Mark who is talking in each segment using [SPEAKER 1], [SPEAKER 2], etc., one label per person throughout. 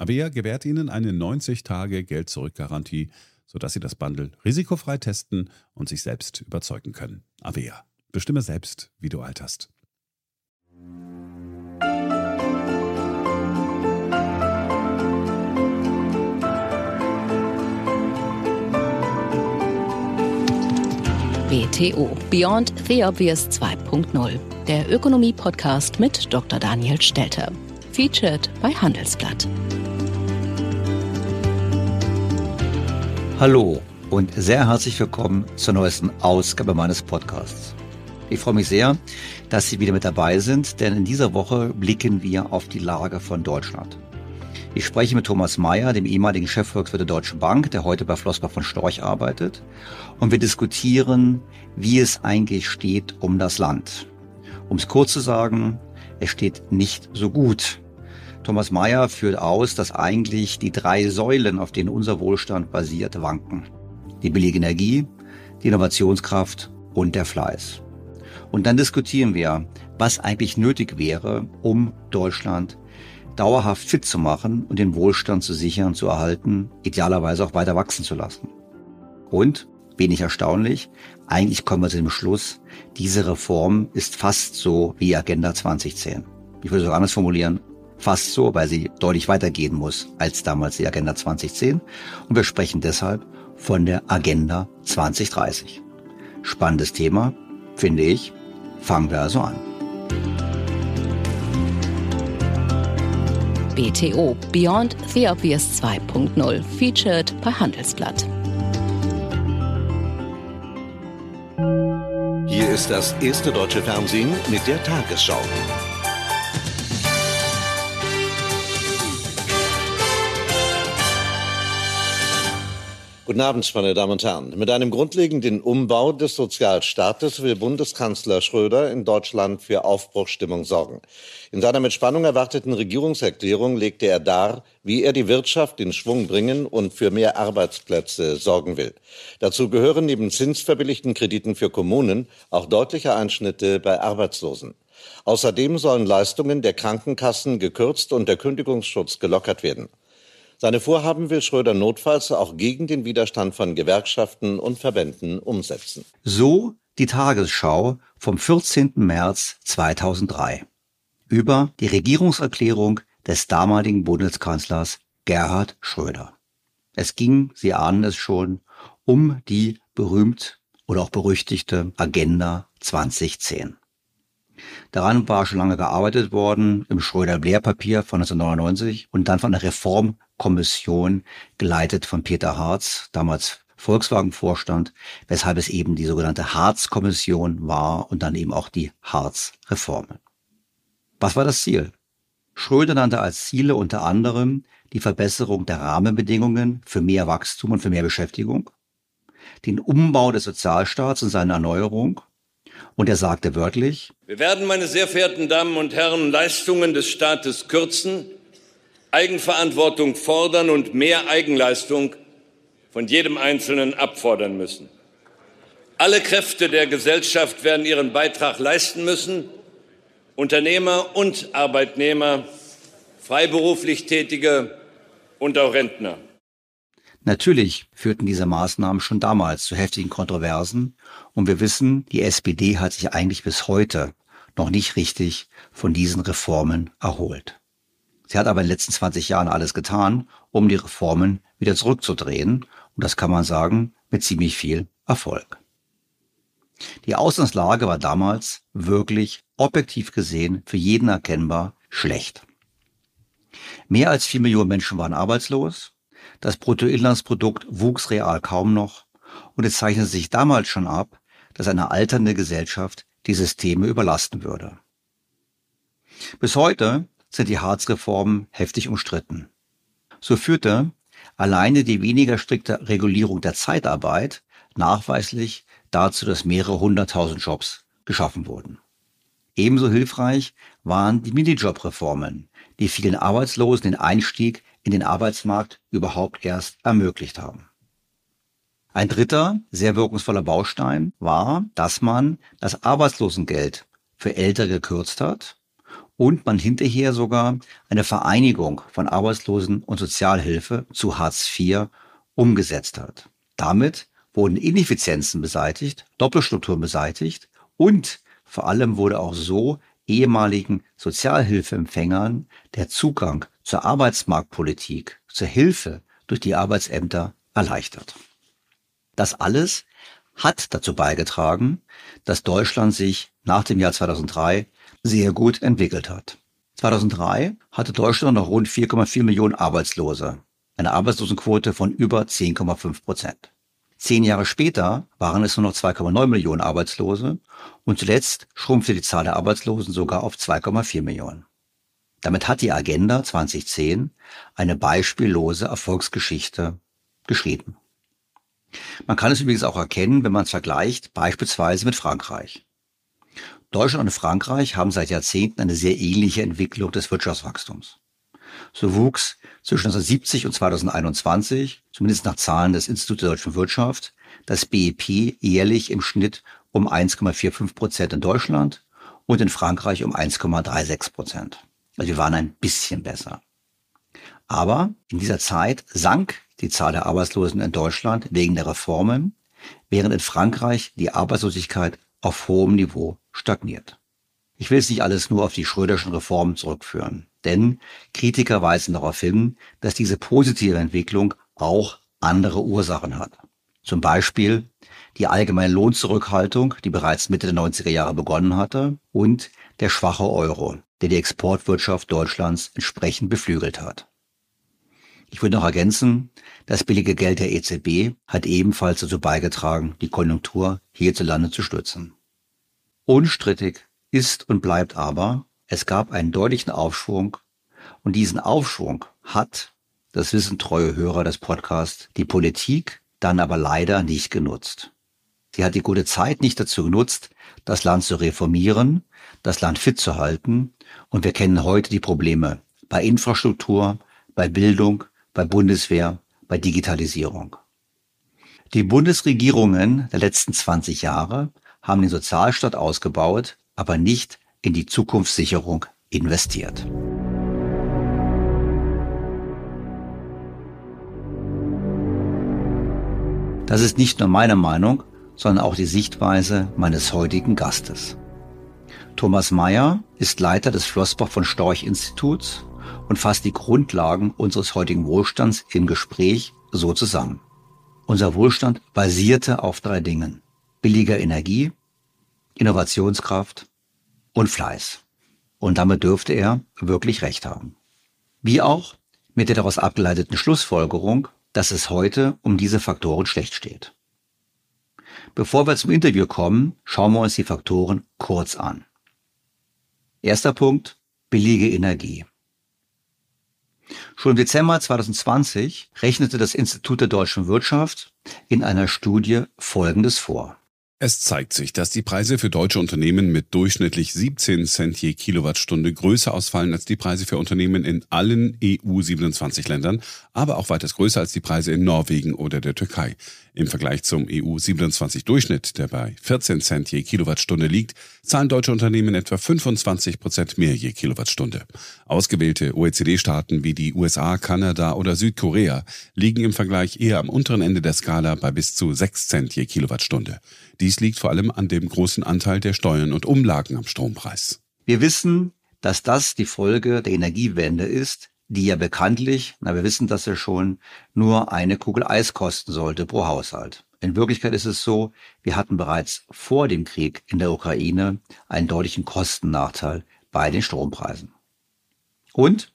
[SPEAKER 1] Avea gewährt Ihnen eine 90-Tage-Geld-Zurück-Garantie, sodass Sie das Bundle risikofrei testen und sich selbst überzeugen können. Avea. Bestimme selbst, wie du alterst.
[SPEAKER 2] BTO Beyond the Obvious 2.0, der Ökonomie-Podcast mit Dr. Daniel Stelter. Featured bei Handelsblatt.
[SPEAKER 3] Hallo und sehr herzlich willkommen zur neuesten Ausgabe meines Podcasts. Ich freue mich sehr, dass Sie wieder mit dabei sind, denn in dieser Woche blicken wir auf die Lage von Deutschland. Ich spreche mit Thomas Mayer, dem ehemaligen Chefvolkswirt der Deutschen Bank, der heute bei Flossbach von Storch arbeitet. Und wir diskutieren, wie es eigentlich steht um das Land. Um es kurz zu sagen, es steht nicht so gut. Thomas Mayer führt aus, dass eigentlich die drei Säulen, auf denen unser Wohlstand basiert, wanken. Die billige Energie, die Innovationskraft und der Fleiß. Und dann diskutieren wir, was eigentlich nötig wäre, um Deutschland dauerhaft fit zu machen und den Wohlstand zu sichern, zu erhalten, idealerweise auch weiter wachsen zu lassen. Und, wenig erstaunlich, eigentlich kommen wir zu dem Schluss, diese Reform ist fast so wie Agenda 2010. Ich würde es auch anders formulieren, fast so, weil sie deutlich weitergehen muss als damals die Agenda 2010. Und wir sprechen deshalb von der Agenda 2030. Spannendes Thema, finde ich. Fangen wir also an.
[SPEAKER 2] BTO Beyond the Obvious 2.0 featured bei Handelsblatt.
[SPEAKER 4] Hier ist das erste deutsche Fernsehen mit der Tagesschau. Guten Abend, meine Damen und Herren. Mit einem grundlegenden Umbau des Sozialstaates will Bundeskanzler Schröder in Deutschland für Aufbruchstimmung sorgen. In seiner mit Spannung erwarteten Regierungserklärung legte er dar, wie er die Wirtschaft in Schwung bringen und für mehr Arbeitsplätze sorgen will. Dazu gehören neben zinsverbilligten Krediten für Kommunen auch deutliche Einschnitte bei Arbeitslosen. Außerdem sollen Leistungen der Krankenkassen gekürzt und der Kündigungsschutz gelockert werden. Seine Vorhaben will Schröder notfalls auch gegen den Widerstand von Gewerkschaften und Verbänden umsetzen.
[SPEAKER 3] So die Tagesschau vom 14. März 2003 über die Regierungserklärung des damaligen Bundeskanzlers Gerhard Schröder. Es ging, Sie ahnen es schon, um die berühmt oder auch berüchtigte Agenda 2010. Daran war schon lange gearbeitet worden im Schröder-Blair-Papier von 1999 und dann von der Reformkommission geleitet von Peter Harz, damals Volkswagen-Vorstand, weshalb es eben die sogenannte Harz-Kommission war und dann eben auch die Harz-Reformen. Was war das Ziel? Schröder nannte als Ziele unter anderem die Verbesserung der Rahmenbedingungen für mehr Wachstum und für mehr Beschäftigung, den Umbau des Sozialstaats und seine Erneuerung. Und er sagte wörtlich,
[SPEAKER 5] wir werden, meine sehr verehrten Damen und Herren, Leistungen des Staates kürzen, Eigenverantwortung fordern und mehr Eigenleistung von jedem Einzelnen abfordern müssen. Alle Kräfte der Gesellschaft werden ihren Beitrag leisten müssen, Unternehmer und Arbeitnehmer, freiberuflich Tätige und auch Rentner.
[SPEAKER 3] Natürlich führten diese Maßnahmen schon damals zu heftigen Kontroversen und wir wissen, die SPD hat sich eigentlich bis heute noch nicht richtig von diesen Reformen erholt. Sie hat aber in den letzten 20 Jahren alles getan, um die Reformen wieder zurückzudrehen und das kann man sagen mit ziemlich viel Erfolg. Die Ausgangslage war damals wirklich objektiv gesehen für jeden erkennbar schlecht. Mehr als vier Millionen Menschen waren arbeitslos, das Bruttoinlandsprodukt wuchs real kaum noch und es zeichnete sich damals schon ab, dass eine alternde Gesellschaft die Systeme überlasten würde. Bis heute sind die Harzreformen heftig umstritten. So führte alleine die weniger strikte Regulierung der Zeitarbeit nachweislich dazu, dass mehrere hunderttausend Jobs geschaffen wurden. Ebenso hilfreich waren die Minijob-Reformen, die vielen Arbeitslosen den Einstieg in den Arbeitsmarkt überhaupt erst ermöglicht haben. Ein dritter, sehr wirkungsvoller Baustein war, dass man das Arbeitslosengeld für Ältere gekürzt hat und man hinterher sogar eine Vereinigung von Arbeitslosen und Sozialhilfe zu Hartz IV umgesetzt hat. Damit wurden Ineffizienzen beseitigt, Doppelstrukturen beseitigt und vor allem wurde auch so ehemaligen Sozialhilfeempfängern der Zugang zur Arbeitsmarktpolitik, zur Hilfe durch die Arbeitsämter erleichtert. Das alles hat dazu beigetragen, dass Deutschland sich nach dem Jahr 2003 sehr gut entwickelt hat. 2003 hatte Deutschland noch rund 4,4 Millionen Arbeitslose, eine Arbeitslosenquote von über 10,5 Prozent. Zehn Jahre später waren es nur noch 2,9 Millionen Arbeitslose und zuletzt schrumpfte die Zahl der Arbeitslosen sogar auf 2,4 Millionen. Damit hat die Agenda 2010 eine beispiellose Erfolgsgeschichte geschrieben. Man kann es übrigens auch erkennen, wenn man es vergleicht, beispielsweise mit Frankreich. Deutschland und Frankreich haben seit Jahrzehnten eine sehr ähnliche Entwicklung des Wirtschaftswachstums. So wuchs zwischen 1970 und 2021, zumindest nach Zahlen des Instituts der deutschen Wirtschaft, das BIP jährlich im Schnitt um 1,45 Prozent in Deutschland und in Frankreich um 1,36 Prozent. Also wir waren ein bisschen besser. Aber in dieser Zeit sank die Zahl der Arbeitslosen in Deutschland wegen der Reformen, während in Frankreich die Arbeitslosigkeit auf hohem Niveau stagniert. Ich will es nicht alles nur auf die Schröderschen Reformen zurückführen. Denn Kritiker weisen darauf hin, dass diese positive Entwicklung auch andere Ursachen hat. Zum Beispiel die allgemeine Lohnzurückhaltung, die bereits Mitte der 90er Jahre begonnen hatte, und der schwache Euro, der die Exportwirtschaft Deutschlands entsprechend beflügelt hat. Ich würde noch ergänzen, das billige Geld der EZB hat ebenfalls dazu beigetragen, die Konjunktur hierzulande zu stützen. Unstrittig ist und bleibt aber, es gab einen deutlichen Aufschwung und diesen Aufschwung hat, das wissen treue Hörer des Podcasts, die Politik dann aber leider nicht genutzt. Sie hat die gute Zeit nicht dazu genutzt, das Land zu reformieren, das Land fit zu halten und wir kennen heute die Probleme bei Infrastruktur, bei Bildung, bei Bundeswehr, bei Digitalisierung. Die Bundesregierungen der letzten 20 Jahre haben den Sozialstaat ausgebaut, aber nicht in die Zukunftssicherung investiert. Das ist nicht nur meine Meinung, sondern auch die Sichtweise meines heutigen Gastes. Thomas Mayer ist Leiter des Flossbach von Storch Instituts und fasst die Grundlagen unseres heutigen Wohlstands im Gespräch so zusammen. Unser Wohlstand basierte auf drei Dingen. Billiger Energie, Innovationskraft und Fleiß. Und damit dürfte er wirklich recht haben. Wie auch mit der daraus abgeleiteten Schlussfolgerung, dass es heute um diese Faktoren schlecht steht. Bevor wir zum Interview kommen, schauen wir uns die Faktoren kurz an. Erster Punkt, billige Energie. Schon im Dezember 2020 rechnete das Institut der deutschen Wirtschaft in einer Studie Folgendes vor.
[SPEAKER 1] Es zeigt sich, dass die Preise für deutsche Unternehmen mit durchschnittlich 17 Cent je Kilowattstunde größer ausfallen als die Preise für Unternehmen in allen EU-27-Ländern, aber auch weitaus größer als die Preise in Norwegen oder der Türkei. Im Vergleich zum EU-27-Durchschnitt, der bei 14 Cent je Kilowattstunde liegt, zahlen deutsche Unternehmen etwa 25 Prozent mehr je Kilowattstunde. Ausgewählte OECD-Staaten wie die USA, Kanada oder Südkorea liegen im Vergleich eher am unteren Ende der Skala bei bis zu 6 Cent je Kilowattstunde. Dies liegt vor allem an dem großen Anteil der Steuern und Umlagen am Strompreis.
[SPEAKER 3] Wir wissen, dass das die Folge der Energiewende ist, die ja bekanntlich, na wir wissen das ja schon, nur eine Kugel Eis kosten sollte pro Haushalt. In Wirklichkeit ist es so, wir hatten bereits vor dem Krieg in der Ukraine einen deutlichen Kostennachteil bei den Strompreisen. Und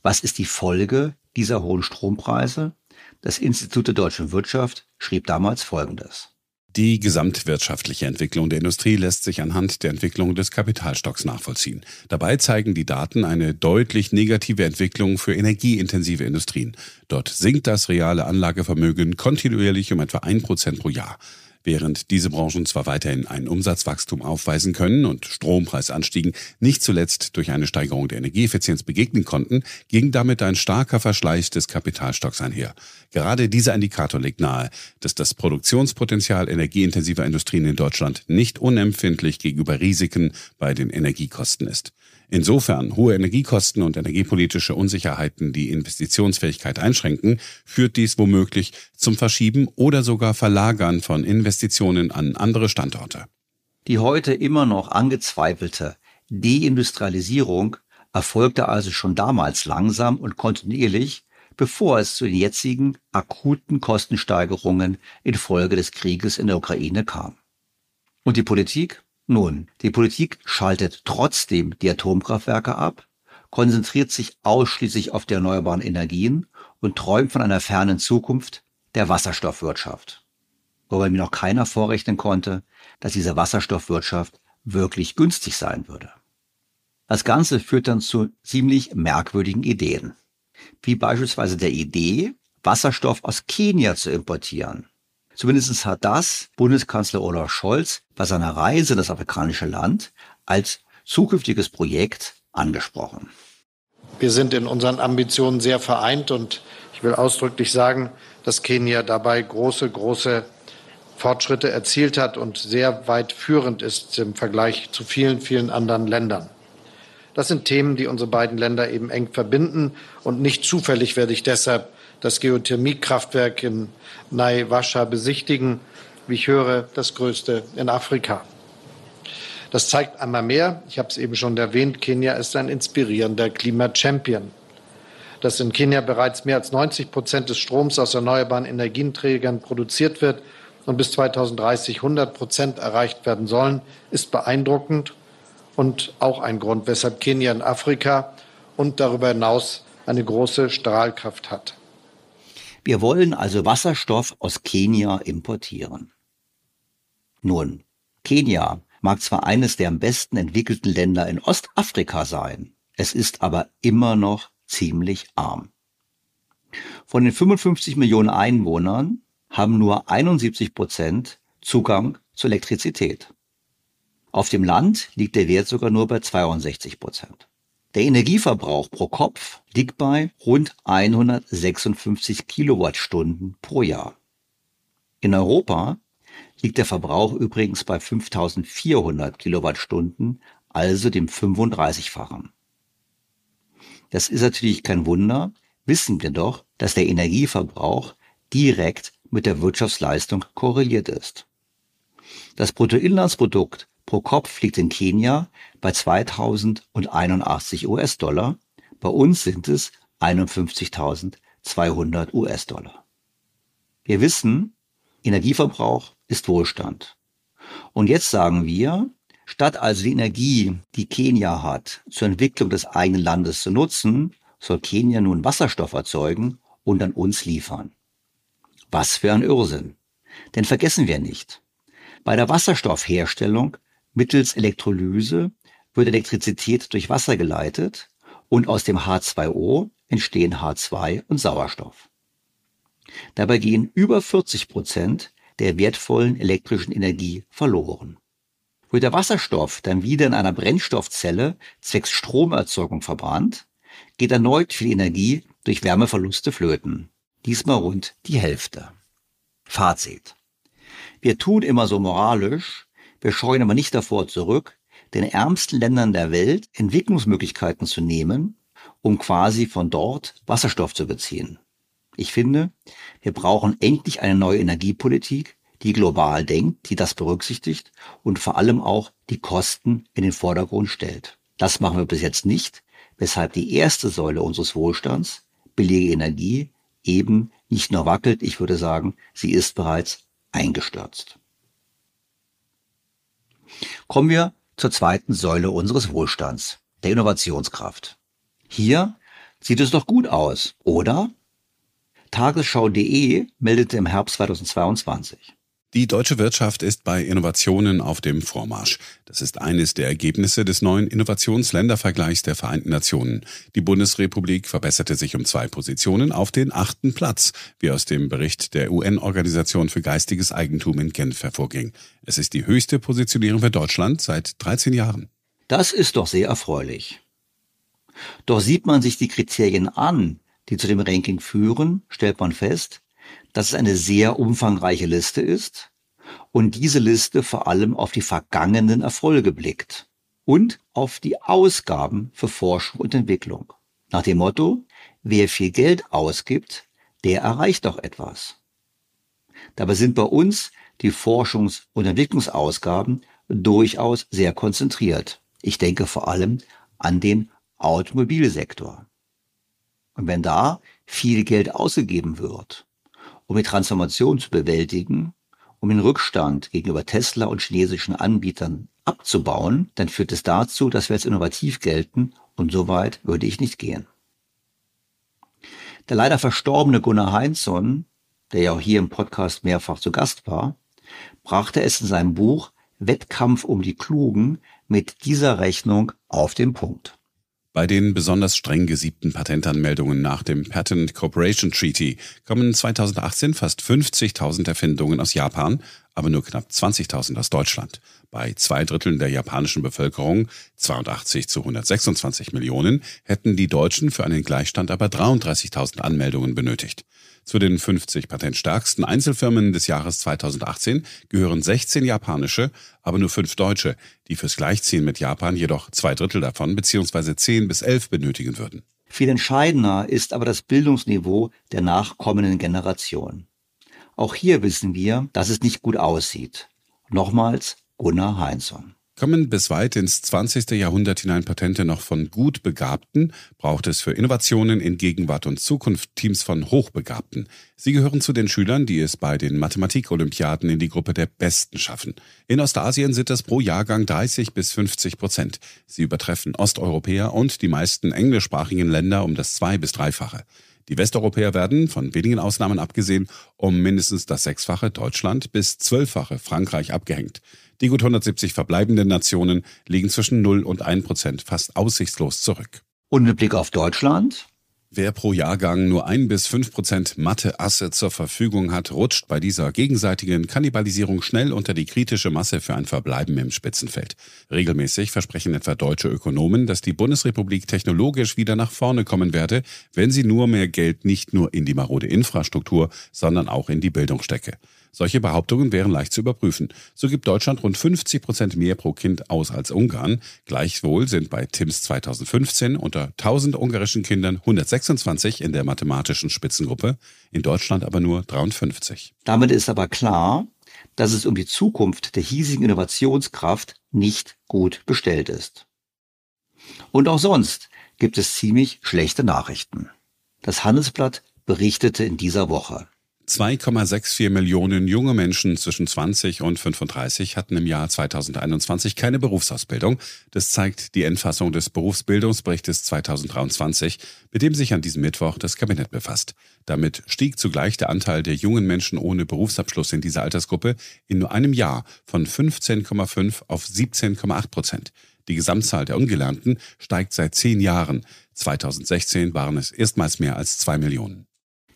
[SPEAKER 3] was ist die Folge dieser hohen Strompreise? Das Institut der deutschen Wirtschaft schrieb damals Folgendes.
[SPEAKER 1] Die gesamtwirtschaftliche Entwicklung der Industrie lässt sich anhand der Entwicklung des Kapitalstocks nachvollziehen. Dabei zeigen die Daten eine deutlich negative Entwicklung für energieintensive Industrien. Dort sinkt das reale Anlagevermögen kontinuierlich um etwa ein Prozent pro Jahr. Während diese Branchen zwar weiterhin ein Umsatzwachstum aufweisen können und Strompreisanstiegen nicht zuletzt durch eine Steigerung der Energieeffizienz begegnen konnten, ging damit ein starker Verschleiß des Kapitalstocks einher. Gerade dieser Indikator legt nahe, dass das Produktionspotenzial energieintensiver Industrien in Deutschland nicht unempfindlich gegenüber Risiken bei den Energiekosten ist. Insofern hohe Energiekosten und energiepolitische Unsicherheiten die Investitionsfähigkeit einschränken, führt dies womöglich zum Verschieben oder sogar Verlagern von Investitionen an andere Standorte.
[SPEAKER 3] Die heute immer noch angezweifelte Deindustrialisierung erfolgte also schon damals langsam und kontinuierlich, bevor es zu den jetzigen akuten Kostensteigerungen infolge des Krieges in der Ukraine kam. Und die Politik? Nun, die Politik schaltet trotzdem die Atomkraftwerke ab, konzentriert sich ausschließlich auf die erneuerbaren Energien und träumt von einer fernen Zukunft der Wasserstoffwirtschaft. Wobei mir noch keiner vorrechnen konnte, dass diese Wasserstoffwirtschaft wirklich günstig sein würde. Das Ganze führt dann zu ziemlich merkwürdigen Ideen, wie beispielsweise der Idee, Wasserstoff aus Kenia zu importieren Zumindest hat das Bundeskanzler Olaf Scholz bei seiner Reise in das afrikanische Land als zukünftiges Projekt angesprochen.
[SPEAKER 6] Wir sind in unseren Ambitionen sehr vereint und ich will ausdrücklich sagen, dass Kenia dabei große, große Fortschritte erzielt hat und sehr weit führend ist im Vergleich zu vielen, vielen anderen Ländern. Das sind Themen, die unsere beiden Länder eben eng verbinden und nicht zufällig werde ich deshalb das Geothermiekraftwerk in Naiwascha besichtigen. Wie ich höre, das größte in Afrika. Das zeigt einmal mehr, ich habe es eben schon erwähnt, Kenia ist ein inspirierender Klimachampion. Dass in Kenia bereits mehr als 90 Prozent des Stroms aus erneuerbaren Energieträgern produziert wird und bis 2030 100 Prozent erreicht werden sollen, ist beeindruckend und auch ein Grund, weshalb Kenia in Afrika und darüber hinaus eine große Strahlkraft hat.
[SPEAKER 3] Wir wollen also Wasserstoff aus Kenia importieren. Nun, Kenia mag zwar eines der am besten entwickelten Länder in Ostafrika sein, es ist aber immer noch ziemlich arm. Von den 55 Millionen Einwohnern haben nur 71 Prozent Zugang zu Elektrizität. Auf dem Land liegt der Wert sogar nur bei 62 Prozent. Der Energieverbrauch pro Kopf liegt bei rund 156 Kilowattstunden pro Jahr. In Europa liegt der Verbrauch übrigens bei 5400 Kilowattstunden, also dem 35-fachen. Das ist natürlich kein Wunder, wissen wir doch, dass der Energieverbrauch direkt mit der Wirtschaftsleistung korreliert ist. Das Bruttoinlandsprodukt pro Kopf liegt in Kenia bei 2081 US-Dollar. Bei uns sind es 51.200 US-Dollar. Wir wissen, Energieverbrauch ist Wohlstand. Und jetzt sagen wir, statt also die Energie, die Kenia hat, zur Entwicklung des eigenen Landes zu nutzen, soll Kenia nun Wasserstoff erzeugen und an uns liefern. Was für ein Irrsinn. Denn vergessen wir nicht, bei der Wasserstoffherstellung mittels Elektrolyse wird Elektrizität durch Wasser geleitet und aus dem H2O entstehen H2 und Sauerstoff. Dabei gehen über 40 Prozent der wertvollen elektrischen Energie verloren. Wird der Wasserstoff dann wieder in einer Brennstoffzelle zwecks Stromerzeugung verbrannt, geht erneut viel Energie durch Wärmeverluste flöten. Diesmal rund die Hälfte. Fazit. Wir tun immer so moralisch, wir scheuen aber nicht davor zurück, den ärmsten Ländern der Welt Entwicklungsmöglichkeiten zu nehmen, um quasi von dort Wasserstoff zu beziehen. Ich finde, wir brauchen endlich eine neue Energiepolitik, die global denkt, die das berücksichtigt und vor allem auch die Kosten in den Vordergrund stellt. Das machen wir bis jetzt nicht, weshalb die erste Säule unseres Wohlstands, billige Energie, eben nicht nur wackelt, ich würde sagen, sie ist bereits eingestürzt. Kommen wir zur zweiten Säule unseres Wohlstands, der Innovationskraft. Hier sieht es doch gut aus, oder? Tagesschau.de meldete im Herbst 2022.
[SPEAKER 1] Die deutsche Wirtschaft ist bei Innovationen auf dem Vormarsch. Das ist eines der Ergebnisse des neuen Innovationsländervergleichs der Vereinten Nationen. Die Bundesrepublik verbesserte sich um zwei Positionen auf den achten Platz, wie aus dem Bericht der UN-Organisation für geistiges Eigentum in Genf hervorging. Es ist die höchste Positionierung für Deutschland seit 13 Jahren.
[SPEAKER 3] Das ist doch sehr erfreulich. Doch sieht man sich die Kriterien an, die zu dem Ranking führen, stellt man fest, dass es eine sehr umfangreiche Liste ist und diese Liste vor allem auf die vergangenen Erfolge blickt und auf die Ausgaben für Forschung und Entwicklung. Nach dem Motto, wer viel Geld ausgibt, der erreicht doch etwas. Dabei sind bei uns die Forschungs- und Entwicklungsausgaben durchaus sehr konzentriert. Ich denke vor allem an den Automobilsektor. Und wenn da viel Geld ausgegeben wird, um die Transformation zu bewältigen, um den Rückstand gegenüber Tesla und chinesischen Anbietern abzubauen, dann führt es dazu, dass wir als innovativ gelten und so weit würde ich nicht gehen. Der leider verstorbene Gunnar Heinzson, der ja auch hier im Podcast mehrfach zu Gast war, brachte es in seinem Buch Wettkampf um die Klugen mit dieser Rechnung auf den Punkt.
[SPEAKER 1] Bei den besonders streng gesiebten Patentanmeldungen nach dem Patent Corporation Treaty kommen 2018 fast 50.000 Erfindungen aus Japan, aber nur knapp 20.000 aus Deutschland. Bei zwei Dritteln der japanischen Bevölkerung, 82 zu 126 Millionen, hätten die Deutschen für einen Gleichstand aber 33.000 Anmeldungen benötigt. Zu den 50 patentstärksten Einzelfirmen des Jahres 2018 gehören 16 japanische, aber nur fünf deutsche, die fürs Gleichziehen mit Japan jedoch zwei Drittel davon bzw. 10 bis 11 benötigen würden.
[SPEAKER 3] Viel entscheidender ist aber das Bildungsniveau der nachkommenden Generation. Auch hier wissen wir, dass es nicht gut aussieht. Nochmals Gunnar Heinzson.
[SPEAKER 1] Kommen bis weit ins 20. Jahrhundert hinein Patente noch von gut Begabten, braucht es für Innovationen in Gegenwart und Zukunft Teams von Hochbegabten. Sie gehören zu den Schülern, die es bei den Mathematik-Olympiaden in die Gruppe der Besten schaffen. In Ostasien sind es pro Jahrgang 30 bis 50 Prozent. Sie übertreffen Osteuropäer und die meisten englischsprachigen Länder um das zwei- bis dreifache. Die Westeuropäer werden, von wenigen Ausnahmen abgesehen, um mindestens das Sechsfache Deutschland bis Zwölffache Frankreich abgehängt. Die gut 170 verbleibenden Nationen liegen zwischen 0 und 1 Prozent fast aussichtslos zurück.
[SPEAKER 3] Und mit Blick auf Deutschland?
[SPEAKER 1] Wer pro Jahrgang nur ein bis fünf Prozent Mathe-Asse zur Verfügung hat, rutscht bei dieser gegenseitigen Kannibalisierung schnell unter die kritische Masse für ein Verbleiben im Spitzenfeld. Regelmäßig versprechen etwa deutsche Ökonomen, dass die Bundesrepublik technologisch wieder nach vorne kommen werde, wenn sie nur mehr Geld nicht nur in die marode Infrastruktur, sondern auch in die Bildung stecke. Solche Behauptungen wären leicht zu überprüfen. So gibt Deutschland rund 50 Prozent mehr pro Kind aus als Ungarn. Gleichwohl sind bei TIMS 2015 unter 1000 ungarischen Kindern 126 in der mathematischen Spitzengruppe, in Deutschland aber nur 53.
[SPEAKER 3] Damit ist aber klar, dass es um die Zukunft der hiesigen Innovationskraft nicht gut bestellt ist. Und auch sonst gibt es ziemlich schlechte Nachrichten. Das Handelsblatt berichtete in dieser Woche.
[SPEAKER 1] 2,64 Millionen junge Menschen zwischen 20 und 35 hatten im Jahr 2021 keine Berufsausbildung. Das zeigt die Endfassung des Berufsbildungsberichtes 2023, mit dem sich an diesem Mittwoch das Kabinett befasst. Damit stieg zugleich der Anteil der jungen Menschen ohne Berufsabschluss in dieser Altersgruppe in nur einem Jahr von 15,5 auf 17,8 Prozent. Die Gesamtzahl der Ungelernten steigt seit zehn Jahren. 2016 waren es erstmals mehr als zwei Millionen.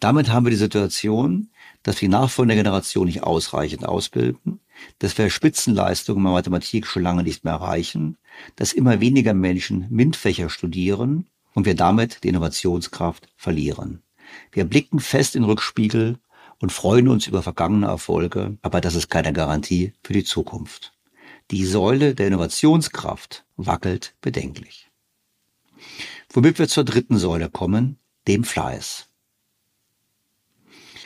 [SPEAKER 3] Damit haben wir die Situation, dass wir die nachfolgende Generation nicht ausreichend ausbilden, dass wir Spitzenleistungen in Mathematik schon lange nicht mehr erreichen, dass immer weniger Menschen MINT-Fächer studieren und wir damit die Innovationskraft verlieren. Wir blicken fest in den Rückspiegel und freuen uns über vergangene Erfolge, aber das ist keine Garantie für die Zukunft. Die Säule der Innovationskraft wackelt bedenklich. Womit wir zur dritten Säule kommen, dem Fleiß.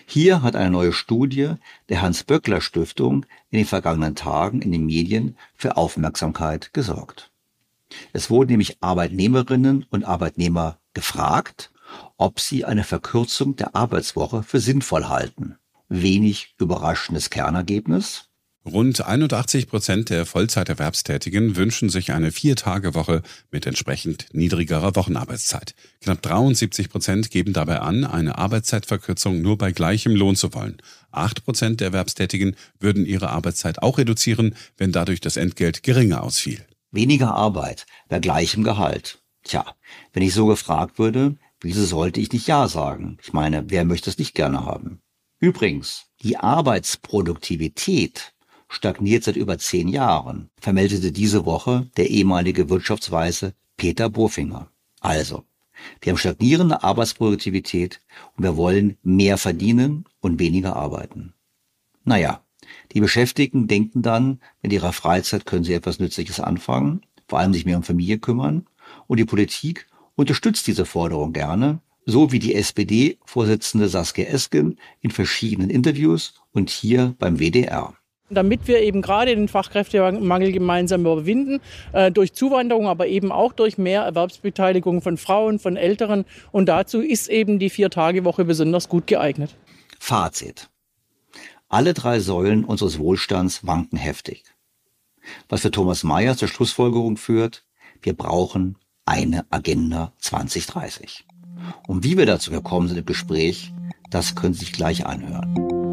[SPEAKER 3] Hier hat eine neue Studie der Hans-Böckler-Stiftung in den vergangenen Tagen in den Medien für Aufmerksamkeit gesorgt. Es wurden nämlich Arbeitnehmerinnen und Arbeitnehmer gefragt, ob sie eine Verkürzung der Arbeitswoche für sinnvoll halten. Wenig überraschendes Kernergebnis.
[SPEAKER 1] Rund 81 Prozent der Vollzeiterwerbstätigen wünschen sich eine Vier-Tage-Woche mit entsprechend niedrigerer Wochenarbeitszeit. Knapp 73 Prozent geben dabei an, eine Arbeitszeitverkürzung nur bei gleichem Lohn zu wollen. Acht Prozent der Erwerbstätigen würden ihre Arbeitszeit auch reduzieren, wenn dadurch das Entgelt geringer ausfiel.
[SPEAKER 3] Weniger Arbeit bei gleichem Gehalt. Tja, wenn ich so gefragt würde, wieso sollte ich nicht Ja sagen? Ich meine, wer möchte es nicht gerne haben? Übrigens, die Arbeitsproduktivität stagniert seit über zehn Jahren, vermeldete diese Woche der ehemalige Wirtschaftsweise Peter Bofinger. Also, wir haben stagnierende Arbeitsproduktivität und wir wollen mehr verdienen und weniger arbeiten. Naja, die Beschäftigten denken dann, in ihrer Freizeit können sie etwas Nützliches anfangen, vor allem sich mehr um Familie kümmern und die Politik unterstützt diese Forderung gerne, so wie die SPD-Vorsitzende Saskia Esken in verschiedenen Interviews und hier beim WDR
[SPEAKER 7] damit wir eben gerade den Fachkräftemangel gemeinsam überwinden, äh, durch Zuwanderung, aber eben auch durch mehr Erwerbsbeteiligung von Frauen, von Älteren. Und dazu ist eben die Vier-Tage-Woche besonders gut geeignet.
[SPEAKER 3] Fazit. Alle drei Säulen unseres Wohlstands wanken heftig. Was für Thomas Mayer zur Schlussfolgerung führt, wir brauchen eine Agenda 2030. Und wie wir dazu gekommen sind im Gespräch, das können Sie sich gleich anhören.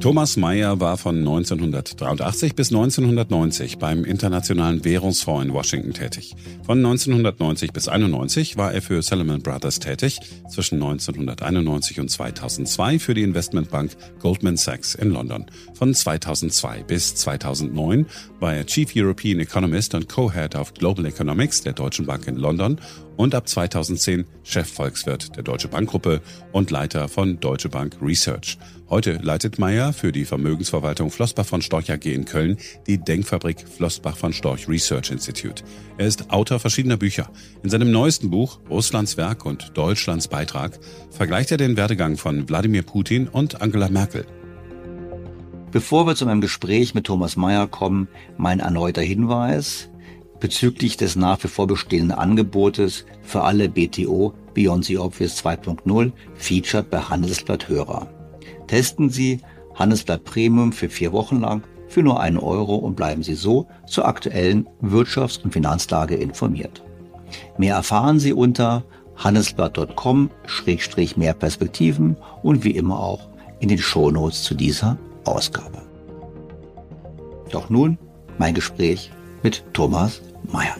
[SPEAKER 1] Thomas Mayer war von 1983 bis 1990 beim Internationalen Währungsfonds in Washington tätig. Von 1990 bis 91 war er für Salomon Brothers tätig, zwischen 1991 und 2002 für die Investmentbank Goldman Sachs in London. Von 2002 bis 2009 war er Chief European Economist und Co-Head of Global Economics der Deutschen Bank in London und ab 2010 Chefvolkswirt der Deutsche Bankgruppe und Leiter von Deutsche Bank Research. Heute leitet Meyer für die Vermögensverwaltung Flossbach von Storch AG in Köln die Denkfabrik Flossbach von Storch Research Institute. Er ist Autor verschiedener Bücher. In seinem neuesten Buch Russlands Werk und Deutschlands Beitrag vergleicht er den Werdegang von Wladimir Putin und Angela Merkel.
[SPEAKER 3] Bevor wir zu meinem Gespräch mit Thomas Meyer kommen, mein erneuter Hinweis bezüglich des nach wie vor bestehenden Angebotes für alle BTO Beyond the Obvious 2.0 featured bei Handelsblatt Hörer. Testen Sie Handelsblatt Premium für vier Wochen lang für nur einen Euro und bleiben Sie so zur aktuellen Wirtschafts- und Finanzlage informiert. Mehr erfahren Sie unter handelsblatt.com-mehr Perspektiven und wie immer auch in den Shownotes zu dieser Ausgabe. Doch nun mein Gespräch mit Thomas Mayer.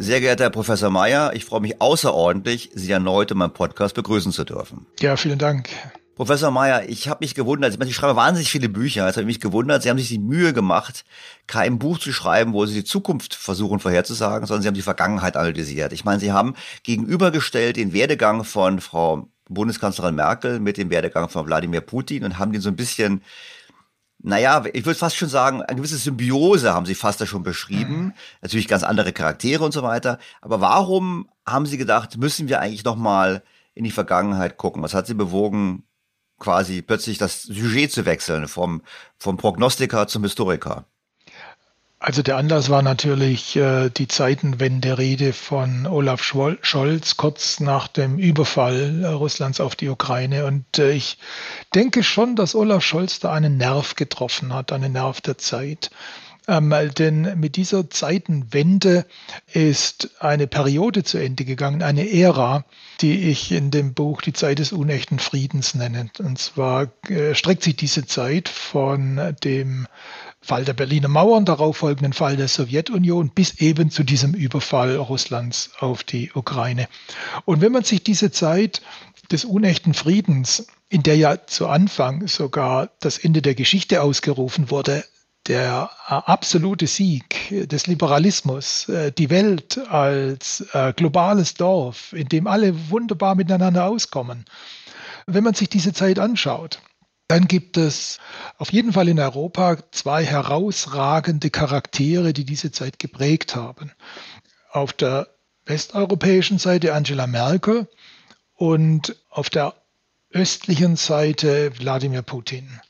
[SPEAKER 3] Sehr geehrter Herr Professor Mayer, ich freue mich außerordentlich, Sie erneut in meinem Podcast begrüßen zu dürfen.
[SPEAKER 8] Ja, vielen Dank.
[SPEAKER 3] Professor Mayer, ich habe mich gewundert, ich, meine, ich schreibe wahnsinnig viele Bücher, es hat mich gewundert, Sie haben sich die Mühe gemacht, kein Buch zu schreiben, wo Sie die Zukunft versuchen vorherzusagen, sondern Sie haben die Vergangenheit analysiert. Ich meine, Sie haben gegenübergestellt den Werdegang von Frau Bundeskanzlerin Merkel mit dem Werdegang von Wladimir Putin und haben den so ein bisschen naja, ich würde fast schon sagen, eine gewisse Symbiose haben Sie fast da schon beschrieben. Mhm. Natürlich ganz andere Charaktere und so weiter. Aber warum haben Sie gedacht, müssen wir eigentlich nochmal in die Vergangenheit gucken? Was hat Sie bewogen, quasi plötzlich das Sujet zu wechseln vom, vom Prognostiker zum Historiker?
[SPEAKER 8] Also der Anlass war natürlich äh, die Zeitenwende-Rede von Olaf Scholz kurz nach dem Überfall äh, Russlands auf die Ukraine. Und äh, ich denke schon, dass Olaf Scholz da einen Nerv getroffen hat, einen Nerv der Zeit. Ähm, denn mit dieser Zeitenwende ist eine Periode zu Ende gegangen, eine Ära, die ich in dem Buch Die Zeit des unechten Friedens nenne. Und zwar äh, streckt sich diese Zeit von dem Fall der Berliner Mauer und darauf folgenden Fall der Sowjetunion bis eben zu diesem Überfall Russlands auf die Ukraine. Und wenn man sich diese Zeit des unechten Friedens, in der ja zu Anfang sogar das Ende der Geschichte ausgerufen wurde, der absolute Sieg des Liberalismus, äh, die Welt als äh, globales Dorf, in dem alle wunderbar miteinander auskommen. Wenn man sich diese Zeit anschaut, dann gibt es auf jeden Fall in Europa zwei herausragende Charaktere, die diese Zeit geprägt haben. Auf der westeuropäischen Seite Angela Merkel und auf der östlichen Seite Wladimir Putin.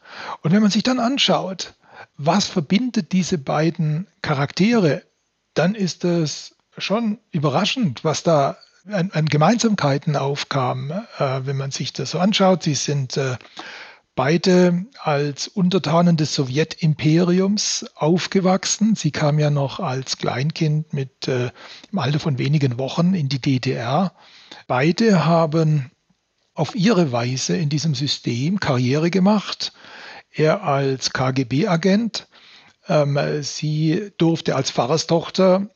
[SPEAKER 8] Und wenn man sich dann anschaut, was verbindet diese beiden Charaktere, dann ist es schon überraschend, was da an, an Gemeinsamkeiten aufkam, äh, wenn man sich das so anschaut. Sie sind äh, beide als Untertanen des Sowjetimperiums aufgewachsen. Sie kam ja noch als Kleinkind mit äh, im Alter von wenigen Wochen in die DDR. Beide haben auf ihre Weise in diesem System Karriere gemacht. Er als KGB-Agent. Ähm, sie durfte als Pfarrerstochter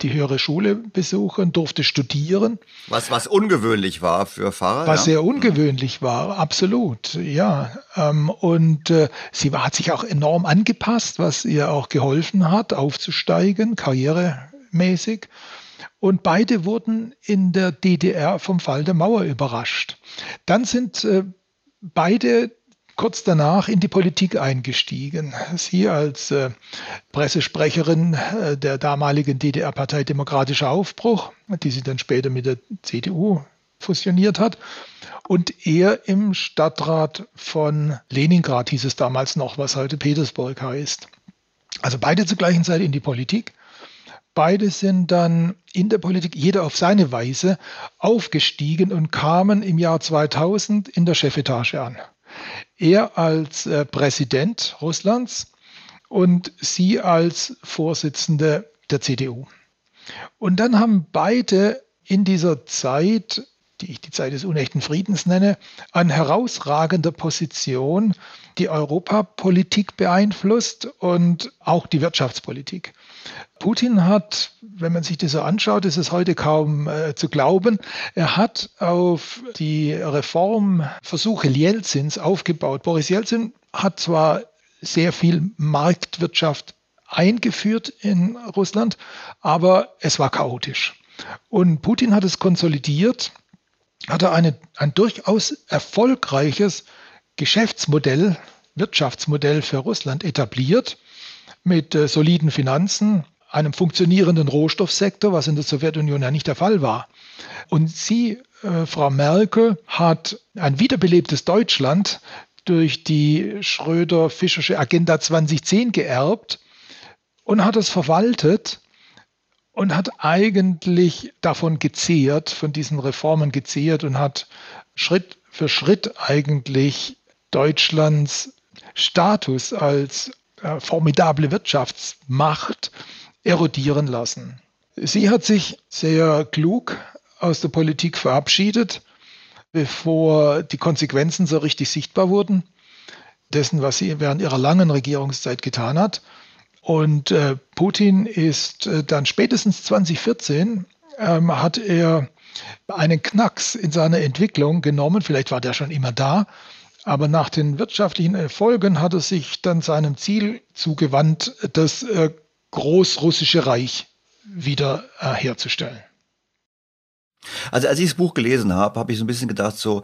[SPEAKER 8] die höhere Schule besuchen, durfte studieren.
[SPEAKER 3] Was, was ungewöhnlich war für Pfarrer?
[SPEAKER 8] Was ja? sehr ungewöhnlich war, absolut, ja. Ähm, und äh, sie hat sich auch enorm angepasst, was ihr auch geholfen hat, aufzusteigen, karrieremäßig. Und beide wurden in der DDR vom Fall der Mauer überrascht. Dann sind äh, beide kurz danach in die Politik eingestiegen. Sie als äh, Pressesprecherin äh, der damaligen DDR-Partei Demokratischer Aufbruch, die sie dann später mit der CDU fusioniert hat. Und er im Stadtrat von Leningrad hieß es damals noch, was heute Petersburg heißt. Also beide zur gleichen Zeit in die Politik. Beide sind dann in der Politik, jeder auf seine Weise, aufgestiegen und kamen im Jahr 2000 in der Chefetage an. Er als äh, Präsident Russlands und sie als Vorsitzende der CDU. Und dann haben beide in dieser Zeit, die ich die Zeit des unechten Friedens nenne, an herausragender Position die Europapolitik beeinflusst und auch die Wirtschaftspolitik. Putin hat, wenn man sich das so anschaut, ist es heute kaum äh, zu glauben, er hat auf die Reformversuche Jelzins aufgebaut. Boris Jelzin hat zwar sehr viel Marktwirtschaft eingeführt in Russland, aber es war chaotisch. Und Putin hat es konsolidiert, hat er eine, ein durchaus erfolgreiches Geschäftsmodell, Wirtschaftsmodell für Russland etabliert mit äh, soliden Finanzen, einem funktionierenden Rohstoffsektor, was in der Sowjetunion ja nicht der Fall war. Und sie, äh, Frau Merkel, hat ein wiederbelebtes Deutschland durch die Schröder-Fischersche Agenda 2010 geerbt und hat es verwaltet und hat eigentlich davon gezehrt, von diesen Reformen gezehrt und hat Schritt für Schritt eigentlich Deutschlands Status als äh, formidable Wirtschaftsmacht erodieren lassen. Sie hat sich sehr klug aus der Politik verabschiedet, bevor die Konsequenzen so richtig sichtbar wurden, dessen, was sie während ihrer langen Regierungszeit getan hat. Und äh, Putin ist äh, dann spätestens 2014 ähm, hat er einen Knacks in seiner Entwicklung genommen, vielleicht war der schon immer da, Aber nach den wirtschaftlichen Erfolgen hat er sich dann seinem Ziel zugewandt, das äh, Großrussische Reich wieder äh, herzustellen.
[SPEAKER 3] Also als ich das Buch gelesen habe, habe ich so ein bisschen gedacht, so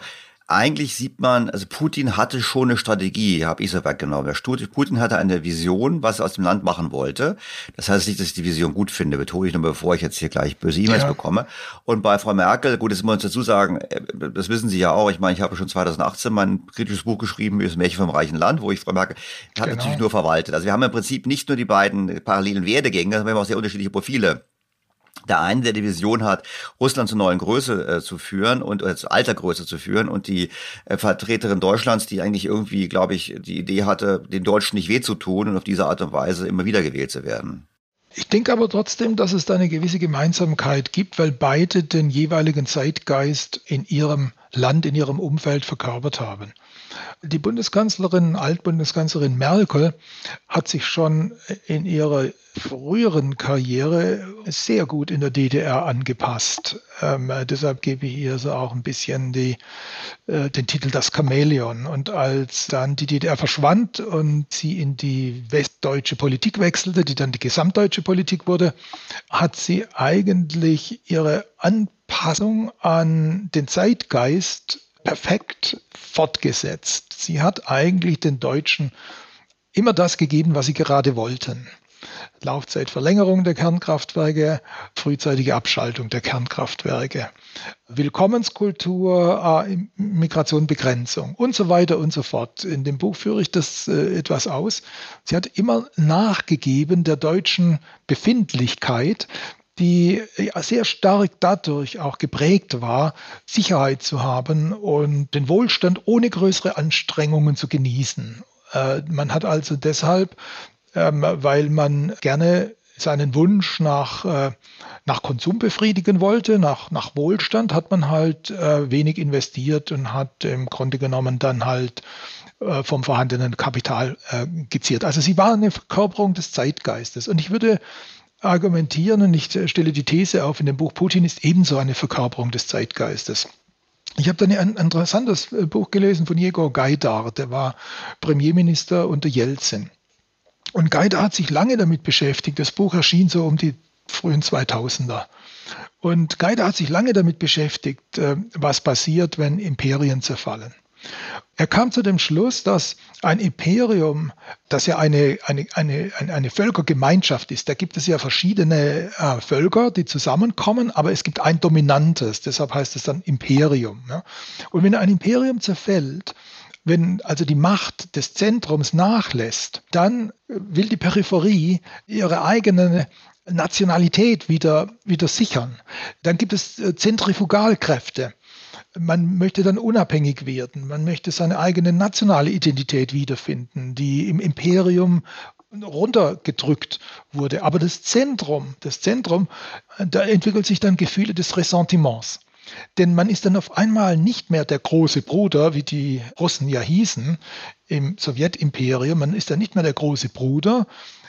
[SPEAKER 3] eigentlich sieht man, also Putin hatte schon eine Strategie, habe ich so weggenommen. Putin hatte eine Vision, was er aus dem Land machen wollte. Das heißt nicht, dass ich die Vision gut finde, betone ich nur, bevor ich jetzt hier gleich böse E-Mails ja. bekomme. Und bei Frau Merkel, gut, das muss man uns dazu sagen, äh, das wissen Sie ja auch, ich meine, ich habe schon 2018 mein kritisches Buch geschrieben, das Märchen vom reichen Land, wo ich Frau Merkel, hat genau. natürlich nur verwaltet. Also wir haben im Prinzip nicht nur die beiden parallelen Werdegänge, sondern wir haben auch sehr unterschiedliche Profile der eine, der die Vision hat, Russland zur neuen Größe äh, zu führen und äh, zu alter Größe zu führen und die äh, Vertreterin Deutschlands, die eigentlich irgendwie, glaube ich, die Idee hatte, den Deutschen nicht weh zu tun und auf diese Art und Weise immer wieder gewählt zu werden.
[SPEAKER 8] Ich denke aber trotzdem, dass es da eine gewisse Gemeinsamkeit gibt, weil beide den jeweiligen Zeitgeist in ihrem Land, in ihrem Umfeld verkörpert haben. Die Bundeskanzlerin, Altbundeskanzlerin Merkel hat sich schon in ihrer früheren Karriere sehr gut in der DDR angepasst. Ähm, deshalb gebe ich ihr so auch ein bisschen die, äh, den Titel Das Chamäleon. Und als dann die DDR verschwand und sie in die westdeutsche Politik wechselte, die dann die gesamtdeutsche Politik wurde, hat sie eigentlich ihre Anpassung an den Zeitgeist perfekt fortgesetzt. Sie hat eigentlich den Deutschen immer das gegeben, was sie gerade wollten. Laufzeitverlängerung der Kernkraftwerke, frühzeitige Abschaltung der Kernkraftwerke, Willkommenskultur, äh, Migration, Begrenzung und so weiter und so fort. In dem Buch führe ich das äh, etwas aus. Sie hat immer nachgegeben der deutschen Befindlichkeit, die sehr stark dadurch auch geprägt war, Sicherheit zu haben und den Wohlstand ohne größere Anstrengungen zu genießen. Äh, man hat also deshalb, ähm, weil man gerne seinen Wunsch nach, äh, nach Konsum befriedigen wollte, nach, nach Wohlstand, hat man halt äh, wenig investiert und hat im Grunde genommen dann halt vom vorhandenen Kapital geziert. Also sie war eine Verkörperung des Zeitgeistes. Und ich würde argumentieren und ich stelle die These auf in dem Buch, Putin ist ebenso eine Verkörperung des Zeitgeistes. Ich habe dann ein interessantes äh, Buch gelesen von Jegor Gaidar, der war Premierminister unter Jelzin. Und Gaidar hat sich lange damit beschäftigt. Das Buch erschien so um die frühen 2000er. Und Gaidar hat sich lange damit beschäftigt, äh, was passiert, wenn Imperien zerfallen. Er kam zu dem Schluss, dass ein Imperium, das ja eine, eine, eine, eine Völkergemeinschaft ist, da gibt es ja verschiedene äh, Völker, die zusammenkommen, aber es gibt ein dominantes, deshalb heißt es dann Imperium. Ja? Und wenn ein Imperium zerfällt, wenn also die Macht des Zentrums nachlässt, dann will die Peripherie ihre eigene Nationalität wieder, wieder sichern. Dann gibt es äh, Zentrifugalkräfte man möchte dann unabhängig werden. Man möchte seine eigene nationale Identität wiederfinden, die im Imperium runtergedrückt wurde. Aber das Zentrum, das Zentrum, da entwickelt sich dann Gefühle des Ressentiments. Denn man ist dann auf einmal nicht mehr der große Bruder, wie die Russen ja hießen im Sowjetimperium. Man ist dann nicht mehr der große Bruder.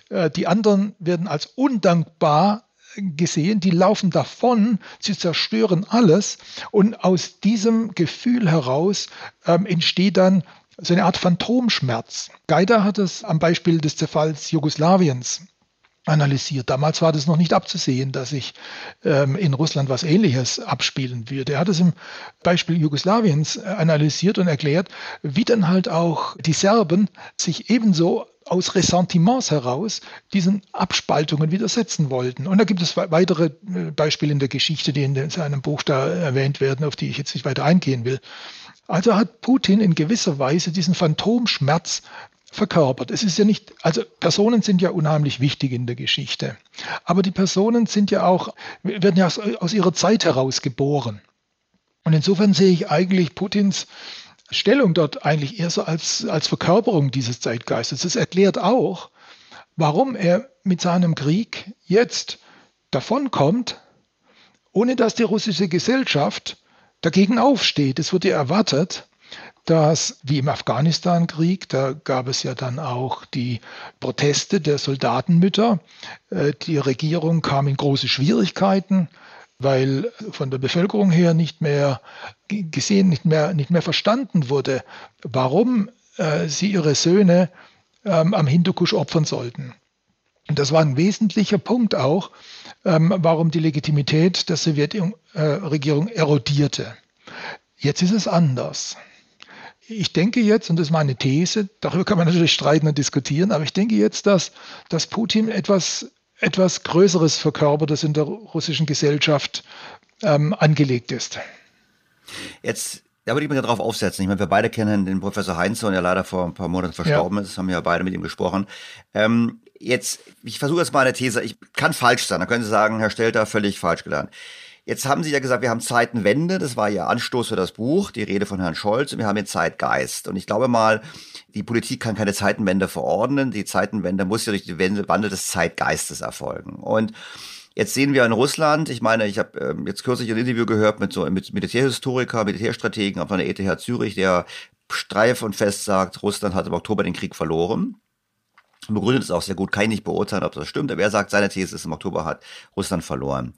[SPEAKER 8] Äh, die anderen werden als undankbar gesehen, die laufen davon, sie zerstören alles und aus diesem Gefühl heraus ähm, entsteht dann so eine Art Phantomschmerz. Geider hat es am Beispiel des Zerfalls Jugoslawiens analysiert. Damals war das noch nicht abzusehen, dass sich ähm, in Russland was Ähnliches abspielen würde. Er hat es im Beispiel Jugoslawiens äh, analysiert und erklärt, wie dann halt auch die Serben sich ebenso aus Ressentiments heraus diesen Abspaltungen widersetzen wollten. Und da gibt es weitere äh, Beispiele in der Geschichte, die in seinem Buch da erwähnt werden, auf die ich jetzt nicht weiter eingehen will. Also hat Putin in gewisser Weise diesen Phantomschmerz verkörpert. Es ist ja nicht, also Personen sind ja unheimlich wichtig in der Geschichte. Aber die Personen sind ja auch, werden ja aus, aus ihrer Zeit heraus geboren. Und insofern sehe ich eigentlich Putins Stellung dort eigentlich eher so als, als Verkörperung dieses Zeitgeistes. Das erklärt auch, warum er mit seinem Krieg jetzt davonkommt, ohne dass die russische Gesellschaft dagegen aufsteht. Es wurde erwartet, dass wie im Afghanistan-Krieg, da gab es ja dann auch die Proteste der Soldatenmütter. Äh, die Regierung kam in große Schwierigkeiten. weil von der Bevölkerung her nicht mehr gesehen, nicht mehr, nicht mehr verstanden wurde, warum äh, sie ihre Söhne ähm, am Hindukusch opfern sollten. Und das war ein wesentlicher Punkt auch, ähm, warum die Legitimität der Sowjetregierung äh, erodierte. Jetzt ist es anders. Ich denke jetzt, und das ist meine These, darüber kann man natürlich streiten und diskutieren, aber ich denke jetzt, dass, dass Putin etwas etwas Größeres verkörpert, das in der russischen Gesellschaft ähm, angelegt ist.
[SPEAKER 9] Jetzt da würde ich mich darauf aufsetzen. Ich meine, wir beide kennen den Professor Heinzson, der leider vor ein paar Monaten verstorben ja. ist. Haben ja beide mit ihm gesprochen. Ähm, jetzt, ich versuche jetzt mal eine These. Ich kann falsch sein. Da können Sie sagen, Herr Stelter, völlig falsch gelernt. Jetzt haben Sie ja gesagt, wir haben Zeitenwende. Das war Ihr Anstoß für das Buch, die Rede von Herrn Scholz. Und wir haben den Zeitgeist. Und ich glaube mal, die Politik kann keine Zeitenwende verordnen. Die Zeitenwende muss ja durch den Wandel des Zeitgeistes erfolgen. Und Jetzt sehen wir in Russland, ich meine, ich habe ähm, jetzt kürzlich ein Interview gehört mit so mit Militärhistoriker, Militärstrategen von der ETH Zürich, der streif und fest sagt, Russland hat im Oktober den Krieg verloren. Begründet es auch sehr gut, kann ich nicht beurteilen, ob das stimmt, aber er sagt, seine These ist, im Oktober hat Russland verloren.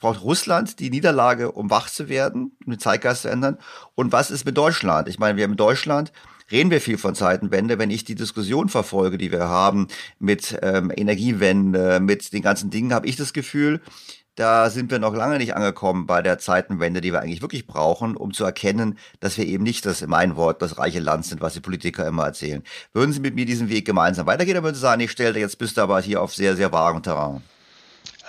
[SPEAKER 9] Braucht Russland die Niederlage, um wach zu werden, um den Zeitgeist zu ändern? Und was ist mit Deutschland? Ich meine, wir haben in Deutschland reden wir viel von Zeitenwende. Wenn ich die Diskussion verfolge, die wir haben mit ähm, Energiewende, mit den ganzen Dingen, habe ich das Gefühl, da sind wir noch lange nicht angekommen bei der Zeitenwende, die wir eigentlich wirklich brauchen, um zu erkennen, dass wir eben nicht das, in meinem Wort, das reiche Land sind, was die Politiker immer erzählen. Würden Sie mit mir diesen Weg gemeinsam weitergehen, oder würden Sie sagen, ich stelle jetzt bist du aber hier auf sehr, sehr vagem Terrain?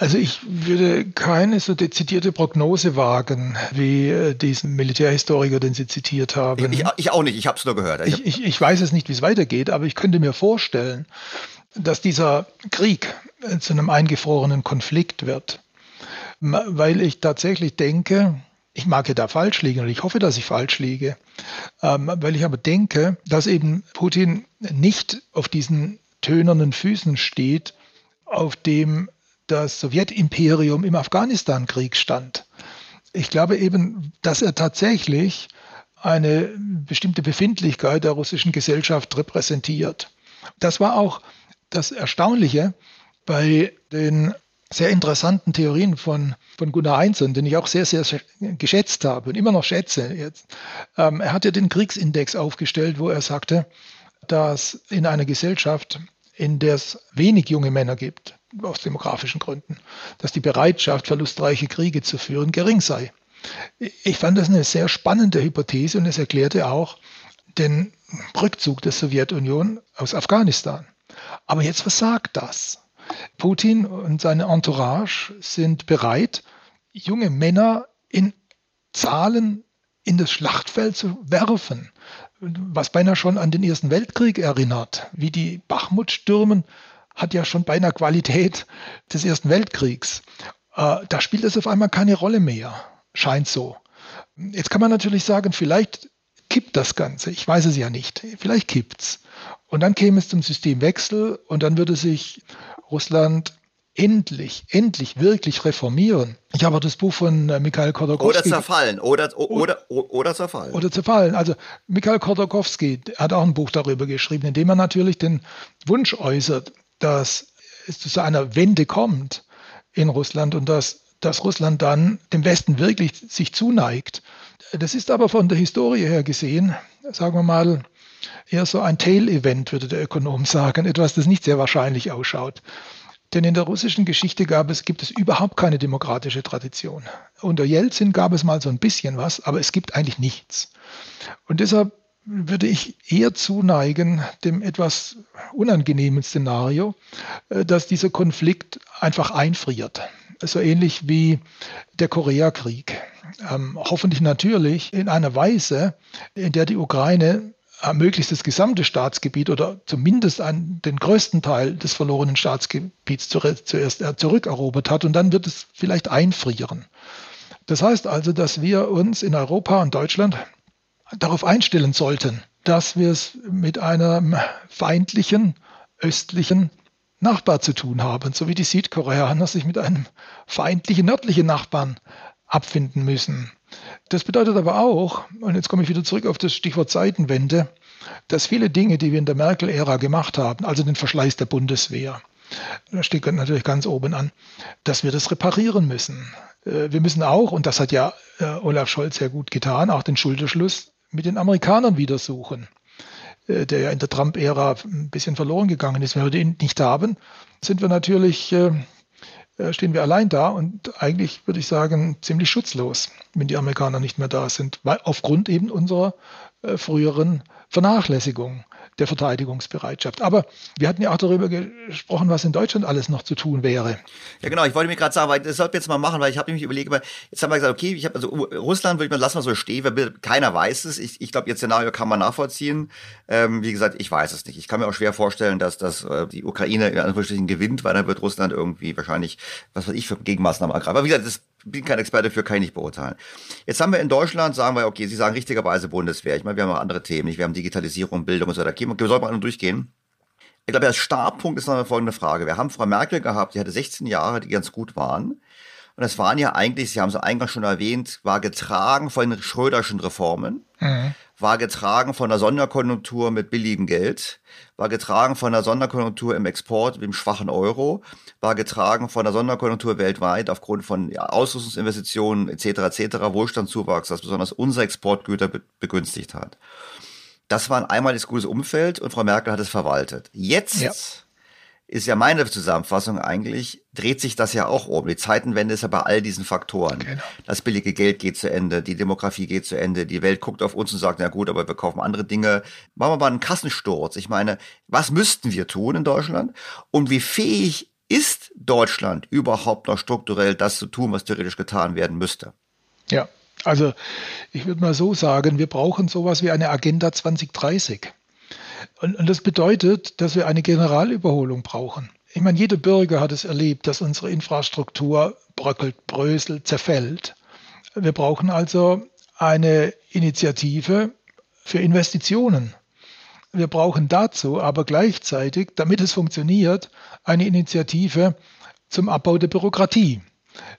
[SPEAKER 8] Also ich würde keine so dezidierte Prognose wagen, wie äh, diesen Militärhistoriker, den Sie zitiert haben.
[SPEAKER 9] Ich, ich auch nicht, ich habe es nur gehört.
[SPEAKER 8] Ich, ich, ich weiß es nicht, wie es weitergeht, aber ich könnte mir vorstellen, dass dieser Krieg äh, zu einem eingefrorenen Konflikt wird, weil ich tatsächlich denke, ich mag ja da falsch liegen und ich hoffe, dass ich falsch liege, ähm, weil ich aber denke, dass eben Putin nicht auf diesen tönernen Füßen steht, auf dem das Sowjetimperium im Afghanistan-Krieg stand. Ich glaube eben, dass er tatsächlich eine bestimmte Befindlichkeit der russischen Gesellschaft repräsentiert. Das war auch das Erstaunliche bei den sehr interessanten Theorien von, von Gunnar Einzeln, den ich auch sehr, sehr geschätzt habe und immer noch schätze. Jetzt. Ähm, er hat ja den Kriegsindex aufgestellt, wo er sagte, dass in einer Gesellschaft, in der es wenig junge Männer gibt, aus demografischen Gründen, dass die Bereitschaft, verlustreiche Kriege zu führen, gering sei. Ich fand das eine sehr spannende Hypothese und es erklärte auch den Rückzug der Sowjetunion aus Afghanistan. Aber jetzt, was sagt das? Putin und seine Entourage sind bereit, junge Männer in Zahlen in das Schlachtfeld zu werfen, was beinahe schon an den Ersten Weltkrieg erinnert, wie die Bachmut stürmen hat ja schon beinahe Qualität des Ersten Weltkriegs. Äh, da spielt es auf einmal keine Rolle mehr, scheint so. Jetzt kann man natürlich sagen, vielleicht kippt das Ganze. Ich weiß es ja nicht. Vielleicht kippt's. Und dann käme es zum Systemwechsel und dann würde sich Russland endlich, endlich wirklich reformieren. Ich habe das Buch von äh, Mikhail Khodorkovsky.
[SPEAKER 9] Oder zerfallen, oder, oder, oder, oder zerfallen.
[SPEAKER 8] Oder zerfallen. Also Mikhail Khodorkovsky hat auch ein Buch darüber geschrieben, in dem er natürlich den Wunsch äußert, dass es zu einer Wende kommt in Russland und dass, dass Russland dann dem Westen wirklich sich zuneigt. Das ist aber von der Historie her gesehen, sagen wir mal, eher so ein Tail-Event, würde der Ökonom sagen, etwas, das nicht sehr wahrscheinlich ausschaut. Denn in der russischen Geschichte gab es, gibt es überhaupt keine demokratische Tradition. Unter Jelzin gab es mal so ein bisschen was, aber es gibt eigentlich nichts. Und deshalb würde ich eher zuneigen dem etwas unangenehmen Szenario, äh, dass dieser Konflikt einfach einfriert. So ähnlich wie der Koreakrieg. Ähm, hoffentlich natürlich in einer Weise, in der die Ukraine äh, möglichst das gesamte Staatsgebiet oder zumindest einen, den größten Teil des verlorenen Staatsgebiets zuerst äh, zurückerobert hat und dann wird es vielleicht einfrieren. Das heißt also, dass wir uns in Europa und Deutschland darauf einstellen sollten, dass wir es mit einem feindlichen östlichen Nachbar zu tun haben, so wie die Südkoreaner sich mit einem feindlichen nördlichen Nachbarn abfinden müssen. Das bedeutet aber auch, und jetzt komme ich wieder zurück auf das Stichwort Zeitenwende, dass viele Dinge, die wir in der Merkel-Ära gemacht haben, also den Verschleiß der Bundeswehr, das steht natürlich ganz oben an, dass wir das reparieren müssen. äh, wir müssen auch, und das hat ja äh, Olaf Scholz sehr gut getan, auch den Schulterschluss mit den Amerikanern wieder suchen, äh, der ja in der Trump-Ära ein bisschen verloren gegangen ist. Wenn wir den nicht haben, sind wir natürlich, äh, äh, stehen wir allein da und eigentlich würde ich sagen, ziemlich schutzlos, wenn die Amerikaner nicht mehr da sind, weil aufgrund eben unserer früheren Vernachlässigung der Verteidigungsbereitschaft. Aber wir hatten ja auch darüber gesprochen, was in Deutschland alles noch zu tun wäre.
[SPEAKER 9] Ja, genau. Ich wollte mir gerade sagen, weil das sollten wir jetzt mal machen, weil ich habe nämlich überlegt, jetzt haben wir gesagt, okay, ich habe also Russland würde ich mal lassen wir so stehen, keiner weiß es. Ich, ich glaube, ihr Szenario kann man nachvollziehen. Ähm, wie gesagt, ich weiß es nicht. Ich kann mir auch schwer vorstellen, dass, dass äh, die Ukraine in Anführungsstrichen gewinnt, weil dann wird Russland irgendwie wahrscheinlich, was weiß ich, für Gegenmaßnahmen ergreifen. Aber wie gesagt, das bin kein Experte für, kann ich nicht beurteilen. Jetzt haben wir in Deutschland, sagen wir, okay, Sie sagen richtigerweise Bundeswehr. Ich meine, wir haben auch andere Themen. Wir haben Digitalisierung, Bildung und so weiter. Wir sollten mal durchgehen. Ich glaube, der Startpunkt ist noch folgende Frage. Wir haben Frau Merkel gehabt, die hatte 16 Jahre, die ganz gut waren. Und es waren ja eigentlich, Sie haben es eingangs schon erwähnt, war getragen von den Schröderschen Reformen, mhm. war getragen von der Sonderkonjunktur mit billigem Geld, war getragen von der Sonderkonjunktur im Export dem schwachen Euro, war getragen von der Sonderkonjunktur weltweit aufgrund von ja, Ausrüstungsinvestitionen etc. etc. Wohlstandszuwachs, das besonders unsere Exportgüter be begünstigt hat. Das war ein einmaliges gutes Umfeld und Frau Merkel hat es verwaltet. Jetzt ja. ist ja meine Zusammenfassung eigentlich, dreht sich das ja auch um. Die Zeitenwende ist ja bei all diesen Faktoren. Genau. Das billige Geld geht zu Ende, die Demografie geht zu Ende, die Welt guckt auf uns und sagt, na gut, aber wir kaufen andere Dinge. Machen wir mal einen Kassensturz. Ich meine, was müssten wir tun in Deutschland? Und wie fähig ist Deutschland überhaupt noch strukturell das zu tun, was theoretisch getan werden müsste?
[SPEAKER 8] Ja, also ich würde mal so sagen, wir brauchen sowas wie eine Agenda 2030. Und, und das bedeutet, dass wir eine Generalüberholung brauchen. Ich meine, jeder Bürger hat es erlebt, dass unsere Infrastruktur bröckelt, bröselt, zerfällt. Wir brauchen also eine Initiative für Investitionen. Wir brauchen dazu aber gleichzeitig, damit es funktioniert, eine Initiative zum Abbau der Bürokratie.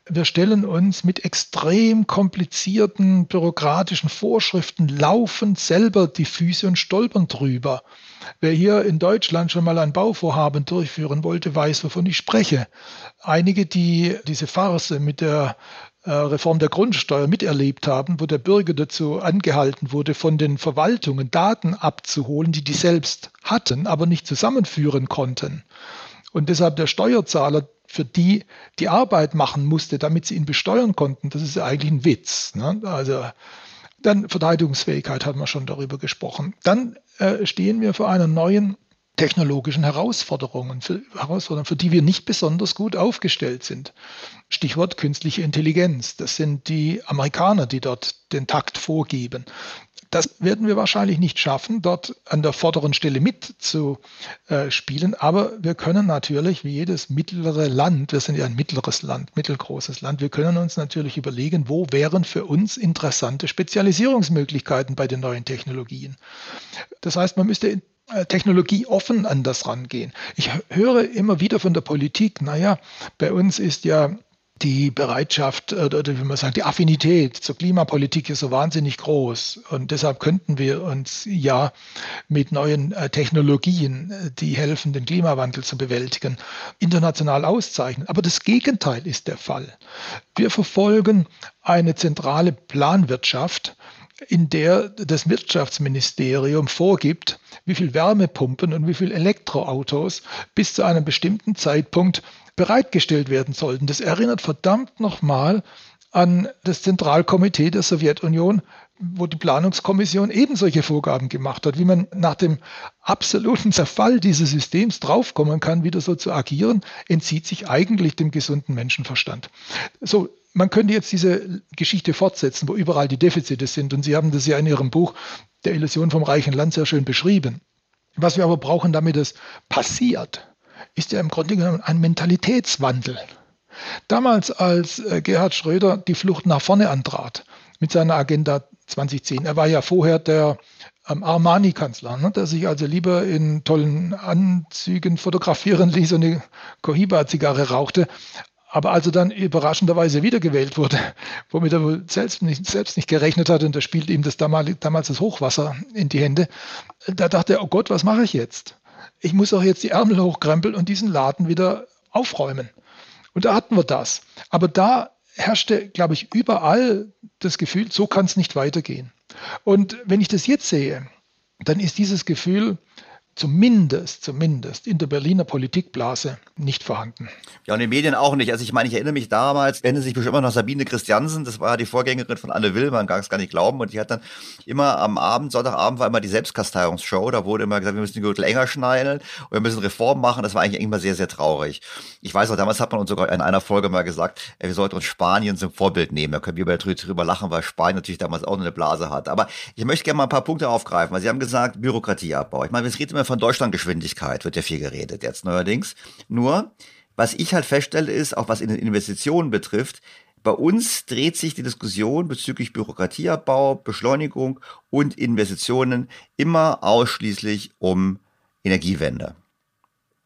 [SPEAKER 8] Wir stellen uns mit extrem komplizierten bürokratischen Vorschriften laufend selber die Füße und stolpern drüber. Wer hier in Deutschland schon mal ein Bauvorhaben durchführen wollte, weiß, wovon ich spreche. Einige, die diese Farce mit der äh, Reform der Grundsteuer miterlebt haben, wo der Bürger dazu angehalten wurde, von den Verwaltungen Daten abzuholen, die die selbst hatten, aber nicht zusammenführen konnten. Und deshalb der Steuerzahler für die die Arbeit machen musste, damit sie ihn besteuern konnten, das ist eigentlich ein Witz. Ne? Also dann Verteidigungsfähigkeit haben wir schon darüber gesprochen. Dann äh, stehen wir vor einer neuen technologischen Herausforderungen, für, Herausforderungen, für die wir nicht besonders gut aufgestellt sind. Stichwort künstliche Intelligenz. Das sind die Amerikaner, die dort den Takt vorgeben. Das werden wir wahrscheinlich nicht schaffen, dort an der vorderen Stelle mitzuspielen. Aber wir können natürlich, wie jedes mittlere Land, wir sind ja ein mittleres Land, mittelgroßes Land, wir können uns natürlich überlegen, wo wären für uns interessante Spezialisierungsmöglichkeiten bei den neuen Technologien. Das heißt, man müsste äh, Technologie offen an das rangehen. Ich höre immer wieder von der Politik, naja, bei uns ist ja die Bereitschaft oder wie man sagt, die Affinität zur Klimapolitik ist so wahnsinnig groß. Und deshalb könnten wir uns ja mit neuen äh, Technologien, äh, die helfen, den Klimawandel zu bewältigen, international auszeichnen. Aber das Gegenteil ist der Fall. Wir verfolgen eine zentrale Planwirtschaft, in der das Wirtschaftsministerium vorgibt, wie viel Wärmepumpen und wie viel Elektroautos bis zu einem bestimmten Zeitpunkt bereitgestellt werden sollten. Das erinnert verdammt nochmal an das Zentralkomitee der Sowjetunion, wo die Planungskommission eben solche Vorgaben gemacht hat, wie man nach dem absoluten Zerfall dieses Systems draufkommen kann, wieder so zu agieren, entzieht sich eigentlich dem gesunden Menschenverstand. So, man könnte jetzt diese Geschichte fortsetzen, wo überall die Defizite sind. Und Sie haben das ja in Ihrem Buch Der Illusion vom reichen Land sehr schön beschrieben. Was wir aber brauchen, damit es passiert, ist ja im Grunde genommen ein Mentalitätswandel. Damals, als äh, Gerhard Schröder die Flucht nach vorne antrat mit seiner Agenda 2010, er war ja vorher der ähm, Armani-Kanzler, ne, der sich also lieber in tollen Anzügen fotografieren ließ und eine Cohiba-Zigarre rauchte, aber als er dann überraschenderweise wiedergewählt wurde, womit er wohl selbst nicht, selbst nicht gerechnet hat, und da spielte ihm das damals, damals das Hochwasser in die Hände, da dachte er, oh Gott, was mache ich jetzt? Ich muss auch jetzt die Ärmel hochkrempeln und diesen Laden wieder aufräumen. Und da hatten wir das. Aber da herrschte, glaube ich, überall das Gefühl, so kann es nicht weitergehen. Und wenn ich das jetzt sehe, dann ist dieses Gefühl zumindest, zumindest in der Berliner Politikblase nicht vorhanden.
[SPEAKER 9] Ja, und in den Medien auch nicht. Also ich meine, ich erinnere mich damals, erinnert sich bestimmt immer noch Sabine Christiansen, das war die Vorgängerin von Anne Will, man kann es gar nicht glauben. Und die hat dann immer am Abend, Sonntagabend war immer die Selbstkasteiungsshow, da wurde immer gesagt, wir müssen die Gürtel enger schneiden und wir müssen Reformen machen. Das war eigentlich immer sehr, sehr traurig. Ich weiß auch, damals hat man uns sogar in einer Folge mal gesagt, wir sollten uns Spanien zum Vorbild nehmen. Da können wir drüber lachen, weil Spanien natürlich damals auch eine Blase hat. Aber ich möchte gerne mal ein paar Punkte aufgreifen, weil Sie haben gesagt, Bürokratieabbau. Ich meine, wir reden immer von Deutschlandgeschwindigkeit, wird ja viel geredet jetzt neuerdings. Nur, was ich halt feststelle, ist, auch was Investitionen betrifft, bei uns dreht sich die Diskussion bezüglich Bürokratieabbau, Beschleunigung und Investitionen immer ausschließlich um Energiewende.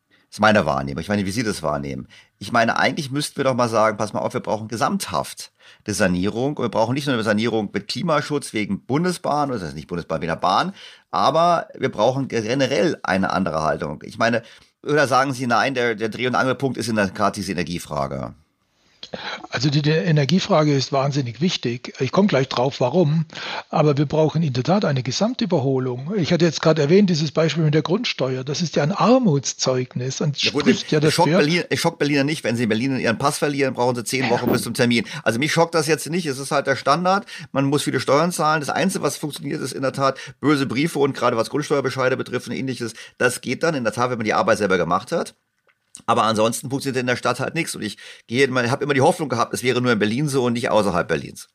[SPEAKER 9] Das ist meine Wahrnehmung. Ich meine, wie Sie das wahrnehmen. Ich meine, eigentlich müssten wir doch mal sagen, pass mal auf, wir brauchen gesamthaft eine Sanierung. Und wir brauchen nicht nur eine Sanierung mit Klimaschutz wegen Bundesbahn, oder das heißt nicht Bundesbahn wegen der Bahn, aber wir brauchen generell eine andere Haltung. Ich meine, oder sagen Sie nein, der, der Dreh- und Angelpunkt ist in der Tat diese Energiefrage?
[SPEAKER 8] Also die, die, Energiefrage ist wahnsinnig wichtig. Ich komme gleich drauf, warum. Aber wir brauchen in der Tat eine Gesamtüberholung. Ich hatte jetzt gerade erwähnt, dieses Beispiel mit der Grundsteuer. Das ist ja ein Armutszeugnis und ja, spricht ja
[SPEAKER 9] dafür. Schock Berlin, ich schock Berliner nicht. Wenn sie in Berlin ihren Pass verlieren, brauchen sie zehn Wochen bis zum Termin. Also mich schockt das jetzt nicht. Es ist halt der Standard. Man muss viele Steuern zahlen. Das Einzige, was funktioniert, ist in der Tat böse Briefe und gerade was Grundsteuerbescheide betrifft und ähnliches. Das geht dann in der Tat, wenn man die Arbeit selber gemacht hat. Aber ansonsten funktioniert in der Stadt halt nichts. Und ich gehe, habe immer die Hoffnung gehabt, es wäre nur in Berlin so und nicht außerhalb Berlins.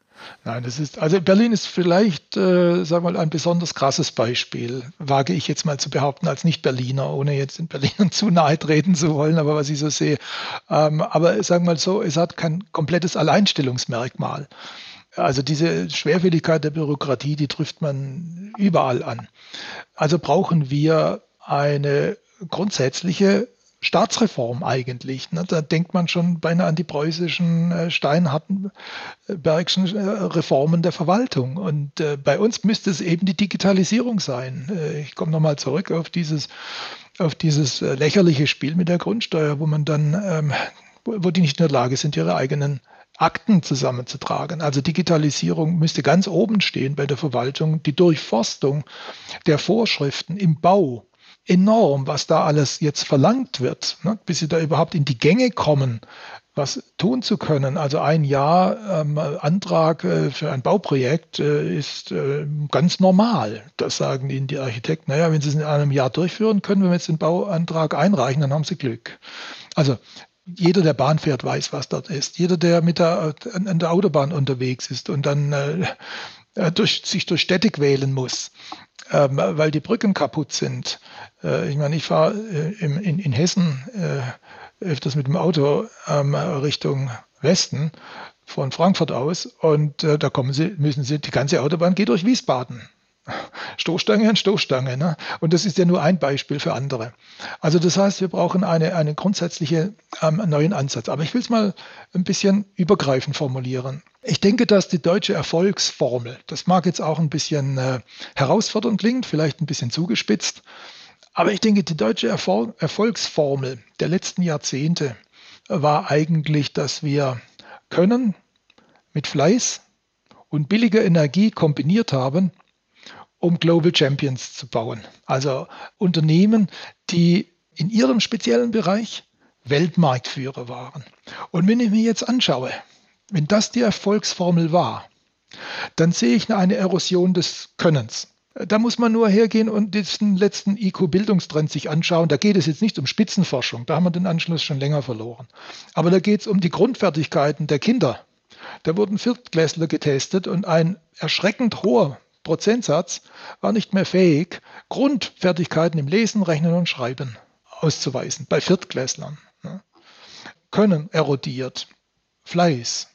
[SPEAKER 8] Nein, das ist, also Berlin ist vielleicht, äh, sagen mal, ein besonders krasses Beispiel, wage ich jetzt mal zu behaupten, als Nicht-Berliner, ohne jetzt den Berlinern zu nahe treten zu wollen, aber was ich so sehe. Ähm, aber sagen wir mal so, es hat kein komplettes Alleinstellungsmerkmal. Also diese Schwerfälligkeit der Bürokratie, die trifft man überall an. Also brauchen wir eine grundsätzliche Staatsreform eigentlich. Ne? Da denkt man schon beinahe an die preußischen äh, Steinhartenbergschen äh, Reformen der Verwaltung. Und äh, bei uns müsste es eben die Digitalisierung sein. Äh, ich komme nochmal zurück auf dieses, auf dieses äh, lächerliche Spiel mit der Grundsteuer, wo man dann, ähm, wo die nicht in der Lage sind, ihre eigenen Akten zusammenzutragen. Also Digitalisierung müsste ganz oben stehen bei der Verwaltung. Die Durchforstung der Vorschriften im Bau enorm, was da alles jetzt verlangt wird, ne, bis sie da überhaupt in die Gänge kommen, was tun zu können. Also ein Jahr ähm, Antrag äh, für ein Bauprojekt äh, ist äh, ganz normal. Das sagen Ihnen die Architekten. Naja, wenn Sie es in einem Jahr durchführen können, wenn wir jetzt den Bauantrag einreichen, dann haben Sie Glück. Also jeder, der Bahn fährt, weiß, was dort ist. Jeder, der mit der, an der Autobahn unterwegs ist und dann äh, äh durch, sich durch Städte quälen muss, ähm, weil die Brücken kaputt sind. Äh, ich meine, ich fahre äh, in, in, Hessen äh, öfters mit dem Auto ähm, Richtung Westen von Frankfurt aus und äh, da kommen sie, müssen sie, die ganze Autobahn geht durch Wiesbaden. Stoßstange an Stoßstange. Ne? Und das ist ja nur ein Beispiel für andere. Also das heißt, wir brauchen eine, eine grundsätzliche ähm, neuen Ansatz. Aber ich will es mal ein bisschen übergreifend formulieren. Ich denke, dass die deutsche Erfolgsformel, das mag jetzt auch ein bisschen äh, herausfordernd klingen, vielleicht ein bisschen zugespitzt, aber ich denke, die deutsche Erfol Erfolgsformel der letzten Jahrzehnte war eigentlich, dass wir Können mit Fleiß und billiger Energie kombiniert haben, um Global Champions zu bauen. Also Unternehmen, die in ihrem speziellen Bereich Weltmarktführer waren. Und wenn ich mir jetzt anschaue, wenn das die Erfolgsformel war, dann sehe ich eine Erosion des Könnens. Da muss man nur hergehen und diesen letzten IQ-Bildungstrend sich anschauen. Da geht es jetzt nicht um Spitzenforschung, da haben wir den Anschluss schon länger verloren. Aber da geht es um die Grundfertigkeiten der Kinder. Da wurden Viertklässler getestet und ein erschreckend hoher Prozentsatz war nicht mehr fähig, Grundfertigkeiten im Lesen, Rechnen und Schreiben auszuweisen bei Viertklässlern. Ne? Können erodiert. Fleiß.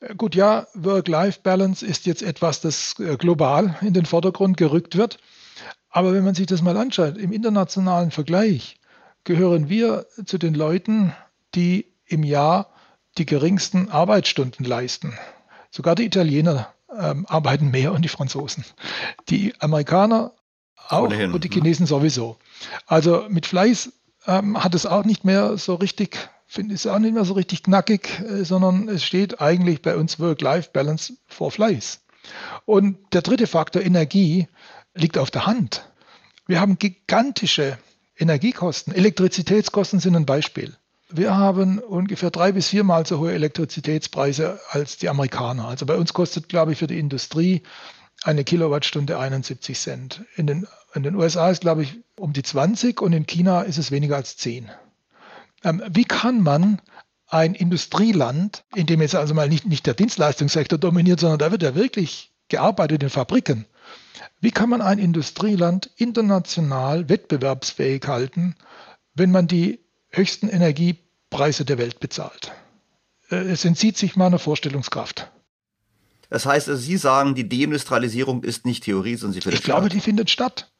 [SPEAKER 8] Äh, gut, ja, Work-Life-Balance ist jetzt etwas, das äh, global in den Vordergrund gerückt wird. Aber wenn man sich das mal anschaut, im internationalen Vergleich gehören wir zu den Leuten, die im Jahr die geringsten Arbeitsstunden leisten. Sogar die Italiener ähm, arbeiten mehr und die Franzosen. Die Amerikaner auch Ohnehin. und die Chinesen sowieso. Also mit Fleiß ähm, hat es auch nicht mehr so richtig finde ich es auch nicht mehr so richtig knackig, äh, sondern es steht eigentlich bei uns Work-Life-Balance for Fleiß. Und der dritte Faktor, Energie, liegt auf der Hand. Wir haben gigantische Energiekosten. Elektrizitätskosten sind ein Beispiel. Wir haben ungefähr drei bis viermal so hohe Elektrizitätspreise als die Amerikaner. Also bei uns kostet, glaube ich, für die Industrie eine Kilowattstunde 71 Cent. In den, in den USA ist, glaube ich, um die 20 und in China ist es weniger als 10. Ähm, wie kann man ein Industrieland, in dem jetzt also mal nicht, nicht der Dienstleistungssektor dominiert, sondern da wird ja wirklich gearbeitet in Fabriken, wie kann man ein Industrieland international wettbewerbsfähig halten, wenn man die höchsten Energiepreise der Welt bezahlt? Äh, es entzieht sich meiner Vorstellungskraft.
[SPEAKER 9] Das heißt, also Sie sagen, die Deindustrialisierung ist nicht Theorie, sondern sie
[SPEAKER 8] findet statt. Ich glaube, die findet statt.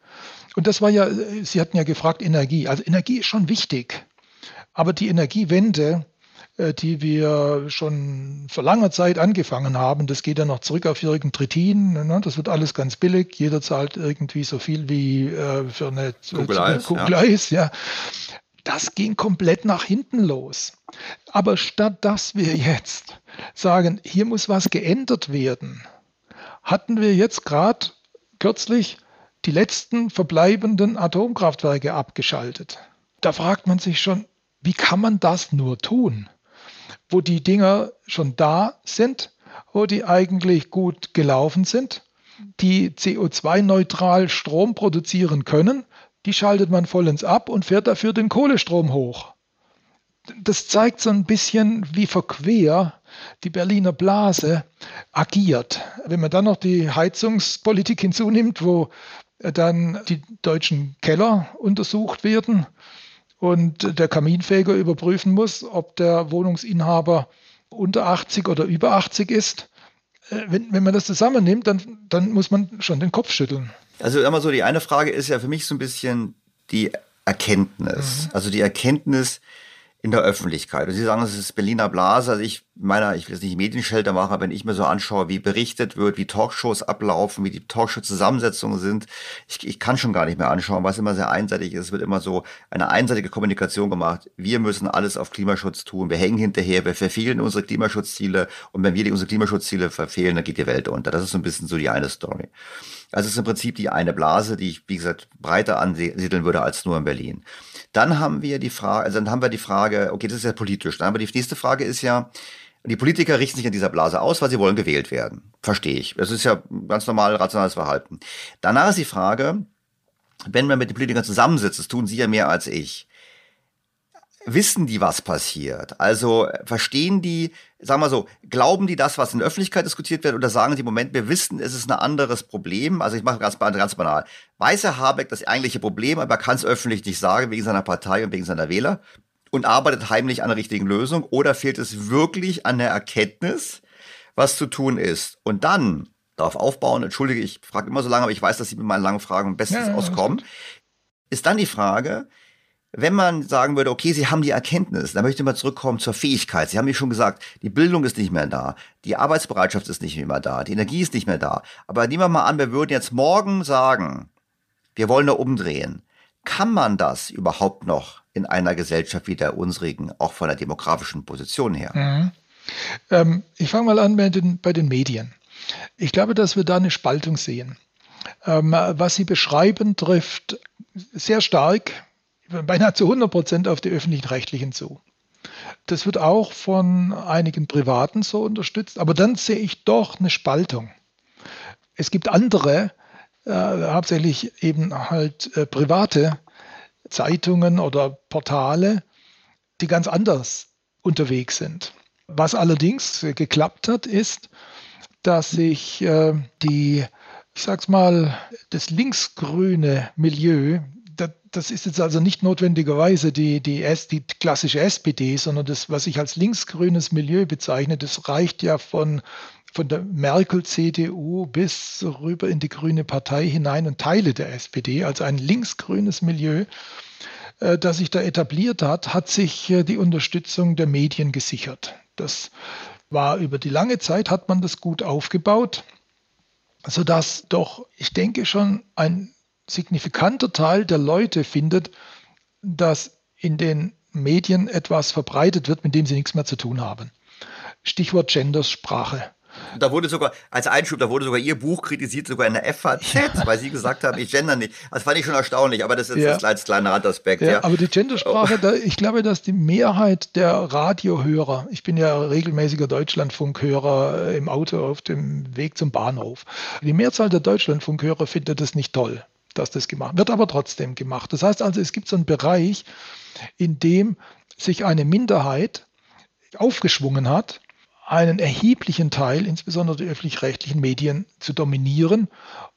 [SPEAKER 8] Und das war ja, Sie hatten ja gefragt, Energie. Also Energie ist schon wichtig. Aber die Energiewende, äh, die wir schon vor langer Zeit angefangen haben. Das geht ja noch zurück auf Jürgen Trittin. Ne? Das wird alles ganz billig. Jeder zahlt irgendwie so viel wie äh, für eine
[SPEAKER 9] Kugel Eis.
[SPEAKER 8] Kugel. Eis ja. Das ging komplett nach hinten los. Aber statt dass wir jetzt sagen, hier muss was geändert werden, hatten wir jetzt gerade kürzlich die letzten verbleibenden Atomkraftwerke abgeschaltet. Da fragt man sich schon, wie kann man das nur tun? wo die Dinger schon da sind, wo die eigentlich gut gelaufen sind, die CO2-neutral Strom produzieren können, die schaltet man vollends ab und fährt dafür den Kohlestrom hoch. Das zeigt so ein bisschen, wie verquer die Berliner Blase agiert. Wenn man dann noch die Heizungspolitik hinzunimmt, wo dann die deutschen Keller untersucht werden, und der Kaminfeger überprüfen muss, ob der Wohnungsinhaber unter 80 oder über 80 ist. Äh, wenn, wenn man das zusammennimmt, dann, dann muss man schon den Kopf schütteln.
[SPEAKER 9] Also immer so, die eine Frage ist ja für mich so ein bisschen die Erkenntnis. Mhm. Also die Erkenntnis, in der Öffentlichkeit. Und Sie sagen, es ist Berliner Blase. Also ich meiner, ich will jetzt nicht Medienschelter machen, aber wenn ich mir so anschaue, wie berichtet wird, wie Talkshows ablaufen, wie die Talkshow-Zusammensetzungen sind, ich, ich kann schon gar nicht mehr anschauen, was immer sehr einseitig ist. Es wird immer so eine einseitige Kommunikation gemacht. Wir müssen alles auf Klimaschutz tun. Wir hängen hinterher, wir verfehlen unsere Klimaschutzziele. Und wenn wir unsere Klimaschutzziele verfehlen, dann geht die Welt unter. Das ist so ein bisschen so die eine Story. Also es ist im Prinzip die eine Blase, die ich, wie gesagt, breiter ansiedeln würde als nur in Berlin. Dann haben wir die Frage, also dann haben wir die Frage, okay, das ist ja politisch. Dann haben wir die nächste Frage ist ja, die Politiker richten sich an dieser Blase aus, weil sie wollen gewählt werden. Verstehe ich. Das ist ja ganz normal rationales Verhalten. Danach ist die Frage, wenn man mit den Politikern zusammensitzt, das tun sie ja mehr als ich, wissen die, was passiert? Also verstehen die, sagen wir so, glauben die das, was in der Öffentlichkeit diskutiert wird, oder sagen sie, Moment, wir wissen, es ist ein anderes Problem? Also ich mache ganz, ganz banal. Weiß Herr Habeck das eigentliche Problem, aber kann es öffentlich nicht sagen, wegen seiner Partei und wegen seiner Wähler? Und arbeitet heimlich an der richtigen Lösung? Oder fehlt es wirklich an der Erkenntnis, was zu tun ist? Und dann darauf aufbauen, entschuldige, ich frage immer so lange, aber ich weiß, dass Sie mit meinen langen Fragen bestens ja, auskommen, ist dann die Frage, wenn man sagen würde, okay, Sie haben die Erkenntnis, dann möchte ich mal zurückkommen zur Fähigkeit. Sie haben mir schon gesagt, die Bildung ist nicht mehr da, die Arbeitsbereitschaft ist nicht mehr da, die Energie ist nicht mehr da. Aber nehmen wir mal an, wir würden jetzt morgen sagen, wir wollen da umdrehen. Kann man das überhaupt noch in einer Gesellschaft wie der unsrigen, auch von der demografischen Position her?
[SPEAKER 8] Mhm. Ähm, ich fange mal an bei den, bei den Medien. Ich glaube, dass wir da eine Spaltung sehen. Ähm, was Sie beschreiben, trifft sehr stark beinahe zu 100 Prozent auf die öffentlichen Rechtlichen zu. Das wird auch von einigen Privaten so unterstützt, aber dann sehe ich doch eine Spaltung. Es gibt andere, äh, hauptsächlich eben halt äh, private Zeitungen oder Portale, die ganz anders unterwegs sind. Was allerdings geklappt hat, ist, dass sich äh, die, ich sag's mal, das linksgrüne Milieu das ist jetzt also nicht notwendigerweise die, die, S, die klassische SPD, sondern das, was ich als linksgrünes Milieu bezeichne, das reicht ja von, von der Merkel-CDU bis rüber in die Grüne Partei hinein und Teile der SPD, also ein linksgrünes Milieu, äh, das sich da etabliert hat, hat sich äh, die Unterstützung der Medien gesichert. Das war über die lange Zeit, hat man das gut aufgebaut, sodass doch, ich denke schon, ein signifikanter Teil der Leute findet, dass in den Medien etwas verbreitet wird, mit dem sie nichts mehr zu tun haben. Stichwort Gendersprache.
[SPEAKER 9] Da wurde sogar, als Einschub, da wurde sogar Ihr Buch kritisiert, sogar in der FAZ, ja. weil Sie gesagt haben, ich gender nicht. Das fand ich schon erstaunlich, aber das ist jetzt ja. als kleiner Randaspekt.
[SPEAKER 8] Ja, ja. Aber die Gendersprache, oh. da, ich glaube, dass die Mehrheit der Radiohörer, ich bin ja regelmäßiger Deutschlandfunkhörer im Auto auf dem Weg zum Bahnhof, die Mehrzahl der Deutschlandfunkhörer findet das nicht toll, dass das gemacht wird, aber trotzdem gemacht. Das heißt also, es gibt so einen Bereich, in dem sich eine Minderheit aufgeschwungen hat, einen erheblichen Teil, insbesondere die öffentlich-rechtlichen Medien, zu dominieren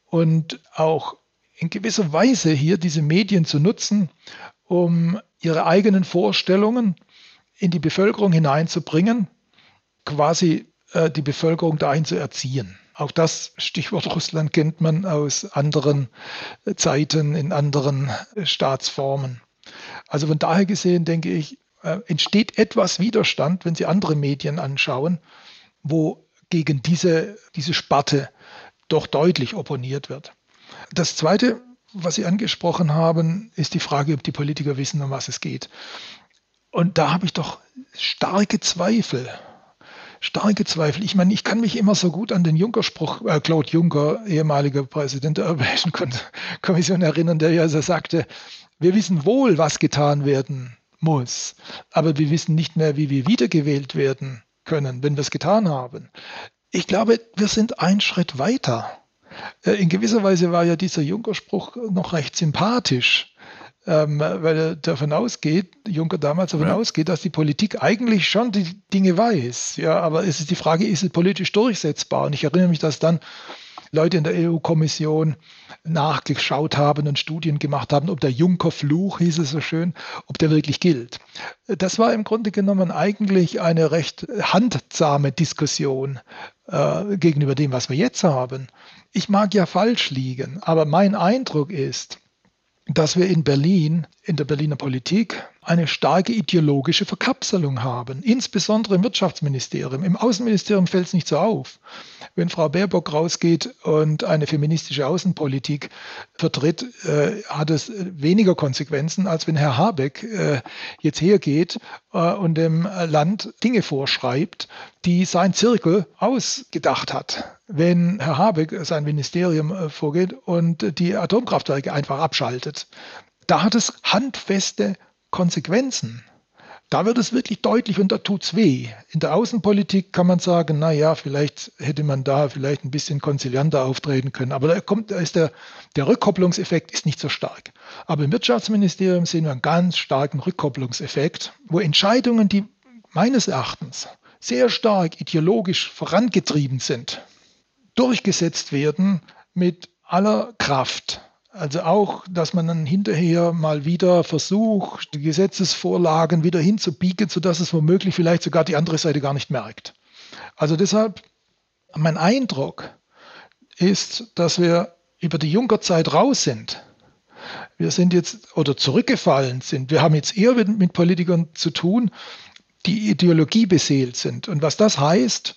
[SPEAKER 8] und auch in gewisser Weise hier diese Medien zu nutzen, um ihre eigenen Vorstellungen in die Bevölkerung hineinzubringen, quasi äh, die Bevölkerung dahin zu erziehen. Auch das Stichwort Russland kennt man aus anderen Zeiten, in anderen Staatsformen. Also von daher gesehen denke ich, äh, entsteht etwas Widerstand, wenn Sie andere Medien anschauen, wo gegen diese, diese Sparte doch deutlich opponiert wird. Das Zweite, was Sie angesprochen haben, ist die Frage, ob die Politiker wissen, um was es geht. Und da habe ich doch starke Zweifel. Starke Zweifel. Ich meine, ich kann mich immer so gut an den Juncker-Spruch, äh, Claude Juncker, ehemaliger Präsident der Europäischen Kommission, erinnern, der ja so sagte, wir wissen wohl, was getan werden muss. Aber wir wissen nicht mehr, wie wir wiedergewählt werden können, wenn wir es getan haben. Ich glaube, wir sind einen Schritt weiter. Äh, in gewisser Weise war ja dieser Juncker-Spruch noch recht sympathisch, ähm, weil er davon ausgeht, Juncker damals davon ja. ausgeht, dass die Politik eigentlich schon die Dinge weiß. Ja, aber es ist die Frage, ist es politisch durchsetzbar? Und ich erinnere mich, dass dann Leute in der EU-Kommission nachgeschaut haben und Studien gemacht haben, ob der Juncker-Fluch, hieß es so schön, ob der wirklich gilt. Das war im Grunde genommen eigentlich eine recht handsame Diskussion äh, gegenüber dem, was wir jetzt haben. Ich mag ja falsch liegen, aber mein Eindruck ist, dass wir in Berlin, in der Berliner Politik, eine starke ideologische Verkapselung haben, insbesondere im Wirtschaftsministerium. Im Außenministerium fällt es nicht so auf. Wenn Frau Baerbock rausgeht und eine feministische Außenpolitik vertritt, äh, hat es weniger Konsequenzen, als wenn Herr Habeck äh, jetzt hergeht äh, und dem Land Dinge vorschreibt, die sein Zirkel ausgedacht hat wenn Herr Habeck sein Ministerium äh, vorgeht und die Atomkraftwerke einfach abschaltet. Da hat es handfeste Konsequenzen. Da wird es wirklich deutlich und da tut es weh. In der Außenpolitik kann man sagen, na ja, vielleicht hätte man da vielleicht ein bisschen konzilianter auftreten können. Aber da kommt, da ist der, der Rückkopplungseffekt ist nicht so stark. Aber im Wirtschaftsministerium sehen wir einen ganz starken Rückkopplungseffekt, wo Entscheidungen, die meines Erachtens sehr stark ideologisch vorangetrieben sind, durchgesetzt werden mit aller Kraft. Also auch, dass man dann hinterher mal wieder versucht, die Gesetzesvorlagen wieder hinzubiegen, sodass es womöglich vielleicht sogar die andere Seite gar nicht merkt. Also deshalb, mein Eindruck ist, dass wir über die Junkerzeit raus sind. Wir sind jetzt oder zurückgefallen sind. Wir haben jetzt eher mit, Politikern zu tun, die Ideologie beseelt sind. Und was das heißt,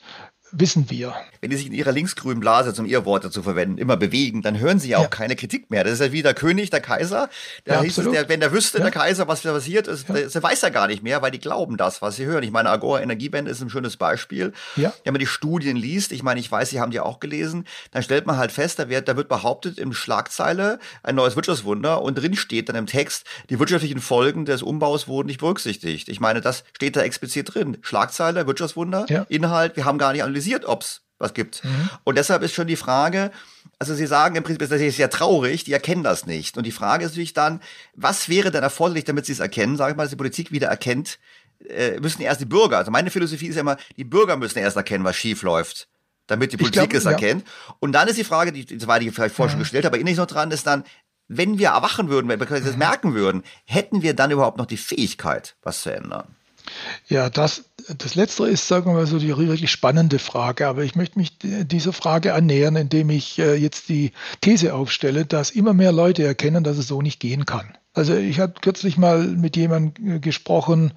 [SPEAKER 8] wissen wir.
[SPEAKER 9] Wenn die sich in ihrer linksgrünen Blase, um ihr Wort zu verwenden, immer bewegen, dann hören sie ja auch ja. keine Kritik mehr. Das ist ja wie der König, der Kaiser. Da ja, hieß es, der, wenn der wüsste, ja. der Kaiser, was passiert ist, ja. der, weiß er gar nicht mehr, weil die glauben das, was sie hören. Ich meine, Agora Energiewende ist ein schönes Beispiel. Ja. Wenn man die Studien liest, ich meine, ich weiß, Sie haben die auch gelesen, dann stellt man halt fest, da wird, da wird behauptet im Schlagzeile ein neues Wirtschaftswunder und drin steht dann im Text, die wirtschaftlichen Folgen des Umbaus wurden nicht berücksichtigt. Ich meine, das steht da explizit drin. Schlagzeile, Wirtschaftswunder, Inhalt, wir haben gar nicht analysiert analysiert, ob es was gibt. Mhm. Und deshalb ist schon die Frage, also Sie sagen im Prinzip, das ist ja traurig, die erkennen das nicht. Und die Frage ist natürlich dann, was wäre denn erforderlich, damit Sie es erkennen? Sag ich mal, dass die Politik wieder erkennt, äh, müssen erst die Bürger, also meine Philosophie ist ja immer, die Bürger müssen erst erkennen, was schief läuft, damit die Politik glaub, es ja. erkennt. Und dann ist die Frage, die, die war die vielleicht vorher mhm. schon gestellt, aber innerlich noch dran ist dann, wenn wir erwachen würden, wenn wir das mhm. merken würden, hätten wir dann überhaupt noch die Fähigkeit, was zu ändern?
[SPEAKER 8] Ja, das, das Letztere ist, sagen wir mal so, die wirklich spannende Frage. Aber ich möchte mich dieser Frage annähern, indem ich äh, jetzt die These aufstelle, dass immer mehr Leute erkennen, dass es so nicht gehen kann. Also ich habe kürzlich mal mit jemandem äh, gesprochen,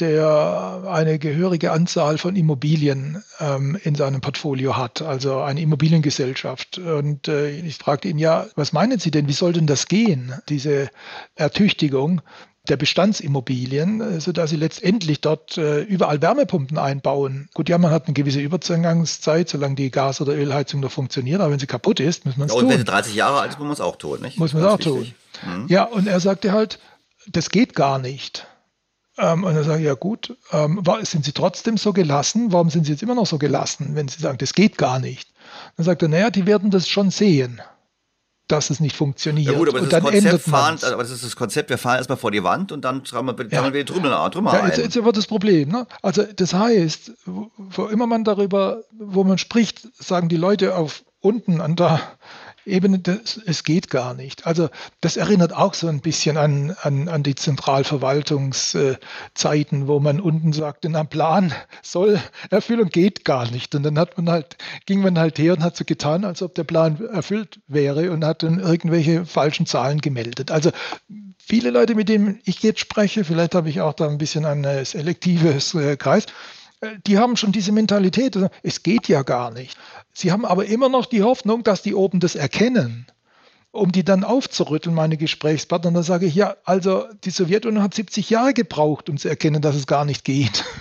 [SPEAKER 8] der eine gehörige Anzahl von Immobilien ähm, in seinem Portfolio hat, also eine Immobiliengesellschaft. Und äh, ich fragte ihn, ja, was meinen Sie denn, wie soll denn das gehen, diese Ertüchtigung? Der Bestandsimmobilien, äh, sodass sie letztendlich dort äh, überall Wärmepumpen einbauen. Gut, ja, man hat eine gewisse Übergangszeit, solange die Gas- oder Ölheizung noch funktioniert, aber wenn sie kaputt ist, muss man es ja, und tun. Und wenn sie
[SPEAKER 9] 30 Jahre alt ist, muss man es auch tun, nicht?
[SPEAKER 8] Muss man es auch wichtig. tun. Mhm. Ja, und er sagte halt, das geht gar nicht. Ähm, und dann sage ich, ja gut, ähm, sind Sie trotzdem so gelassen? Warum sind Sie jetzt immer noch so gelassen, wenn Sie sagen, das geht gar nicht? Dann sagt er, naja, die werden das schon sehen dass es nicht funktioniert. Ja
[SPEAKER 9] gut, aber, das, das Konzept fahren, aber das ist das Konzept, wir fahren erstmal vor die Wand und dann tragen wir, ja. wir die Trümmer, Trümmer
[SPEAKER 8] ja, jetzt, jetzt wird das Problem. Ne? Also das heißt, wo immer man darüber, wo man spricht, sagen die Leute auf unten an der Ebene, das, es geht gar nicht. Also das erinnert auch so ein bisschen an, an, an die Zentralverwaltungszeiten, wo man unten sagte, na Plan soll Erfüllung geht gar nicht. Und dann hat man halt, ging man halt her und hat so getan, als ob der Plan erfüllt wäre und hat dann irgendwelche falschen Zahlen gemeldet. Also viele Leute, mit denen ich jetzt spreche, vielleicht habe ich auch da ein bisschen ein selektives äh, Kreis, äh, die haben schon diese Mentalität, es geht ja gar nicht. Sie haben aber immer noch die Hoffnung, dass die oben das erkennen, um die dann aufzurütteln, meine Gesprächspartner. Und dann sage ich, ja, also die Sowjetunion hat 70 Jahre gebraucht, um zu erkennen, dass es gar nicht geht.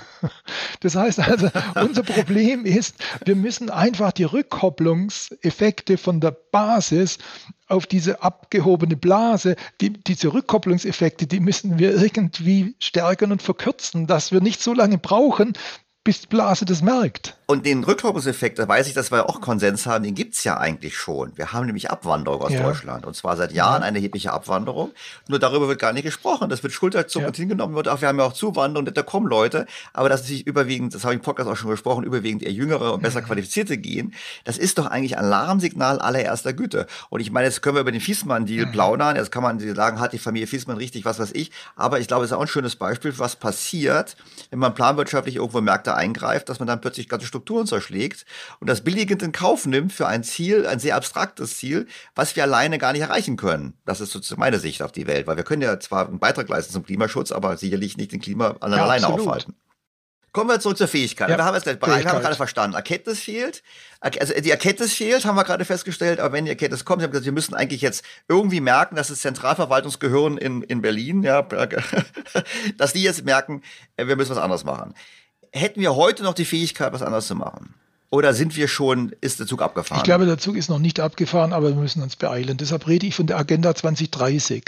[SPEAKER 8] Das heißt also, unser Problem ist, wir müssen einfach die Rückkopplungseffekte von der Basis auf diese abgehobene Blase, die, diese Rückkopplungseffekte, die müssen wir irgendwie stärken und verkürzen, dass wir nicht so lange brauchen, bis Blase das merkt.
[SPEAKER 9] Und den Rückkopplungseffekt, da weiß ich, dass wir auch Konsens haben, den gibt es ja eigentlich schon. Wir haben nämlich Abwanderung aus ja. Deutschland. Und zwar seit Jahren ja. eine erhebliche Abwanderung. Nur darüber wird gar nicht gesprochen. Das wird schulterzuckend ja. hingenommen. Wird auch, wir haben ja auch Zuwanderung, da kommen Leute. Aber dass sich überwiegend, das habe ich im Podcast auch schon gesprochen, überwiegend eher jüngere und besser mhm. qualifizierte gehen, das ist doch eigentlich ein Alarmsignal allererster Güte. Und ich meine, jetzt können wir über den Fiesmann-Deal mhm. plaudern. Jetzt kann man sagen, hat die Familie Fiesmann richtig, was weiß ich. Aber ich glaube, es ist auch ein schönes Beispiel, was passiert, wenn man planwirtschaftlich irgendwo Märkte eingreift, dass man dann plötzlich ganze Strukturen zerschlägt und das billigend in Kauf nimmt für ein Ziel, ein sehr abstraktes Ziel, was wir alleine gar nicht erreichen können. Das ist sozusagen meine Sicht auf die Welt, weil wir können ja zwar einen Beitrag leisten zum Klimaschutz, aber sicherlich nicht den Klima ja, alleine absolut. aufhalten. Kommen wir zurück zur Fähigkeit. Ja, wir haben es gleich, wir haben gerade verstanden. Erkenntnis fehlt. Also die Erkenntnis fehlt, haben wir gerade festgestellt. Aber wenn die Erkenntnis kommt, haben gesagt, wir müssen eigentlich jetzt irgendwie merken, dass das Zentralverwaltungsgehören in, in Berlin, ja, dass die jetzt merken, äh, wir müssen was anderes machen hätten wir heute noch die Fähigkeit, was anderes zu machen? Oder sind wir schon, ist der Zug abgefahren?
[SPEAKER 8] Ich glaube, der Zug ist noch nicht abgefahren, aber wir müssen uns beeilen. Deshalb rede ich von der Agenda 2030.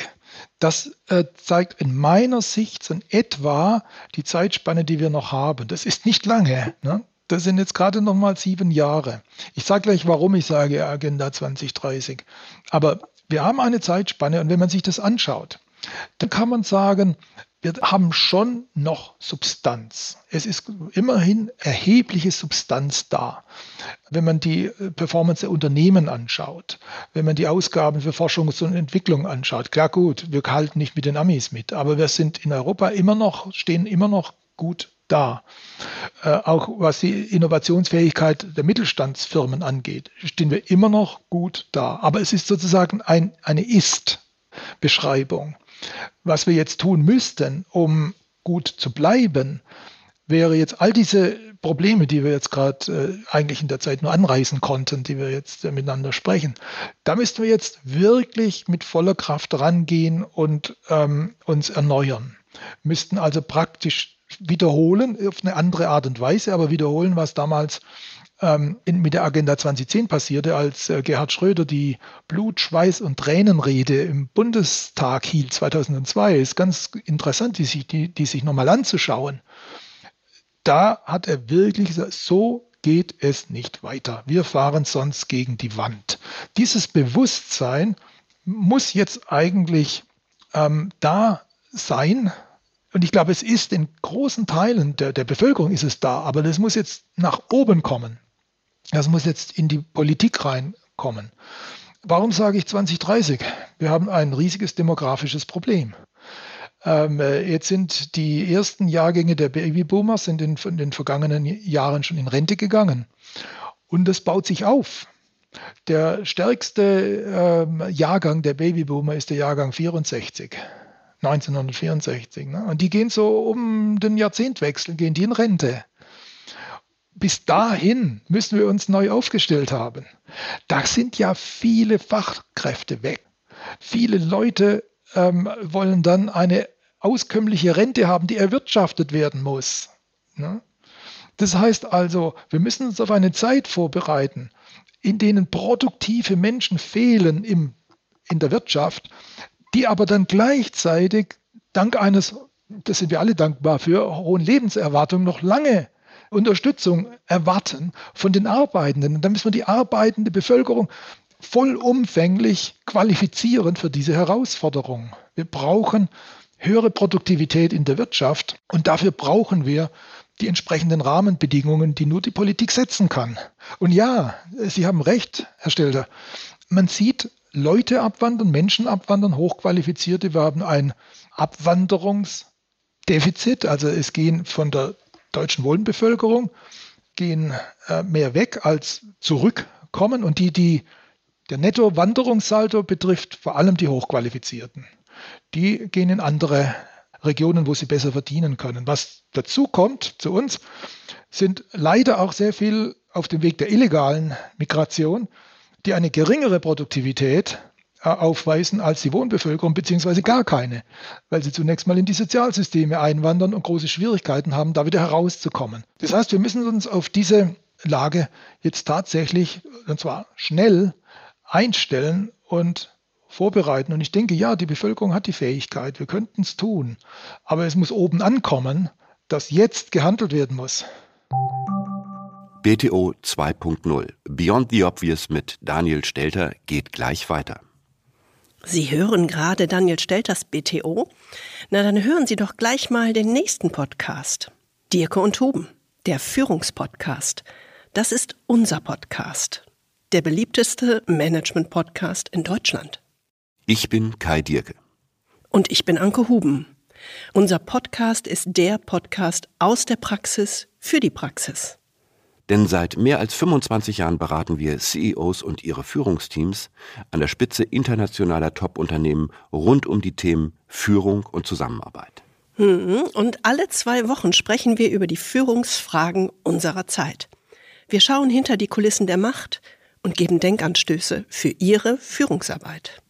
[SPEAKER 8] Das äh, zeigt in meiner Sicht so in etwa die Zeitspanne, die wir noch haben. Das ist nicht lange. Ne? Das sind jetzt gerade noch mal sieben Jahre. Ich sage gleich, warum ich sage Agenda 2030. Aber wir haben eine Zeitspanne und wenn man sich das anschaut, dann kann man sagen, wir haben schon noch Substanz. Es ist immerhin erhebliche Substanz da. Wenn man die äh, Performance der Unternehmen anschaut, wenn man die Ausgaben für Forschung und Entwicklung anschaut, klar gut, wir halten nicht mit den Amis mit, aber wir sind in Europa immer noch, stehen immer noch gut da. Äh, auch was die Innovationsfähigkeit der Mittelstandsfirmen angeht, stehen wir immer noch gut da. Aber es ist sozusagen ein, eine Ist-Beschreibung. Was wir jetzt tun müssten, um gut zu bleiben, wäre jetzt all diese Probleme, die wir jetzt gerade äh, eigentlich in der Zeit nur anreißen konnten, die wir jetzt äh, miteinander sprechen, da müssten wir jetzt wirklich mit voller Kraft rangehen und ähm, uns erneuern. Müssten also praktisch wiederholen, auf eine andere Art und Weise, aber wiederholen, was damals ähm, in, mit der Agenda 2010 passierte, als äh, Gerhard Schröder die Blut, Schweiß und Tränenrede im Bundestag hielt 2002. Ist ganz interessant, die sich, die, die sich nochmal anzuschauen. Da hat er wirklich gesagt, so geht es nicht weiter. Wir fahren sonst gegen die Wand. Dieses Bewusstsein muss jetzt eigentlich ähm, da sein, und ich glaube, es ist in großen Teilen der, der Bevölkerung ist es da, aber das muss jetzt nach oben kommen. Das muss jetzt in die Politik reinkommen. Warum sage ich 2030? Wir haben ein riesiges demografisches Problem. Ähm, äh, jetzt sind die ersten Jahrgänge der Babyboomers in den, in den vergangenen Jahren schon in Rente gegangen. Und das baut sich auf. Der stärkste ähm, Jahrgang der Babyboomer ist der Jahrgang 64. 1964. Ne? Und die gehen so um den Jahrzehntwechsel, gehen die in Rente bis dahin müssen wir uns neu aufgestellt haben. Da sind ja viele Fachkräfte weg. Viele Leute ähm, wollen dann eine auskömmliche Rente haben, die erwirtschaftet werden muss. Ne? Das heißt also, wir müssen uns auf eine Zeit vorbereiten, in denen produktive Menschen fehlen im, in der Wirtschaft, die aber dann gleichzeitig dank eines, das sind wir alle dankbar für, hohen Lebenserwartungen noch lange Unterstützung erwarten von den Arbeitenden. Und dann müssen wir die arbeitende Bevölkerung vollumfänglich qualifizieren für diese Herausforderung. Wir brauchen höhere Produktivität in der Wirtschaft und dafür brauchen wir die entsprechenden Rahmenbedingungen, die nur die Politik setzen kann. Und ja, Sie haben recht, Herr Stelter, man sieht Leute abwandern, Menschen abwandern, Hochqualifizierte. Wir haben ein Abwanderungsdefizit, also es gehen von der deutschen Wohnbevölkerung gehen äh, mehr weg als zurückkommen und die, die der Netto-Wanderungssaldo betrifft vor allem die Hochqualifizierten. Die gehen in andere Regionen, wo sie besser verdienen können. Was dazu kommt zu uns, sind leider auch sehr viel auf dem Weg der illegalen Migration, die eine geringere Produktivität aufweisen als die Wohnbevölkerung, beziehungsweise gar keine, weil sie zunächst mal in die Sozialsysteme einwandern und große Schwierigkeiten haben, da wieder herauszukommen. Das heißt, wir müssen uns auf diese Lage jetzt tatsächlich, und zwar schnell, einstellen und vorbereiten. Und ich denke, ja, die Bevölkerung hat die Fähigkeit, wir könnten es tun. Aber es muss oben ankommen, dass jetzt gehandelt werden muss.
[SPEAKER 10] BTO 2.0 Beyond the Obvious mit Daniel Stelter geht gleich weiter.
[SPEAKER 11] Sie hören gerade Daniel Stelters BTO? Na, dann hören Sie doch gleich mal den nächsten Podcast. Dirke und Huben, der Führungspodcast. Das ist unser Podcast. Der beliebteste Management-Podcast in Deutschland.
[SPEAKER 10] Ich bin Kai Dierke.
[SPEAKER 11] Und ich bin Anke Huben. Unser Podcast ist der Podcast aus der Praxis für die Praxis.
[SPEAKER 10] Denn seit mehr als 25 Jahren beraten wir CEOs und ihre Führungsteams an der Spitze internationaler Top-Unternehmen rund um die Themen Führung und Zusammenarbeit.
[SPEAKER 11] Mhm. Und alle zwei Wochen sprechen wir über die Führungsfragen unserer Zeit. Wir schauen hinter die Kulissen der Macht und geben Denkanstöße für Ihre Führungsarbeit.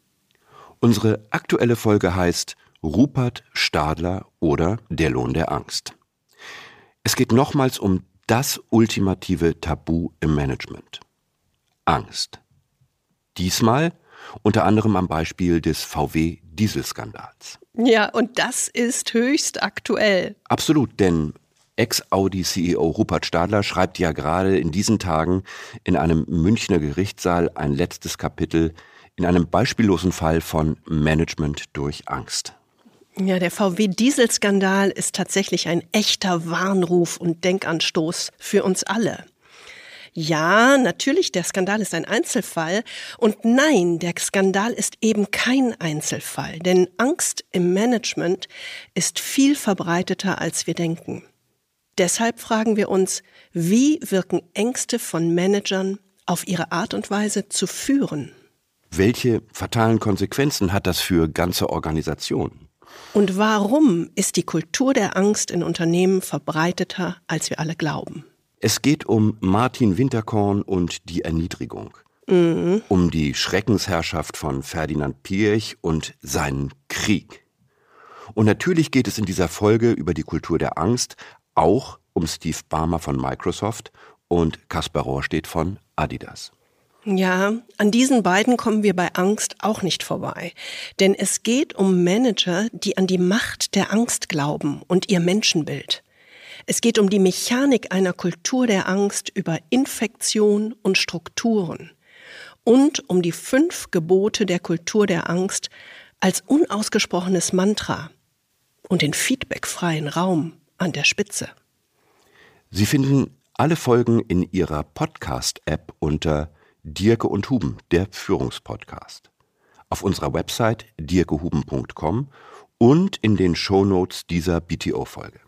[SPEAKER 10] Unsere aktuelle Folge heißt Rupert Stadler oder Der Lohn der Angst. Es geht nochmals um das ultimative Tabu im Management. Angst. Diesmal unter anderem am Beispiel des VW-Dieselskandals.
[SPEAKER 11] Ja, und das ist höchst aktuell.
[SPEAKER 10] Absolut, denn Ex-Audi-CEO Rupert Stadler schreibt ja gerade in diesen Tagen in einem Münchner Gerichtssaal ein letztes Kapitel in einem beispiellosen Fall von Management durch Angst.
[SPEAKER 11] Ja, der VW-Dieselskandal ist tatsächlich ein echter Warnruf und Denkanstoß für uns alle. Ja, natürlich, der Skandal ist ein Einzelfall. Und nein, der Skandal ist eben kein Einzelfall. Denn Angst im Management ist viel verbreiteter, als wir denken. Deshalb fragen wir uns, wie wirken Ängste von Managern auf ihre Art und Weise zu führen?
[SPEAKER 10] Welche fatalen Konsequenzen hat das für ganze Organisationen?
[SPEAKER 11] Und warum ist die Kultur der Angst in Unternehmen verbreiteter, als wir alle glauben?
[SPEAKER 10] Es geht um Martin Winterkorn und die Erniedrigung. Mhm. Um die Schreckensherrschaft von Ferdinand Piech und seinen Krieg. Und natürlich geht es in dieser Folge über die Kultur der Angst auch um Steve Barmer von Microsoft und Kaspar Rohrstedt von Adidas.
[SPEAKER 11] Ja, an diesen beiden kommen wir bei Angst auch nicht vorbei. Denn es geht um Manager, die an die Macht der Angst glauben und ihr Menschenbild. Es geht um die Mechanik einer Kultur der Angst über Infektion und Strukturen. Und um die fünf Gebote der Kultur der Angst als unausgesprochenes Mantra und den feedbackfreien Raum an der Spitze.
[SPEAKER 10] Sie finden alle Folgen in Ihrer Podcast-App unter Dirke und Huben, der Führungspodcast. Auf unserer Website dirkehuben.com und in den Shownotes dieser BTO-Folge.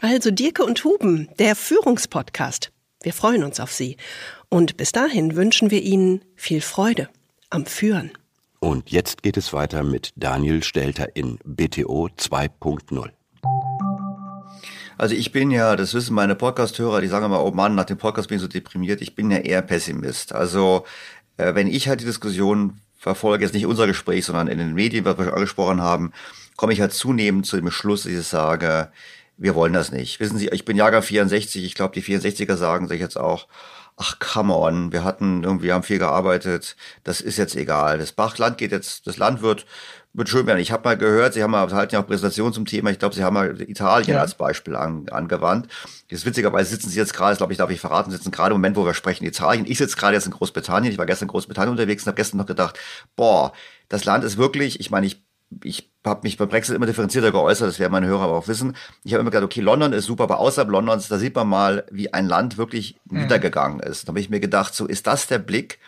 [SPEAKER 11] Also Dirke und Huben, der Führungspodcast. Wir freuen uns auf Sie. Und bis dahin wünschen wir Ihnen viel Freude am Führen.
[SPEAKER 10] Und jetzt geht es weiter mit Daniel Stelter in BTO 2.0.
[SPEAKER 3] Also ich bin ja, das wissen meine Podcast-Hörer, die sagen immer, oh Mann, nach dem Podcast bin ich so deprimiert. Ich bin ja eher Pessimist. Also äh, wenn ich halt die Diskussion
[SPEAKER 9] verfolge jetzt nicht unser Gespräch, sondern in den Medien, was wir schon angesprochen haben, komme ich halt zunehmend zu dem Schluss, dass ich sage, wir wollen das nicht. Wissen Sie, ich bin Jahrgang 64, ich glaube, die 64er sagen sich jetzt auch, ach come on, wir hatten irgendwie, haben viel gearbeitet, das ist jetzt egal. Das Bachland geht jetzt, das Land wird, wird schön werden. Ich habe mal gehört, Sie haben mal, halten ja auch Präsentationen zum Thema, ich glaube, Sie haben mal Italien ja. als Beispiel an, angewandt. Jetzt witzigerweise sitzen Sie jetzt gerade, glaube ich, darf ich verraten, sitzen gerade im Moment, wo wir sprechen, Italien. Ich sitze gerade jetzt in Großbritannien, ich war gestern in Großbritannien unterwegs und habe gestern noch gedacht, boah, das Land ist wirklich, ich meine, ich ich habe mich bei Brexit immer differenzierter geäußert, das werden meine Hörer aber auch wissen. Ich habe immer gedacht, okay, London ist super, aber außerhalb Londons, da sieht man mal, wie ein Land wirklich mhm. niedergegangen ist. Da habe ich mir gedacht, so ist das der Blick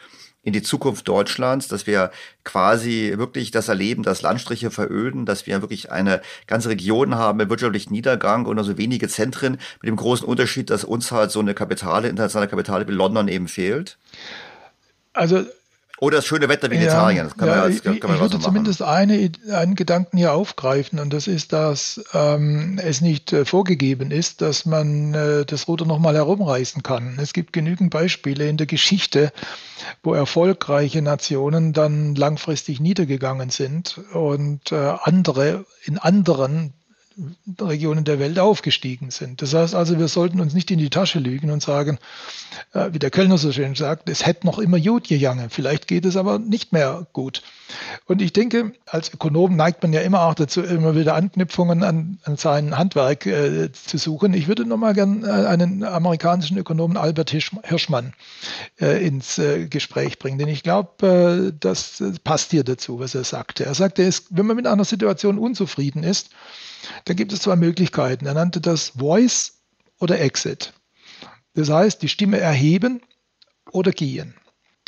[SPEAKER 9] in die Zukunft Deutschlands, dass wir quasi wirklich das erleben, dass Landstriche veröden, dass wir wirklich eine ganze Region haben mit wirtschaftlichem Niedergang und nur so wenige Zentren, mit dem großen Unterschied, dass uns halt so eine Kapitale, internationale Kapitale wie London eben fehlt.
[SPEAKER 8] Also
[SPEAKER 9] oder das schöne Wetter wie in ja, Italien. Das kann
[SPEAKER 8] ja,
[SPEAKER 9] man
[SPEAKER 8] als, kann ich, man ich würde zumindest eine, einen Gedanken hier aufgreifen und das ist, dass ähm, es nicht äh, vorgegeben ist, dass man äh, das Ruder nochmal herumreißen kann. Es gibt genügend Beispiele in der Geschichte, wo erfolgreiche Nationen dann langfristig niedergegangen sind und äh, andere in anderen Regionen der Welt aufgestiegen sind. Das heißt also, wir sollten uns nicht in die Tasche lügen und sagen, äh, wie der Kellner so schön sagt, es hätte noch immer gut gegangen. Vielleicht geht es aber nicht mehr gut. Und ich denke, als Ökonom neigt man ja immer auch dazu, immer wieder Anknüpfungen an, an sein Handwerk äh, zu suchen. Ich würde nochmal gern äh, einen amerikanischen Ökonomen Albert Hirschmann äh, ins äh, Gespräch bringen, denn ich glaube, das passt hier dazu, was er sagte. Er sagte, wenn man mit einer Situation unzufrieden ist, da gibt es zwei Möglichkeiten. Er nannte das Voice oder Exit. Das heißt, die Stimme erheben oder gehen.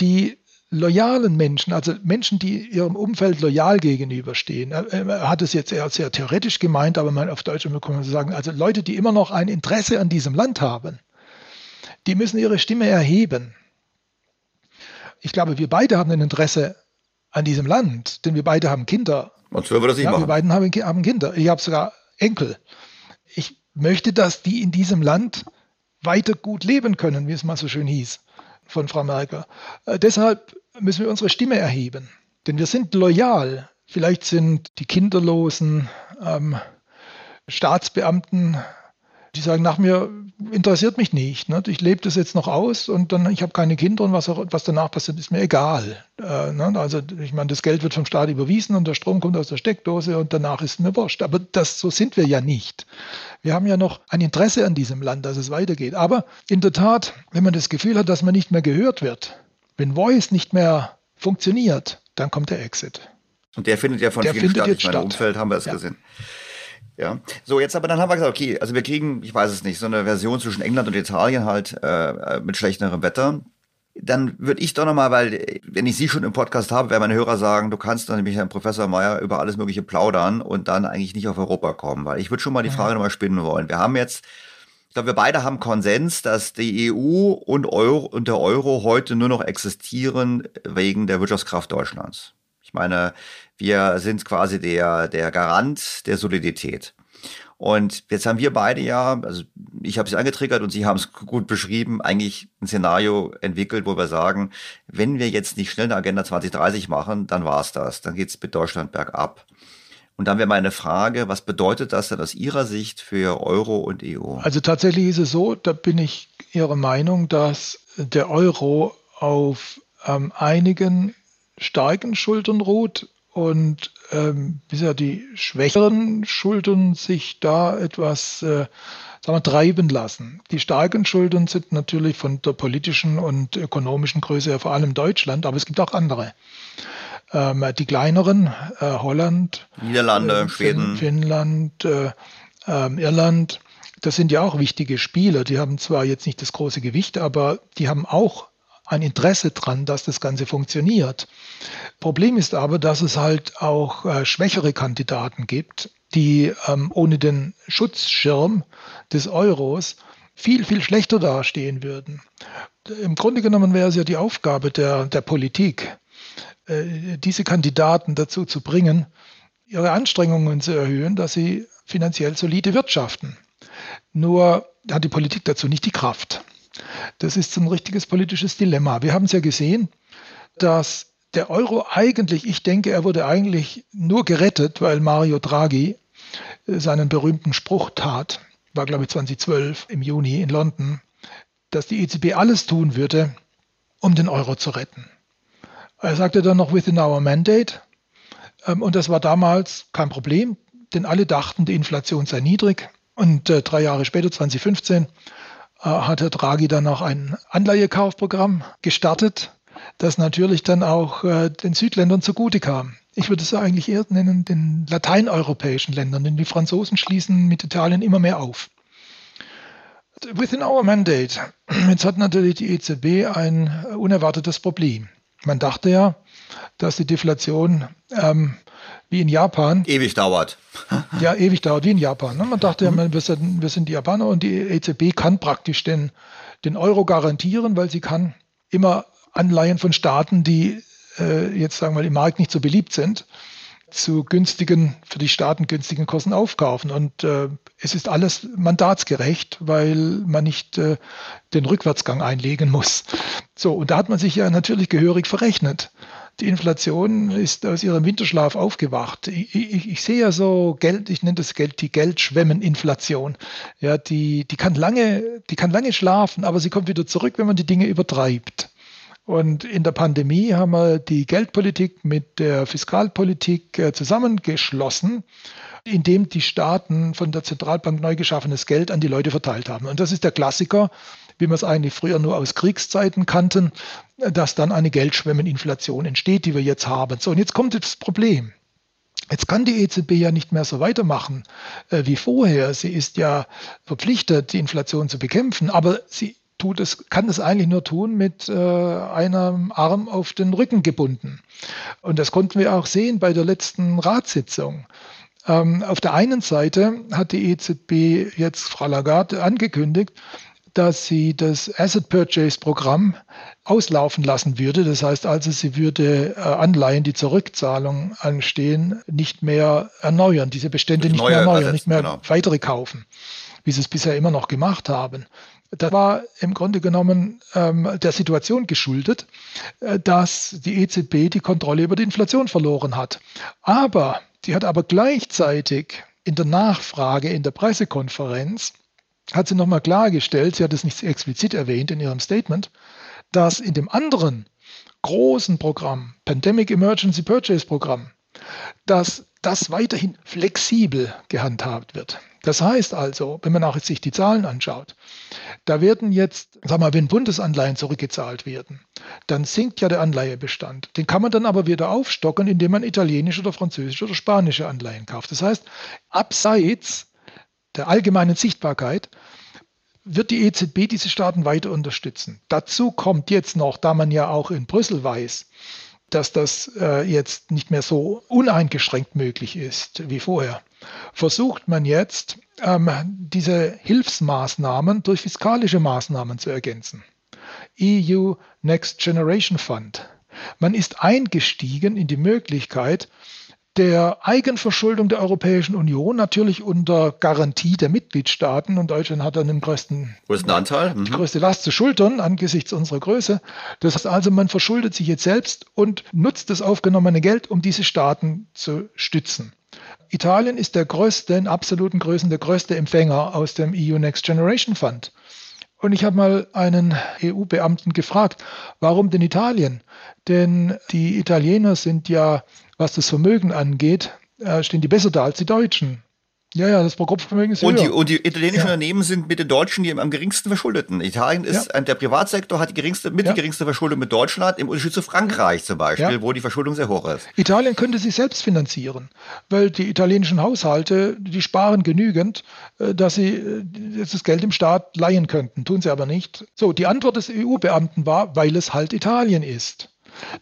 [SPEAKER 8] Die loyalen Menschen, also Menschen, die ihrem Umfeld loyal gegenüberstehen, er hat es jetzt eher sehr theoretisch gemeint, aber man auf Deutsch kann man sagen, also Leute, die immer noch ein Interesse an diesem Land haben, die müssen ihre Stimme erheben. Ich glaube, wir beide haben ein Interesse an diesem Land, denn wir beide haben Kinder
[SPEAKER 9] Sonst würden wir das nicht ja, machen.
[SPEAKER 8] Wir beiden haben, haben Kinder. Ich habe sogar Enkel. Ich möchte, dass die in diesem Land weiter gut leben können, wie es mal so schön hieß von Frau Merkel. Äh, deshalb müssen wir unsere Stimme erheben. Denn wir sind loyal. Vielleicht sind die kinderlosen ähm, Staatsbeamten die sagen nach mir, interessiert mich nicht. Ne? Ich lebe das jetzt noch aus und dann, ich habe keine Kinder und was, auch, was danach passiert, ist mir egal. Äh, ne? Also ich meine, das Geld wird vom Staat überwiesen und der Strom kommt aus der Steckdose und danach ist mir wurscht. Aber das, so sind wir ja nicht. Wir haben ja noch ein Interesse an diesem Land, dass es weitergeht. Aber in der Tat, wenn man das Gefühl hat, dass man nicht mehr gehört wird, wenn Voice nicht mehr funktioniert, dann kommt der Exit.
[SPEAKER 9] Und der findet ja von der vielen statt. In meinem Umfeld haben wir es ja. gesehen. Ja, so jetzt aber dann haben wir gesagt, okay, also wir kriegen, ich weiß es nicht, so eine Version zwischen England und Italien halt äh, mit schlechterem Wetter. Dann würde ich doch nochmal, weil wenn ich Sie schon im Podcast habe, werden meine Hörer sagen, du kannst dann nämlich Herrn Professor Meyer über alles Mögliche plaudern und dann eigentlich nicht auf Europa kommen, weil ich würde schon mal die Frage nochmal spinnen wollen. Wir haben jetzt, ich glaube, wir beide haben Konsens, dass die EU und, Euro, und der Euro heute nur noch existieren wegen der Wirtschaftskraft Deutschlands. Ich meine, wir sind quasi der, der Garant der Solidität. Und jetzt haben wir beide ja, also ich habe es angetriggert und Sie haben es gut beschrieben, eigentlich ein Szenario entwickelt, wo wir sagen, wenn wir jetzt nicht schnell eine Agenda 2030 machen, dann war's das. Dann geht's mit Deutschland bergab. Und dann wäre meine Frage, was bedeutet das denn aus Ihrer Sicht für Euro und EU?
[SPEAKER 8] Also tatsächlich ist es so, da bin ich Ihrer Meinung, dass der Euro auf ähm, einigen starken Schultern ruht und ähm, bisher die schwächeren Schultern sich da etwas äh, sagen wir, treiben lassen. Die starken Schultern sind natürlich von der politischen und ökonomischen Größe her vor allem Deutschland, aber es gibt auch andere. Ähm, die kleineren, äh, Holland,
[SPEAKER 9] Niederlande, äh, Schweden,
[SPEAKER 8] Finnland, äh, ähm, Irland, das sind ja auch wichtige Spieler. Die haben zwar jetzt nicht das große Gewicht, aber die haben auch ein Interesse dran, dass das Ganze funktioniert. Problem ist aber, dass es halt auch äh, schwächere Kandidaten gibt, die ähm, ohne den Schutzschirm des Euros viel, viel schlechter dastehen würden. Im Grunde genommen wäre es ja die Aufgabe der, der Politik, äh, diese Kandidaten dazu zu bringen, ihre Anstrengungen zu erhöhen, dass sie finanziell solide wirtschaften. Nur hat die Politik dazu nicht die Kraft. Das ist ein richtiges politisches Dilemma. Wir haben es ja gesehen, dass der Euro eigentlich, ich denke, er wurde eigentlich nur gerettet, weil Mario Draghi äh, seinen berühmten Spruch tat, war glaube ich 2012 im Juni in London, dass die EZB alles tun würde, um den Euro zu retten. Er sagte dann noch within our mandate. Ähm, und das war damals kein Problem, denn alle dachten, die Inflation sei niedrig. Und äh, drei Jahre später, 2015, äh, hat Herr Draghi dann auch ein Anleihekaufprogramm gestartet, das natürlich dann auch äh, den Südländern zugute kam. Ich würde es eigentlich eher nennen, den lateineuropäischen Ländern, denn die Franzosen schließen mit Italien immer mehr auf. Within our mandate. Jetzt hat natürlich die EZB ein unerwartetes Problem. Man dachte ja, dass die Deflation ähm, wie in Japan.
[SPEAKER 3] Ewig dauert.
[SPEAKER 8] ja, ewig dauert, wie in Japan. Ne? Man dachte ja, mhm. wir, sind, wir sind die Japaner und die EZB kann praktisch den, den Euro garantieren, weil sie kann immer Anleihen von Staaten, die äh, jetzt sagen wir mal im Markt nicht so beliebt sind, zu günstigen, für die Staaten günstigen Kosten aufkaufen. Und äh, es ist alles mandatsgerecht, weil man nicht äh, den Rückwärtsgang einlegen muss. So, und da hat man sich ja natürlich gehörig verrechnet. Die Inflation ist aus ihrem Winterschlaf aufgewacht. Ich, ich, ich sehe ja so Geld, ich nenne das Geld die Geldschwemmeninflation. Ja, die, die kann lange, die kann lange schlafen, aber sie kommt wieder zurück, wenn man die Dinge übertreibt. Und in der Pandemie haben wir die Geldpolitik mit der Fiskalpolitik äh, zusammengeschlossen, indem die Staaten von der Zentralbank neu geschaffenes Geld an die Leute verteilt haben. Und das ist der Klassiker, wie wir es eigentlich früher nur aus Kriegszeiten kannten, dass dann eine Geldschwemmeninflation entsteht, die wir jetzt haben. So, und jetzt kommt das Problem. Jetzt kann die EZB ja nicht mehr so weitermachen äh, wie vorher. Sie ist ja verpflichtet, die Inflation zu bekämpfen, aber sie tut es, kann es eigentlich nur tun mit äh, einem Arm auf den Rücken gebunden. Und das konnten wir auch sehen bei der letzten Ratssitzung. Ähm, auf der einen Seite hat die EZB jetzt Frau Lagarde angekündigt, dass sie das Asset Purchase Programm auslaufen lassen würde. Das heißt also, sie würde äh, Anleihen, die zur Rückzahlung anstehen, nicht mehr erneuern, diese Bestände nicht mehr erneuern, nicht mehr genau. weitere kaufen, wie sie es bisher immer noch gemacht haben. Das war im Grunde genommen ähm, der Situation geschuldet, äh, dass die EZB die Kontrolle über die Inflation verloren hat. Aber die hat aber gleichzeitig in der Nachfrage in der Pressekonferenz hat sie nochmal klargestellt, sie hat es nicht explizit erwähnt in ihrem Statement, dass in dem anderen großen Programm, Pandemic Emergency Purchase Programm, dass das weiterhin flexibel gehandhabt wird. Das heißt also, wenn man auch sich die Zahlen anschaut, da werden jetzt, sag mal, wenn Bundesanleihen zurückgezahlt werden, dann sinkt ja der Anleihebestand. Den kann man dann aber wieder aufstocken, indem man italienische oder französische oder spanische Anleihen kauft. Das heißt, abseits der allgemeinen Sichtbarkeit wird die EZB diese Staaten weiter unterstützen. Dazu kommt jetzt noch, da man ja auch in Brüssel weiß, dass das äh, jetzt nicht mehr so uneingeschränkt möglich ist wie vorher, versucht man jetzt, ähm, diese Hilfsmaßnahmen durch fiskalische Maßnahmen zu ergänzen. EU Next Generation Fund. Man ist eingestiegen in die Möglichkeit, der Eigenverschuldung der Europäischen Union, natürlich unter Garantie der Mitgliedstaaten. Und Deutschland hat dann den größten,
[SPEAKER 3] größten Anteil,
[SPEAKER 8] mhm. die größte Last zu schultern angesichts unserer Größe. Das heißt also, man verschuldet sich jetzt selbst und nutzt das aufgenommene Geld, um diese Staaten zu stützen. Italien ist der größte, in absoluten Größen der größte Empfänger aus dem EU Next Generation Fund. Und ich habe mal einen EU-Beamten gefragt, warum denn Italien? Denn die Italiener sind ja was das Vermögen angeht, äh, stehen die besser da als die Deutschen. Ja, ja, das Pro-Kopf-Vermögen ist
[SPEAKER 3] und
[SPEAKER 8] höher.
[SPEAKER 3] Die, und die italienischen ja. Unternehmen sind mit den Deutschen die am geringsten verschuldeten. Italien ist, ja. der Privatsektor hat die geringste, mit ja. die geringste Verschuldung mit Deutschland, im Unterschied zu Frankreich zum Beispiel, wo die Verschuldung sehr hoch ist.
[SPEAKER 8] Italien könnte sich selbst finanzieren, weil die italienischen Haushalte, die sparen genügend, äh, dass sie äh, das Geld im Staat leihen könnten. Tun sie aber nicht. So, die Antwort des EU-Beamten war, weil es halt Italien ist.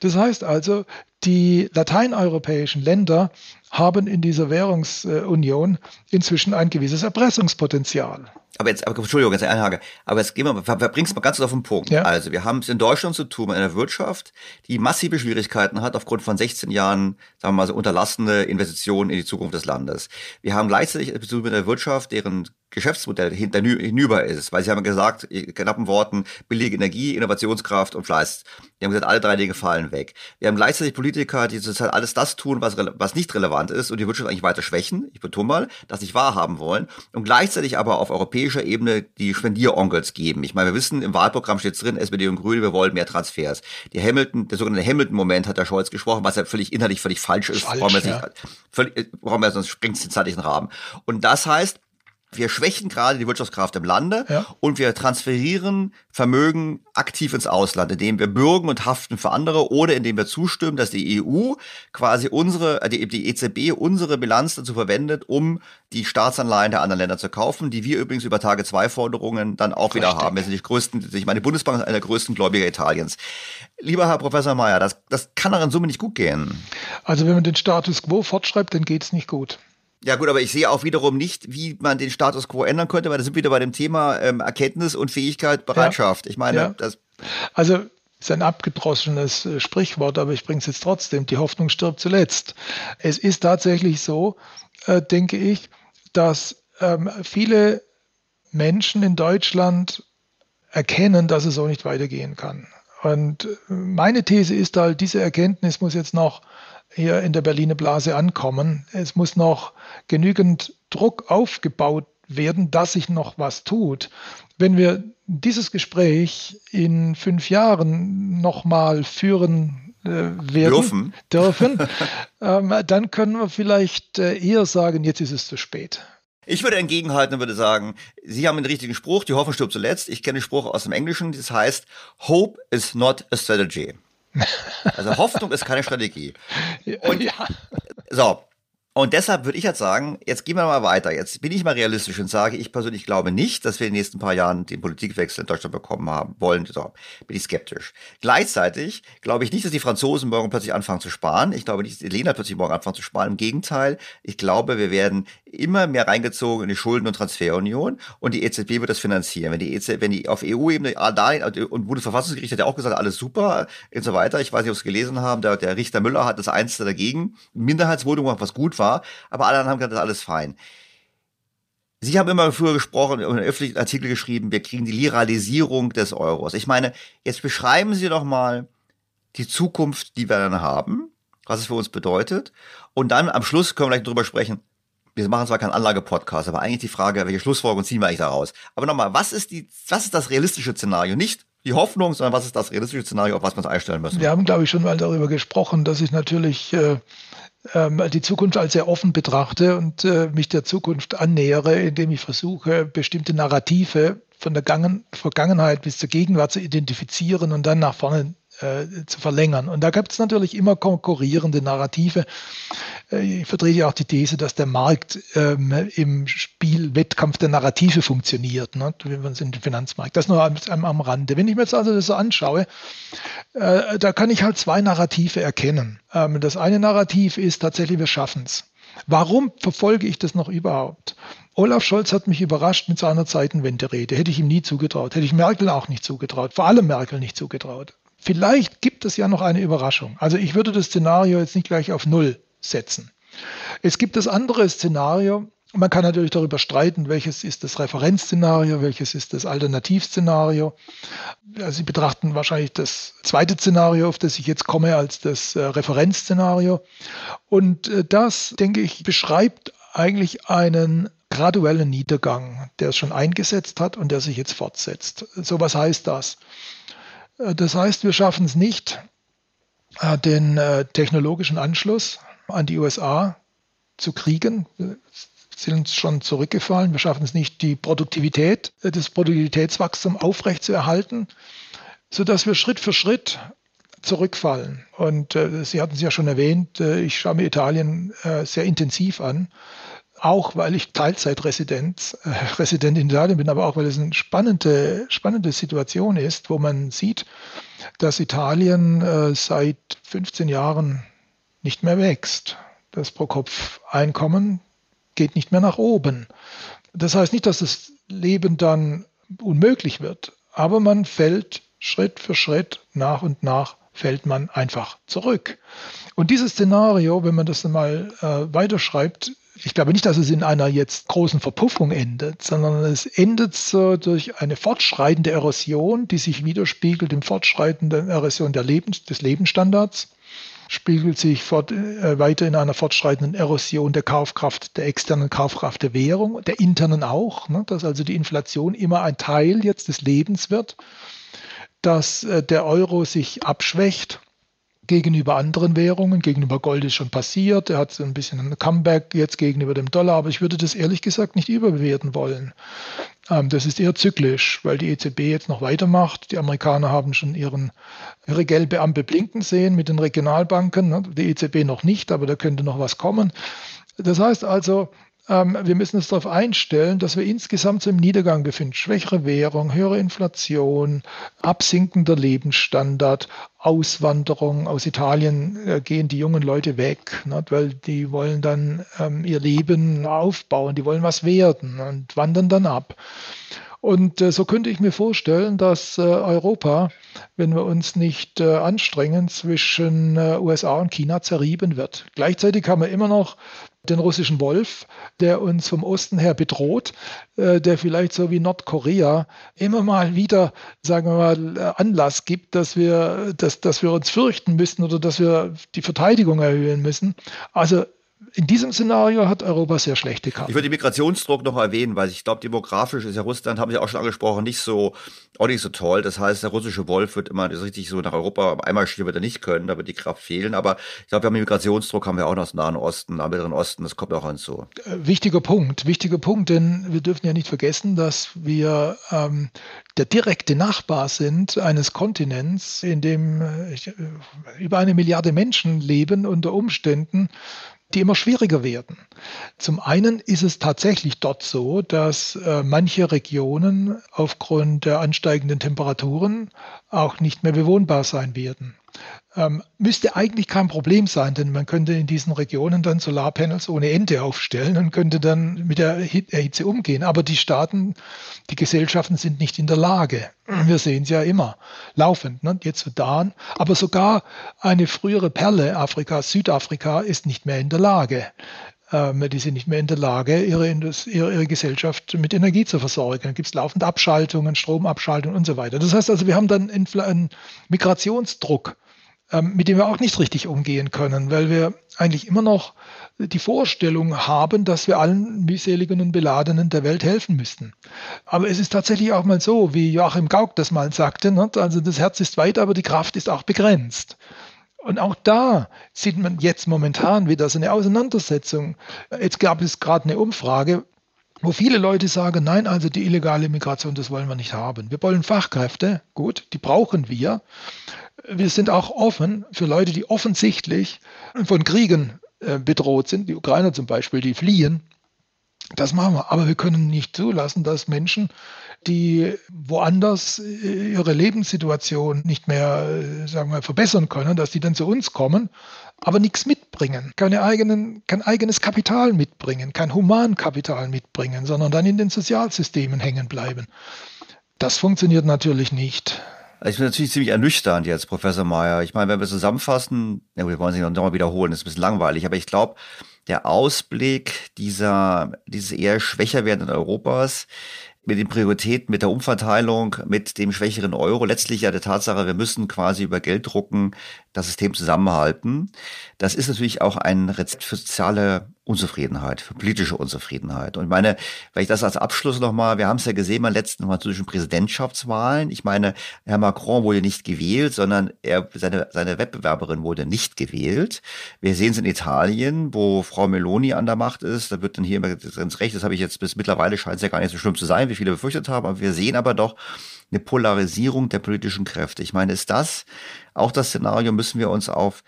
[SPEAKER 8] Das heißt also, die lateineuropäischen Länder haben in dieser Währungsunion inzwischen ein gewisses Erpressungspotenzial.
[SPEAKER 3] Aber jetzt, aber, Entschuldigung, jetzt Einhage. Aber jetzt gehen wir, verbringst mal ganz auf den Punkt. Ja. Also, wir haben es in Deutschland zu tun mit einer Wirtschaft, die massive Schwierigkeiten hat aufgrund von 16 Jahren, sagen wir mal so, unterlassene Investitionen in die Zukunft des Landes. Wir haben gleichzeitig zu tun mit einer Wirtschaft, deren
[SPEAKER 9] Geschäftsmodell hinüber ist, weil sie haben gesagt, in knappen Worten, billige Energie, Innovationskraft und Fleiß. Die haben gesagt, alle drei Dinge fallen weg. Wir haben gleichzeitig Politiker, die zurzeit alles das tun, was, was nicht relevant ist und die Wirtschaft eigentlich weiter schwächen, ich betone mal, das nicht wahrhaben wollen und gleichzeitig aber auf europäischer Ebene die Spendieronkels geben. Ich meine, wir wissen, im Wahlprogramm steht drin, SPD und Grüne, wir wollen mehr Transfers. Die Hamilton, der sogenannte Hamilton-Moment hat der Scholz gesprochen, was ja völlig inhaltlich völlig falsch ist. Falsch, brauchen wir, ja. nicht, völlig, brauchen wir sonst springt es den zeitlichen Rahmen. Und das heißt, wir schwächen gerade die Wirtschaftskraft im Lande ja. und wir transferieren Vermögen aktiv ins Ausland, indem wir bürgen und haften für andere oder indem wir zustimmen, dass die EU quasi unsere, äh, die, die EZB unsere Bilanz dazu verwendet, um die Staatsanleihen der anderen Länder zu kaufen, die wir übrigens über Tage zwei Forderungen dann auch Richtig. wieder haben. Wir sind die größten, ich meine, die Bundesbank ist einer der größten Gläubiger Italiens. Lieber Herr Professor Mayer, das, das kann doch in Summe nicht gut gehen.
[SPEAKER 8] Also wenn man den Status quo fortschreibt, dann geht es nicht gut.
[SPEAKER 9] Ja gut, aber ich sehe auch wiederum nicht, wie man den Status quo ändern könnte, weil da sind wir wieder bei dem Thema ähm, Erkenntnis und Fähigkeit, Bereitschaft. Ja. Ich meine, ja. das.
[SPEAKER 8] Also ist ein abgedroschenes äh, Sprichwort, aber ich bringe es jetzt trotzdem. Die Hoffnung stirbt zuletzt. Es ist tatsächlich so, äh, denke ich, dass ähm, viele Menschen in Deutschland erkennen, dass es so nicht weitergehen kann. Und äh, meine These ist halt, diese Erkenntnis muss jetzt noch hier in der Berliner Blase ankommen. Es muss noch genügend Druck aufgebaut werden, dass sich noch was tut. Wenn wir dieses Gespräch in fünf Jahren nochmal führen äh, werden dürfen, dürfen ähm, dann können wir vielleicht äh, eher sagen, jetzt ist es zu spät.
[SPEAKER 9] Ich würde entgegenhalten und würde sagen, Sie haben den richtigen Spruch, die Hoffnung stirbt zuletzt. Ich kenne den Spruch aus dem Englischen, das heißt, Hope is not a strategy. Also Hoffnung ist keine Strategie. Und, ja. So, und deshalb würde ich jetzt sagen, jetzt gehen wir mal weiter. Jetzt bin ich mal realistisch und sage, ich persönlich glaube nicht, dass wir in den nächsten paar Jahren den Politikwechsel in Deutschland bekommen haben wollen. So, bin ich skeptisch. Gleichzeitig glaube ich nicht, dass die Franzosen morgen plötzlich anfangen zu sparen. Ich glaube nicht, dass Elena plötzlich morgen anfangen zu sparen. Im Gegenteil, ich glaube, wir werden immer mehr reingezogen in die Schulden- und Transferunion und die EZB wird das finanzieren. Wenn die EZB, wenn die auf EU-Ebene und Bundesverfassungsgericht hat ja auch gesagt, alles super und so weiter. Ich weiß nicht, ob Sie es gelesen haben, der, der Richter Müller hat das Einzige dagegen. Minderheitsvotum gemacht, was gut war war, aber alle anderen haben gesagt, das ist alles fein. Sie haben immer früher gesprochen und einen öffentlichen Artikel geschrieben, wir kriegen die Liralisierung des Euros. Ich meine, jetzt beschreiben Sie doch mal die Zukunft, die wir dann haben, was es für uns bedeutet. Und dann am Schluss können wir gleich drüber sprechen. Wir machen zwar keinen Anlage-Podcast, aber eigentlich die Frage, welche Schlussfolgerung ziehen wir eigentlich daraus? Aber nochmal, was ist die, was ist das realistische Szenario? Nicht die Hoffnung, sondern was ist das realistische Szenario, auf was wir uns einstellen müssen?
[SPEAKER 8] Wir haben, glaube ich, schon mal darüber gesprochen, dass ich natürlich äh, ähm, die Zukunft als sehr offen betrachte und äh, mich der Zukunft annähere, indem ich versuche, bestimmte Narrative von der Vergangenheit bis zur Gegenwart zu identifizieren und dann nach vorne äh, zu verlängern. Und da gibt es natürlich immer konkurrierende Narrative. Äh, ich vertrete auch die These, dass der Markt ähm, im Spiel Wettkampf der Narrative funktioniert, ne, wie man es in dem Finanzmarkt. Das nur am, am, Rande. Wenn ich mir jetzt also das so anschaue, äh, da kann ich halt zwei Narrative erkennen. Ähm, das eine Narrativ ist tatsächlich, wir schaffen es. Warum verfolge ich das noch überhaupt? Olaf Scholz hat mich überrascht mit seiner Zeitenwende-Rede. Hätte ich ihm nie zugetraut. Hätte ich Merkel auch nicht zugetraut. Vor allem Merkel nicht zugetraut. Vielleicht gibt es ja noch eine Überraschung. Also ich würde das Szenario jetzt nicht gleich auf Null setzen. Es gibt das andere Szenario. Man kann natürlich darüber streiten, welches ist das Referenzszenario, welches ist das Alternativszenario. Sie betrachten wahrscheinlich das zweite Szenario, auf das ich jetzt komme, als das äh, Referenzszenario. Und äh, das, denke ich, beschreibt eigentlich einen graduellen Niedergang, der es schon eingesetzt hat und der sich jetzt fortsetzt. So was heißt das? Äh, das heißt, wir schaffen es nicht, äh, den äh, technologischen Anschluss an die USA zu kriegen. Wir sind schon zurückgefallen. Wir schaffen es nicht, die Produktivität, das Produktivitätswachstum aufrechtzuerhalten, sodass wir Schritt für Schritt zurückfallen. Und äh, Sie hatten es ja schon erwähnt, äh, ich schaue mir Italien äh, sehr intensiv an auch weil ich Teilzeitresident äh, Resident in Italien bin, aber auch weil es eine spannende, spannende Situation ist, wo man sieht, dass Italien äh, seit 15 Jahren nicht mehr wächst. Das Pro-Kopf-Einkommen geht nicht mehr nach oben. Das heißt nicht, dass das Leben dann unmöglich wird, aber man fällt Schritt für Schritt nach und nach fällt man einfach zurück. Und dieses Szenario, wenn man das mal äh, weiterschreibt, ich glaube nicht, dass es in einer jetzt großen Verpuffung endet, sondern es endet so durch eine fortschreitende Erosion, die sich widerspiegelt im fortschreitenden Erosion Lebens, des Lebensstandards, spiegelt sich fort, äh, weiter in einer fortschreitenden Erosion der Kaufkraft, der externen Kaufkraft der Währung, der internen auch, ne, dass also die Inflation immer ein Teil jetzt des Lebens wird, dass äh, der Euro sich abschwächt gegenüber anderen Währungen. Gegenüber Gold ist schon passiert. Er hat so ein bisschen ein Comeback jetzt gegenüber dem Dollar, aber ich würde das ehrlich gesagt nicht überbewerten wollen. Ähm, das ist eher zyklisch, weil die EZB jetzt noch weitermacht. Die Amerikaner haben schon ihren, ihre gelbe Ampel blinken sehen mit den Regionalbanken. Ne? Die EZB noch nicht, aber da könnte noch was kommen. Das heißt also, ähm, wir müssen uns darauf einstellen, dass wir insgesamt so im Niedergang befinden. Schwächere Währung, höhere Inflation, absinkender Lebensstandard, Auswanderung. Aus Italien äh, gehen die jungen Leute weg, nicht? weil die wollen dann ähm, ihr Leben aufbauen, die wollen was werden und wandern dann ab. Und äh, so könnte ich mir vorstellen, dass äh, Europa, wenn wir uns nicht äh, anstrengen, zwischen USA und China zerrieben wird. Gleichzeitig haben wir immer noch den russischen Wolf, der uns vom Osten her bedroht, der vielleicht so wie Nordkorea immer mal wieder, sagen wir mal, Anlass gibt, dass wir, dass, dass wir uns fürchten müssen oder dass wir die Verteidigung erhöhen müssen. Also in diesem Szenario hat Europa sehr schlechte Karten.
[SPEAKER 9] Ich würde den Migrationsdruck noch erwähnen, weil ich glaube, demografisch ist ja Russland, haben Sie auch schon angesprochen, nicht so, auch nicht so toll. Das heißt, der russische Wolf wird immer richtig so nach Europa einmal schier wird er nicht können, da wird die Kraft fehlen. Aber ich glaube, wir haben den Migrationsdruck, haben wir auch noch aus dem Nahen Osten, am Mittleren Osten, das kommt auch hinzu.
[SPEAKER 8] Äh, wichtiger Punkt, wichtiger Punkt, denn wir dürfen ja nicht vergessen, dass wir ähm, der direkte Nachbar sind eines Kontinents, in dem äh, über eine Milliarde Menschen leben unter Umständen, die immer schwieriger werden. Zum einen ist es tatsächlich dort so, dass äh, manche Regionen aufgrund der ansteigenden Temperaturen auch nicht mehr bewohnbar sein werden ähm, müsste eigentlich kein Problem sein, denn man könnte in diesen Regionen dann Solarpanels ohne Ende aufstellen und könnte dann mit der Hitze umgehen. Aber die Staaten, die Gesellschaften sind nicht in der Lage. Wir sehen es ja immer laufend, ne? jetzt Sudan, aber sogar eine frühere Perle Afrikas, Südafrika, ist nicht mehr in der Lage ähm, die sind nicht mehr in der Lage, ihre, ihre, ihre Gesellschaft mit Energie zu versorgen. Dann gibt es laufend Abschaltungen, Stromabschaltungen und so weiter. Das heißt also, wir haben dann einen Migrationsdruck mit dem wir auch nicht richtig umgehen können, weil wir eigentlich immer noch die Vorstellung haben, dass wir allen mühseligen und Beladenen der Welt helfen müssten. Aber es ist tatsächlich auch mal so, wie Joachim Gauck das mal sagte, also das Herz ist weit, aber die Kraft ist auch begrenzt. Und auch da sieht man jetzt momentan wieder so eine Auseinandersetzung. Jetzt gab es gerade eine Umfrage, wo viele Leute sagen, nein, also die illegale Migration, das wollen wir nicht haben. Wir wollen Fachkräfte, gut, die brauchen wir wir sind auch offen für Leute, die offensichtlich von Kriegen äh, bedroht sind, die Ukrainer zum Beispiel, die fliehen. Das machen wir. Aber wir können nicht zulassen, dass Menschen, die woanders äh, ihre Lebenssituation nicht mehr, äh, sagen wir, verbessern können, dass die dann zu uns kommen, aber nichts mitbringen, keine eigenen, kein eigenes Kapital mitbringen, kein Humankapital mitbringen, sondern dann in den Sozialsystemen hängen bleiben. Das funktioniert natürlich nicht.
[SPEAKER 9] Also ich bin natürlich ziemlich ernüchternd jetzt, Professor Mayer. Ich meine, wenn wir zusammenfassen, ja, wir wollen es nicht nochmal wiederholen, das ist ein bisschen langweilig, aber ich glaube, der Ausblick dieser, dieses eher schwächer werdenden Europas, mit den Prioritäten, mit der Umverteilung, mit dem schwächeren Euro, letztlich ja der Tatsache, wir müssen quasi über Geld drucken, das System zusammenhalten. Das ist natürlich auch ein Rezept für soziale Unzufriedenheit, für politische Unzufriedenheit. Und meine, wenn ich das als Abschluss nochmal, wir haben es ja gesehen beim letzten französischen Präsidentschaftswahlen. Ich meine, Herr Macron wurde nicht gewählt, sondern er, seine, seine Wettbewerberin wurde nicht gewählt. Wir sehen es in Italien, wo Frau Meloni an der Macht ist. Da wird dann hier ganz recht, das habe ich jetzt bis mittlerweile scheint es ja gar nicht so schlimm zu sein, wie viele befürchtet haben. Aber wir sehen aber doch eine Polarisierung der politischen Kräfte. Ich meine, ist das auch das Szenario, müssen wir uns auf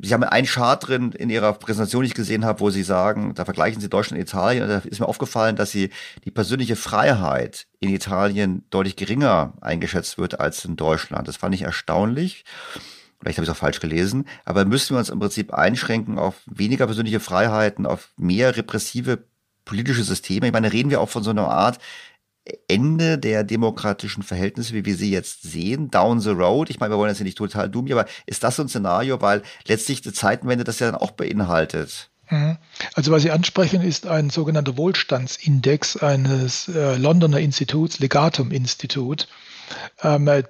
[SPEAKER 9] Sie haben einen Chart drin in Ihrer Präsentation, die ich gesehen habe, wo Sie sagen, da vergleichen Sie Deutschland und Italien. Und da ist mir aufgefallen, dass Sie die persönliche Freiheit in Italien deutlich geringer eingeschätzt wird als in Deutschland. Das fand ich erstaunlich. Vielleicht habe ich es auch falsch gelesen. Aber müssen wir uns im Prinzip einschränken auf weniger persönliche Freiheiten, auf mehr repressive politische Systeme? Ich meine, reden wir auch von so einer Art Ende der demokratischen Verhältnisse, wie wir sie jetzt sehen, down the road. Ich meine, wir wollen jetzt ja nicht total dumm, aber ist das so ein Szenario, weil letztlich die Zeitenwende das ja dann auch beinhaltet?
[SPEAKER 8] Mhm. Also was Sie ansprechen, ist ein sogenannter Wohlstandsindex eines äh, Londoner Instituts, Legatum Institut,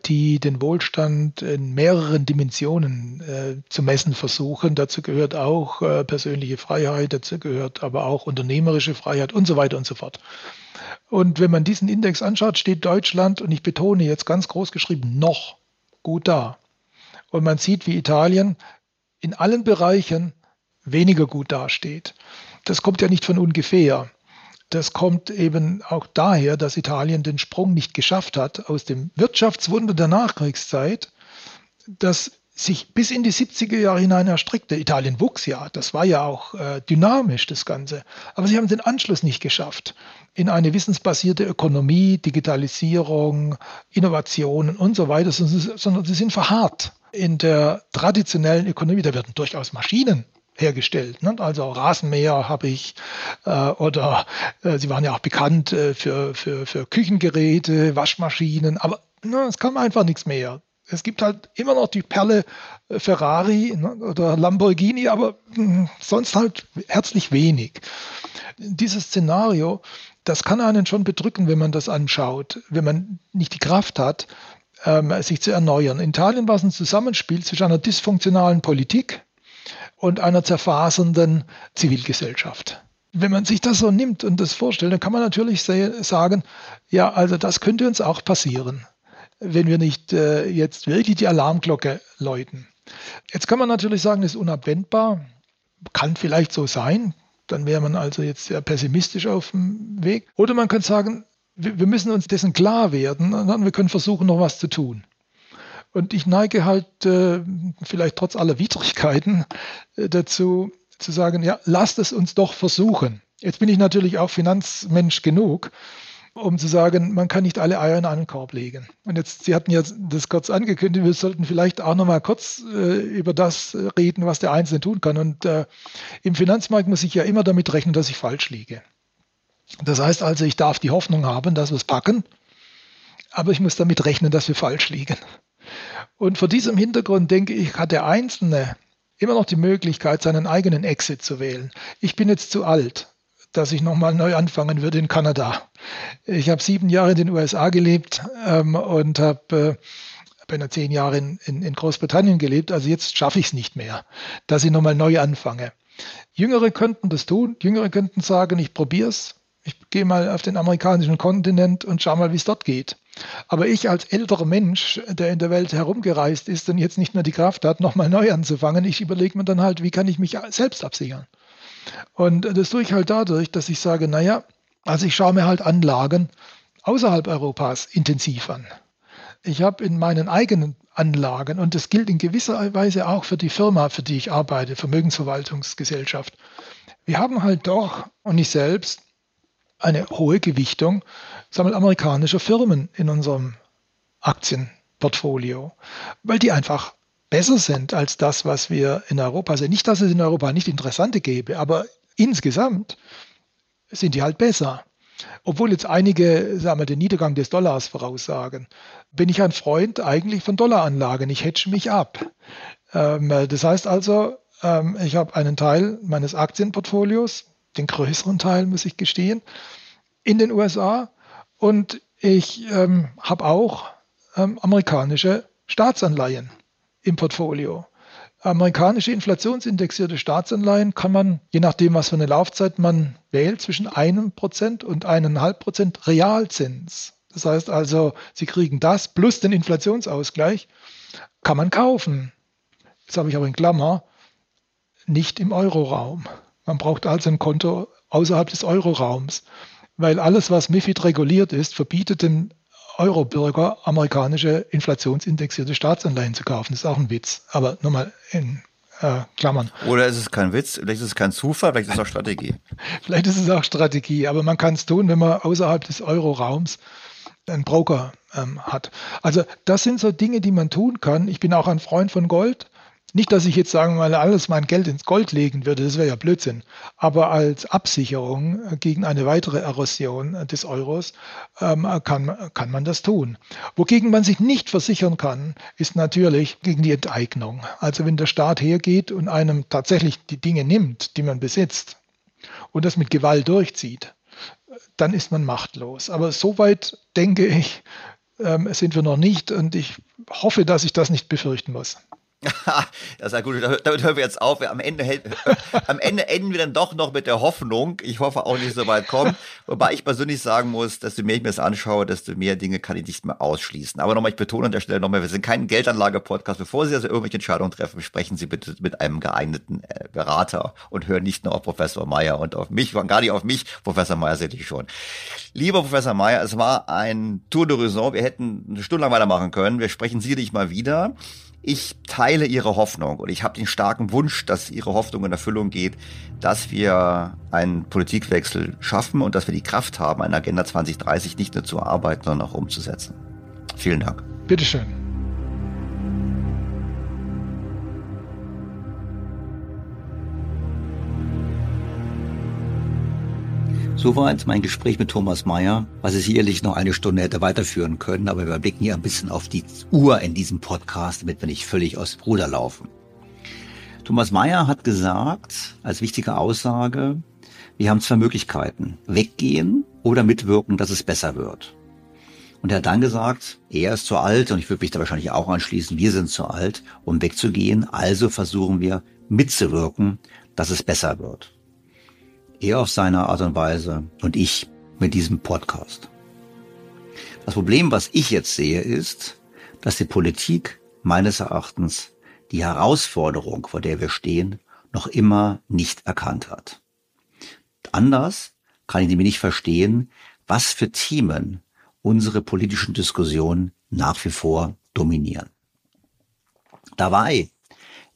[SPEAKER 8] die den Wohlstand in mehreren Dimensionen äh, zu messen versuchen. Dazu gehört auch äh, persönliche Freiheit, dazu gehört aber auch unternehmerische Freiheit und so weiter und so fort. Und wenn man diesen Index anschaut, steht Deutschland, und ich betone jetzt ganz groß geschrieben, noch gut da. Und man sieht, wie Italien in allen Bereichen weniger gut dasteht. Das kommt ja nicht von ungefähr. Das kommt eben auch daher, dass Italien den Sprung nicht geschafft hat aus dem Wirtschaftswunder der Nachkriegszeit, das sich bis in die 70er Jahre hinein erstreckte. Italien wuchs ja, das war ja auch äh, dynamisch, das Ganze. Aber sie haben den Anschluss nicht geschafft in eine wissensbasierte Ökonomie, Digitalisierung, Innovationen und so weiter, sondern sie sind verharrt in der traditionellen Ökonomie. Da werden durchaus Maschinen hergestellt. Ne? Also Rasenmäher habe ich äh, oder äh, sie waren ja auch bekannt äh, für, für, für Küchengeräte, Waschmaschinen, aber ne, es kam einfach nichts mehr. Es gibt halt immer noch die Perle äh, Ferrari ne, oder Lamborghini, aber mh, sonst halt herzlich wenig. Dieses Szenario, das kann einen schon bedrücken, wenn man das anschaut, wenn man nicht die Kraft hat, ähm, sich zu erneuern. In Italien war es ein Zusammenspiel zwischen einer dysfunktionalen Politik, und einer zerfasernden Zivilgesellschaft. Wenn man sich das so nimmt und das vorstellt, dann kann man natürlich sagen, ja, also das könnte uns auch passieren, wenn wir nicht äh, jetzt wirklich die Alarmglocke läuten. Jetzt kann man natürlich sagen, das ist unabwendbar, kann vielleicht so sein, dann wäre man also jetzt sehr pessimistisch auf dem Weg. Oder man könnte sagen, wir müssen uns dessen klar werden und wir können versuchen, noch was zu tun. Und ich neige halt äh, vielleicht trotz aller Widrigkeiten äh, dazu zu sagen, ja, lasst es uns doch versuchen. Jetzt bin ich natürlich auch Finanzmensch genug, um zu sagen, man kann nicht alle Eier in einen Korb legen. Und jetzt, Sie hatten ja das kurz angekündigt, wir sollten vielleicht auch noch mal kurz äh, über das reden, was der Einzelne tun kann. Und äh, im Finanzmarkt muss ich ja immer damit rechnen, dass ich falsch liege. Das heißt also, ich darf die Hoffnung haben, dass wir es packen, aber ich muss damit rechnen, dass wir falsch liegen. Und vor diesem Hintergrund denke ich, hat der Einzelne immer noch die Möglichkeit, seinen eigenen Exit zu wählen. Ich bin jetzt zu alt, dass ich nochmal neu anfangen würde in Kanada. Ich habe sieben Jahre in den USA gelebt ähm, und habe äh, beinahe zehn Jahre in, in, in Großbritannien gelebt. Also jetzt schaffe ich es nicht mehr, dass ich nochmal neu anfange. Jüngere könnten das tun. Jüngere könnten sagen, ich probiere es. Ich gehe mal auf den amerikanischen Kontinent und schau mal, wie es dort geht. Aber ich als älterer Mensch, der in der Welt herumgereist ist und jetzt nicht mehr die Kraft hat, nochmal neu anzufangen, ich überlege mir dann halt, wie kann ich mich selbst absichern? Und das tue ich halt dadurch, dass ich sage, naja, also ich schaue mir halt Anlagen außerhalb Europas intensiv an. Ich habe in meinen eigenen Anlagen, und das gilt in gewisser Weise auch für die Firma, für die ich arbeite, Vermögensverwaltungsgesellschaft, wir haben halt doch, und ich selbst, eine hohe Gewichtung wir, amerikanischer Firmen in unserem Aktienportfolio, weil die einfach besser sind als das, was wir in Europa sehen. Nicht, dass es in Europa nicht interessante gäbe, aber insgesamt sind die halt besser. Obwohl jetzt einige sagen wir, den Niedergang des Dollars voraussagen, bin ich ein Freund eigentlich von Dollaranlagen. Ich hedge mich ab. Ähm, das heißt also, ähm, ich habe einen Teil meines Aktienportfolios, den größeren Teil muss ich gestehen, in den USA und ich ähm, habe auch ähm, amerikanische Staatsanleihen im Portfolio. Amerikanische inflationsindexierte Staatsanleihen kann man, je nachdem, was für eine Laufzeit man wählt, zwischen einem Prozent und eineinhalb Prozent Realzins. Das heißt also, Sie kriegen das plus den Inflationsausgleich, kann man kaufen. Jetzt habe ich aber in Klammer, nicht im Euroraum. Man braucht also ein Konto außerhalb des Euroraums weil alles, was MIFID reguliert ist, verbietet den Eurobürger amerikanische inflationsindexierte Staatsanleihen zu kaufen. Das ist auch ein Witz. Aber nochmal in äh, Klammern.
[SPEAKER 3] Oder ist es kein Witz, vielleicht ist es kein Zufall, vielleicht ist es auch Strategie.
[SPEAKER 8] vielleicht ist es auch Strategie, aber man kann es tun, wenn man außerhalb des Euroraums einen Broker ähm, hat. Also das sind so Dinge, die man tun kann. Ich bin auch ein Freund von Gold. Nicht, dass ich jetzt sagen mal alles mein Geld ins Gold legen würde, das wäre ja Blödsinn. Aber als Absicherung gegen eine weitere Erosion des Euros ähm, kann, kann man das tun. Wogegen man sich nicht versichern kann, ist natürlich gegen die Enteignung. Also wenn der Staat hergeht und einem tatsächlich die Dinge nimmt, die man besitzt und das mit Gewalt durchzieht, dann ist man machtlos. Aber soweit denke ich, ähm, sind wir noch nicht und ich hoffe, dass ich das nicht befürchten muss.
[SPEAKER 3] Das ist ja gut, damit hören wir jetzt auf. Am Ende, am Ende enden wir dann doch noch mit der Hoffnung. Ich hoffe auch nicht so weit kommen. Wobei ich persönlich sagen muss, desto mehr ich mir das anschaue, desto mehr Dinge kann ich nicht mehr ausschließen. Aber nochmal, ich betone an der Stelle nochmal, wir sind kein Geldanlage-Podcast. Bevor Sie also irgendwelche Entscheidungen treffen, sprechen Sie bitte mit einem geeigneten äh, Berater und hören nicht nur auf Professor Meyer und auf mich, gar nicht auf mich. Professor Meyer sehe ich schon. Lieber Professor Meyer, es war ein Tour de Raison. Wir hätten eine Stunde lang weitermachen können. Wir sprechen sicherlich mal wieder. Ich teile Ihre Hoffnung und ich habe den starken Wunsch, dass Ihre Hoffnung in Erfüllung geht, dass wir einen Politikwechsel schaffen und dass wir die Kraft haben, eine Agenda 2030 nicht nur zu erarbeiten, sondern auch umzusetzen. Vielen Dank.
[SPEAKER 8] Bitteschön.
[SPEAKER 3] Soweit mein Gespräch mit Thomas Mayer, was es sicherlich noch eine Stunde hätte weiterführen können, aber wir blicken hier ein bisschen auf die Uhr in diesem Podcast, damit wir nicht völlig aus dem Ruder laufen. Thomas Mayer hat gesagt, als wichtige Aussage, wir haben zwei Möglichkeiten. Weggehen oder mitwirken, dass es besser wird. Und er hat dann gesagt, er ist zu alt und ich würde mich da wahrscheinlich auch anschließen, wir sind zu alt, um wegzugehen. Also versuchen wir mitzuwirken, dass es besser wird. Er auf seine Art und Weise und ich mit diesem Podcast. Das Problem, was ich jetzt sehe, ist, dass die Politik meines Erachtens die Herausforderung, vor der wir stehen, noch immer nicht erkannt hat. Anders kann ich nämlich nicht verstehen, was für Themen unsere politischen Diskussionen nach wie vor dominieren. Dabei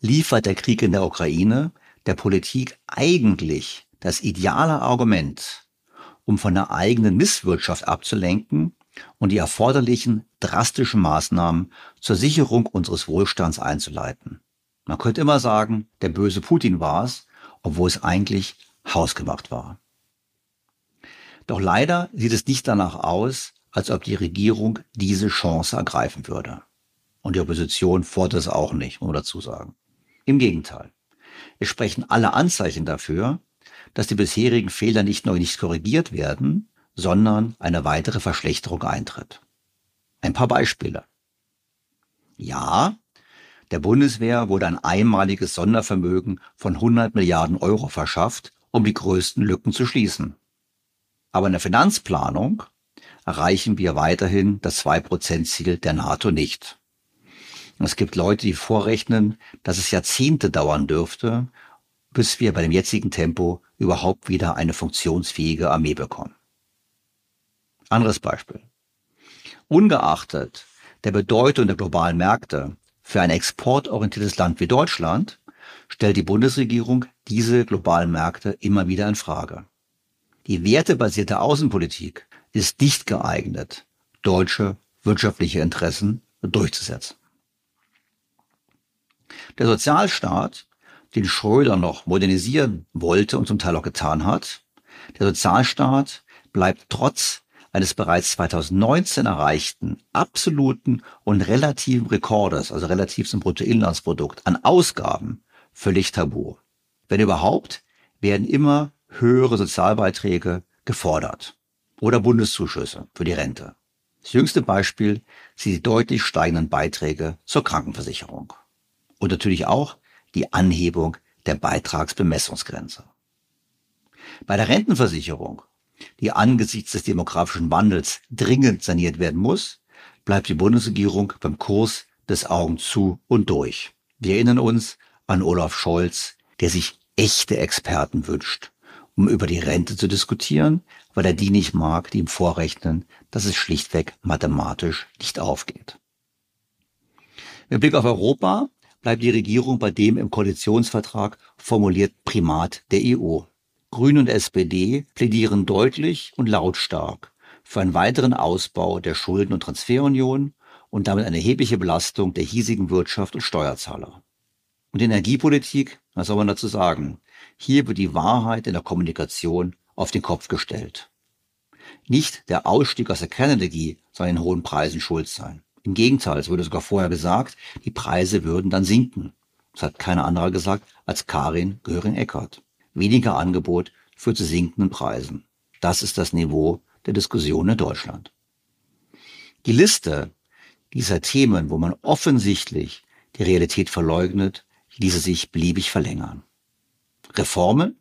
[SPEAKER 3] liefert der Krieg in der Ukraine der Politik eigentlich das ideale Argument, um von der eigenen Misswirtschaft abzulenken und die erforderlichen drastischen Maßnahmen zur Sicherung unseres Wohlstands einzuleiten. Man könnte immer sagen, der böse Putin war es, obwohl es eigentlich hausgemacht war. Doch leider sieht es nicht danach aus, als ob die Regierung diese Chance ergreifen würde. Und die Opposition fordert es auch nicht, muss man dazu sagen. Im Gegenteil. Es sprechen alle Anzeichen dafür, dass die bisherigen Fehler nicht nur nicht korrigiert werden, sondern eine weitere Verschlechterung eintritt. Ein paar Beispiele. Ja, der Bundeswehr wurde ein einmaliges Sondervermögen von 100 Milliarden Euro verschafft, um die größten Lücken zu schließen. Aber in der Finanzplanung erreichen wir weiterhin das 2%-Ziel der NATO nicht. Es gibt Leute, die vorrechnen, dass es Jahrzehnte dauern dürfte, bis wir bei dem jetzigen Tempo überhaupt wieder eine funktionsfähige Armee bekommen. Anderes Beispiel. Ungeachtet der Bedeutung der globalen Märkte für ein exportorientiertes Land wie Deutschland stellt die Bundesregierung diese globalen Märkte immer wieder in Frage. Die wertebasierte Außenpolitik ist nicht geeignet, deutsche wirtschaftliche Interessen durchzusetzen. Der Sozialstaat den Schröder noch modernisieren wollte und zum Teil auch getan hat. Der Sozialstaat bleibt trotz eines bereits 2019 erreichten absoluten und relativen Rekordes, also relativ zum Bruttoinlandsprodukt, an Ausgaben völlig tabu. Wenn überhaupt, werden immer höhere Sozialbeiträge gefordert oder Bundeszuschüsse für die Rente. Das jüngste Beispiel sind die deutlich steigenden Beiträge zur Krankenversicherung. Und natürlich auch die Anhebung der Beitragsbemessungsgrenze. Bei der Rentenversicherung, die angesichts des demografischen Wandels dringend saniert werden muss, bleibt die Bundesregierung beim Kurs des Augen zu und durch. Wir erinnern uns an Olaf Scholz, der sich echte Experten wünscht, um über die Rente zu diskutieren, weil er die nicht mag, die ihm vorrechnen, dass es schlichtweg mathematisch nicht aufgeht. Mit Blick auf Europa bleibt die Regierung bei dem im Koalitionsvertrag formulierten Primat der EU. Grüne und SPD plädieren deutlich und lautstark für einen weiteren Ausbau der Schulden- und Transferunion und damit eine erhebliche Belastung der hiesigen Wirtschaft und Steuerzahler. Und Energiepolitik, was soll man dazu sagen? Hier wird die Wahrheit in der Kommunikation auf den Kopf gestellt. Nicht der Ausstieg aus der Kernenergie soll den hohen Preisen schuld sein. Im Gegenteil, es wurde sogar vorher gesagt, die Preise würden dann sinken. Das hat keiner anderer gesagt als Karin Göring-Eckardt. Weniger Angebot führt zu sinkenden Preisen. Das ist das Niveau der Diskussion in Deutschland. Die Liste dieser Themen, wo man offensichtlich die Realität verleugnet, ließe sich beliebig verlängern. Reformen?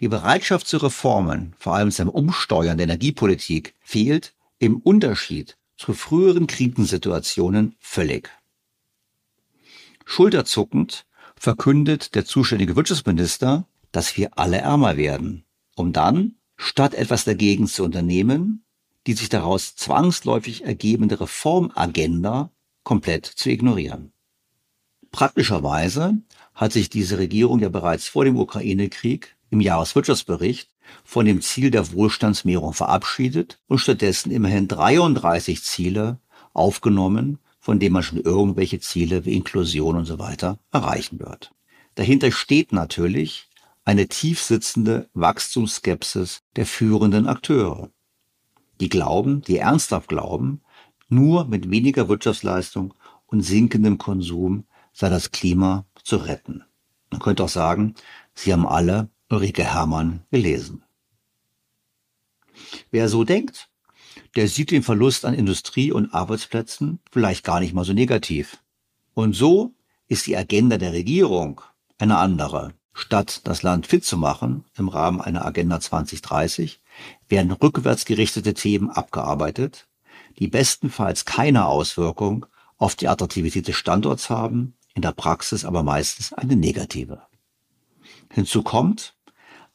[SPEAKER 3] Die Bereitschaft zu Reformen, vor allem zum Umsteuern der Energiepolitik, fehlt im Unterschied zu früheren Krisensituationen völlig. Schulterzuckend verkündet der zuständige Wirtschaftsminister, dass wir alle ärmer werden, um dann, statt etwas dagegen zu unternehmen, die sich daraus zwangsläufig ergebende Reformagenda komplett zu ignorieren. Praktischerweise hat sich diese Regierung ja bereits vor dem Ukraine-Krieg im Jahreswirtschaftsbericht von dem Ziel der Wohlstandsmehrung verabschiedet und stattdessen immerhin 33 Ziele aufgenommen, von denen man schon irgendwelche Ziele wie Inklusion und so weiter erreichen wird. Dahinter steht natürlich eine tief sitzende Wachstumsskepsis der führenden Akteure. Die glauben, die ernsthaft glauben, nur mit weniger Wirtschaftsleistung und sinkendem Konsum sei das Klima zu retten. Man könnte auch sagen, sie haben alle Ulrike Hermann gelesen. Wer so denkt, der sieht den Verlust an Industrie und Arbeitsplätzen vielleicht gar nicht mal so negativ. Und so ist die Agenda der Regierung eine andere. Statt das Land fit zu machen im Rahmen einer Agenda 2030, werden rückwärtsgerichtete Themen abgearbeitet, die bestenfalls keine Auswirkung auf die Attraktivität des Standorts haben in der Praxis aber meistens eine negative. Hinzu kommt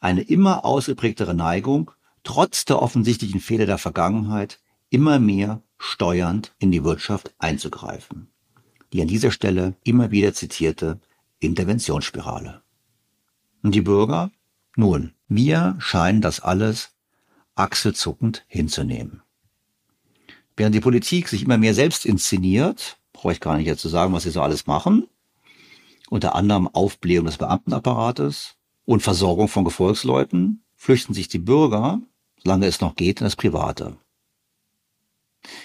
[SPEAKER 3] eine immer ausgeprägtere Neigung, trotz der offensichtlichen Fehler der Vergangenheit, immer mehr steuernd in die Wirtschaft einzugreifen. Die an dieser Stelle immer wieder zitierte Interventionsspirale. Und die Bürger? Nun, wir scheinen das alles achselzuckend hinzunehmen. Während die Politik sich immer mehr selbst inszeniert, brauche ich gar nicht jetzt zu sagen, was sie so alles machen, unter anderem Aufblähung des Beamtenapparates und Versorgung von Gefolgsleuten, flüchten sich die Bürger, solange es noch geht, in das Private.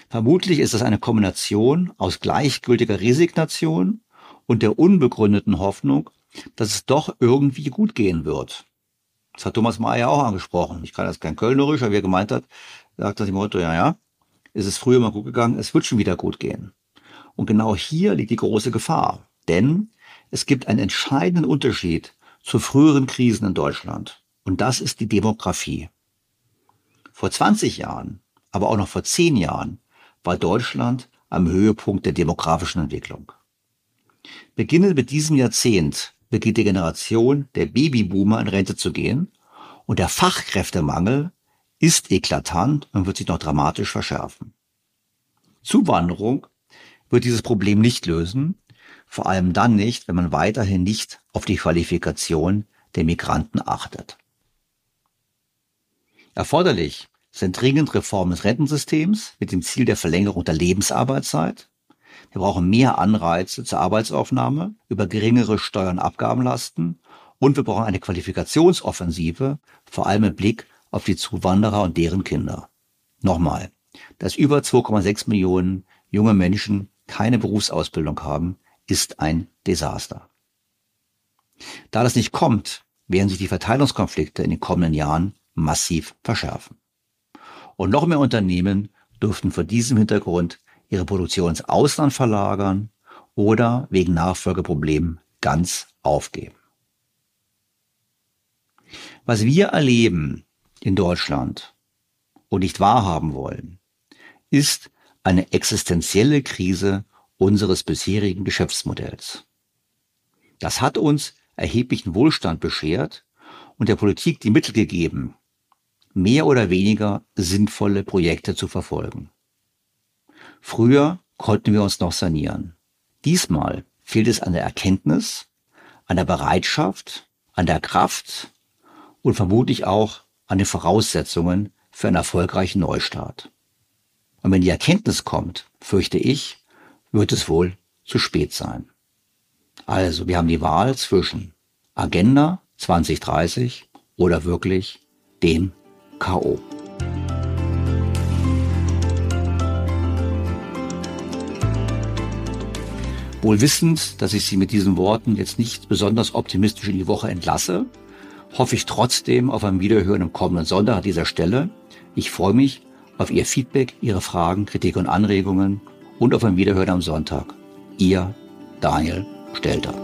[SPEAKER 3] Vermutlich ist es eine Kombination aus gleichgültiger Resignation und der unbegründeten Hoffnung, dass es doch irgendwie gut gehen wird. Das hat Thomas Mayer auch angesprochen. Ich kann das kein Kölnerisch, aber wie er gemeint hat, sagt er dem Motto, ja, ja, es ist früher mal gut gegangen, es wird schon wieder gut gehen. Und genau hier liegt die große Gefahr. Denn es gibt einen entscheidenden Unterschied zu früheren Krisen in Deutschland. Und das ist die Demografie. Vor 20 Jahren, aber auch noch vor 10 Jahren, war Deutschland am Höhepunkt der demografischen Entwicklung. Beginnend mit diesem Jahrzehnt beginnt die Generation der Babyboomer in Rente zu gehen und der Fachkräftemangel ist eklatant und wird sich noch dramatisch verschärfen. Zuwanderung wird dieses Problem nicht lösen, vor allem dann nicht, wenn man weiterhin nicht auf die Qualifikation der Migranten achtet. Erforderlich sind dringend Reformen des Rentensystems mit dem Ziel der Verlängerung der Lebensarbeitszeit. Wir brauchen mehr Anreize zur Arbeitsaufnahme über geringere Steuern und Abgabenlasten und wir brauchen eine Qualifikationsoffensive, vor allem mit Blick auf die Zuwanderer und deren Kinder. Nochmal, dass über 2,6 Millionen junge Menschen keine Berufsausbildung haben, ist ein Desaster. Da das nicht kommt, werden sich die Verteilungskonflikte in den kommenden Jahren massiv verschärfen. Und noch mehr Unternehmen dürften vor diesem Hintergrund ihre Produktion ins Ausland verlagern oder wegen Nachfolgeproblemen ganz aufgeben. Was wir erleben in Deutschland und nicht wahrhaben wollen, ist eine existenzielle Krise unseres bisherigen Geschäftsmodells. Das hat uns erheblichen Wohlstand beschert und der Politik die Mittel gegeben, mehr oder weniger sinnvolle Projekte zu verfolgen. Früher konnten wir uns noch sanieren. Diesmal fehlt es an der Erkenntnis, an der Bereitschaft, an der Kraft und vermutlich auch an den Voraussetzungen für einen erfolgreichen Neustart. Und wenn die Erkenntnis kommt, fürchte ich, wird es wohl zu spät sein. Also, wir haben die Wahl zwischen Agenda 2030 oder wirklich dem K.O. Wohl wissend, dass ich Sie mit diesen Worten jetzt nicht besonders optimistisch in die Woche entlasse, hoffe ich trotzdem auf ein Wiederhören am kommenden Sonntag an dieser Stelle. Ich freue mich auf Ihr Feedback, Ihre Fragen, Kritik und Anregungen und auf ein Wiederhören am Sonntag. Ihr Daniel Stelter.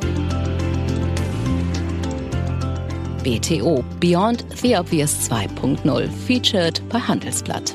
[SPEAKER 2] BTO Beyond the Obvious 2.0 featured bei Handelsblatt.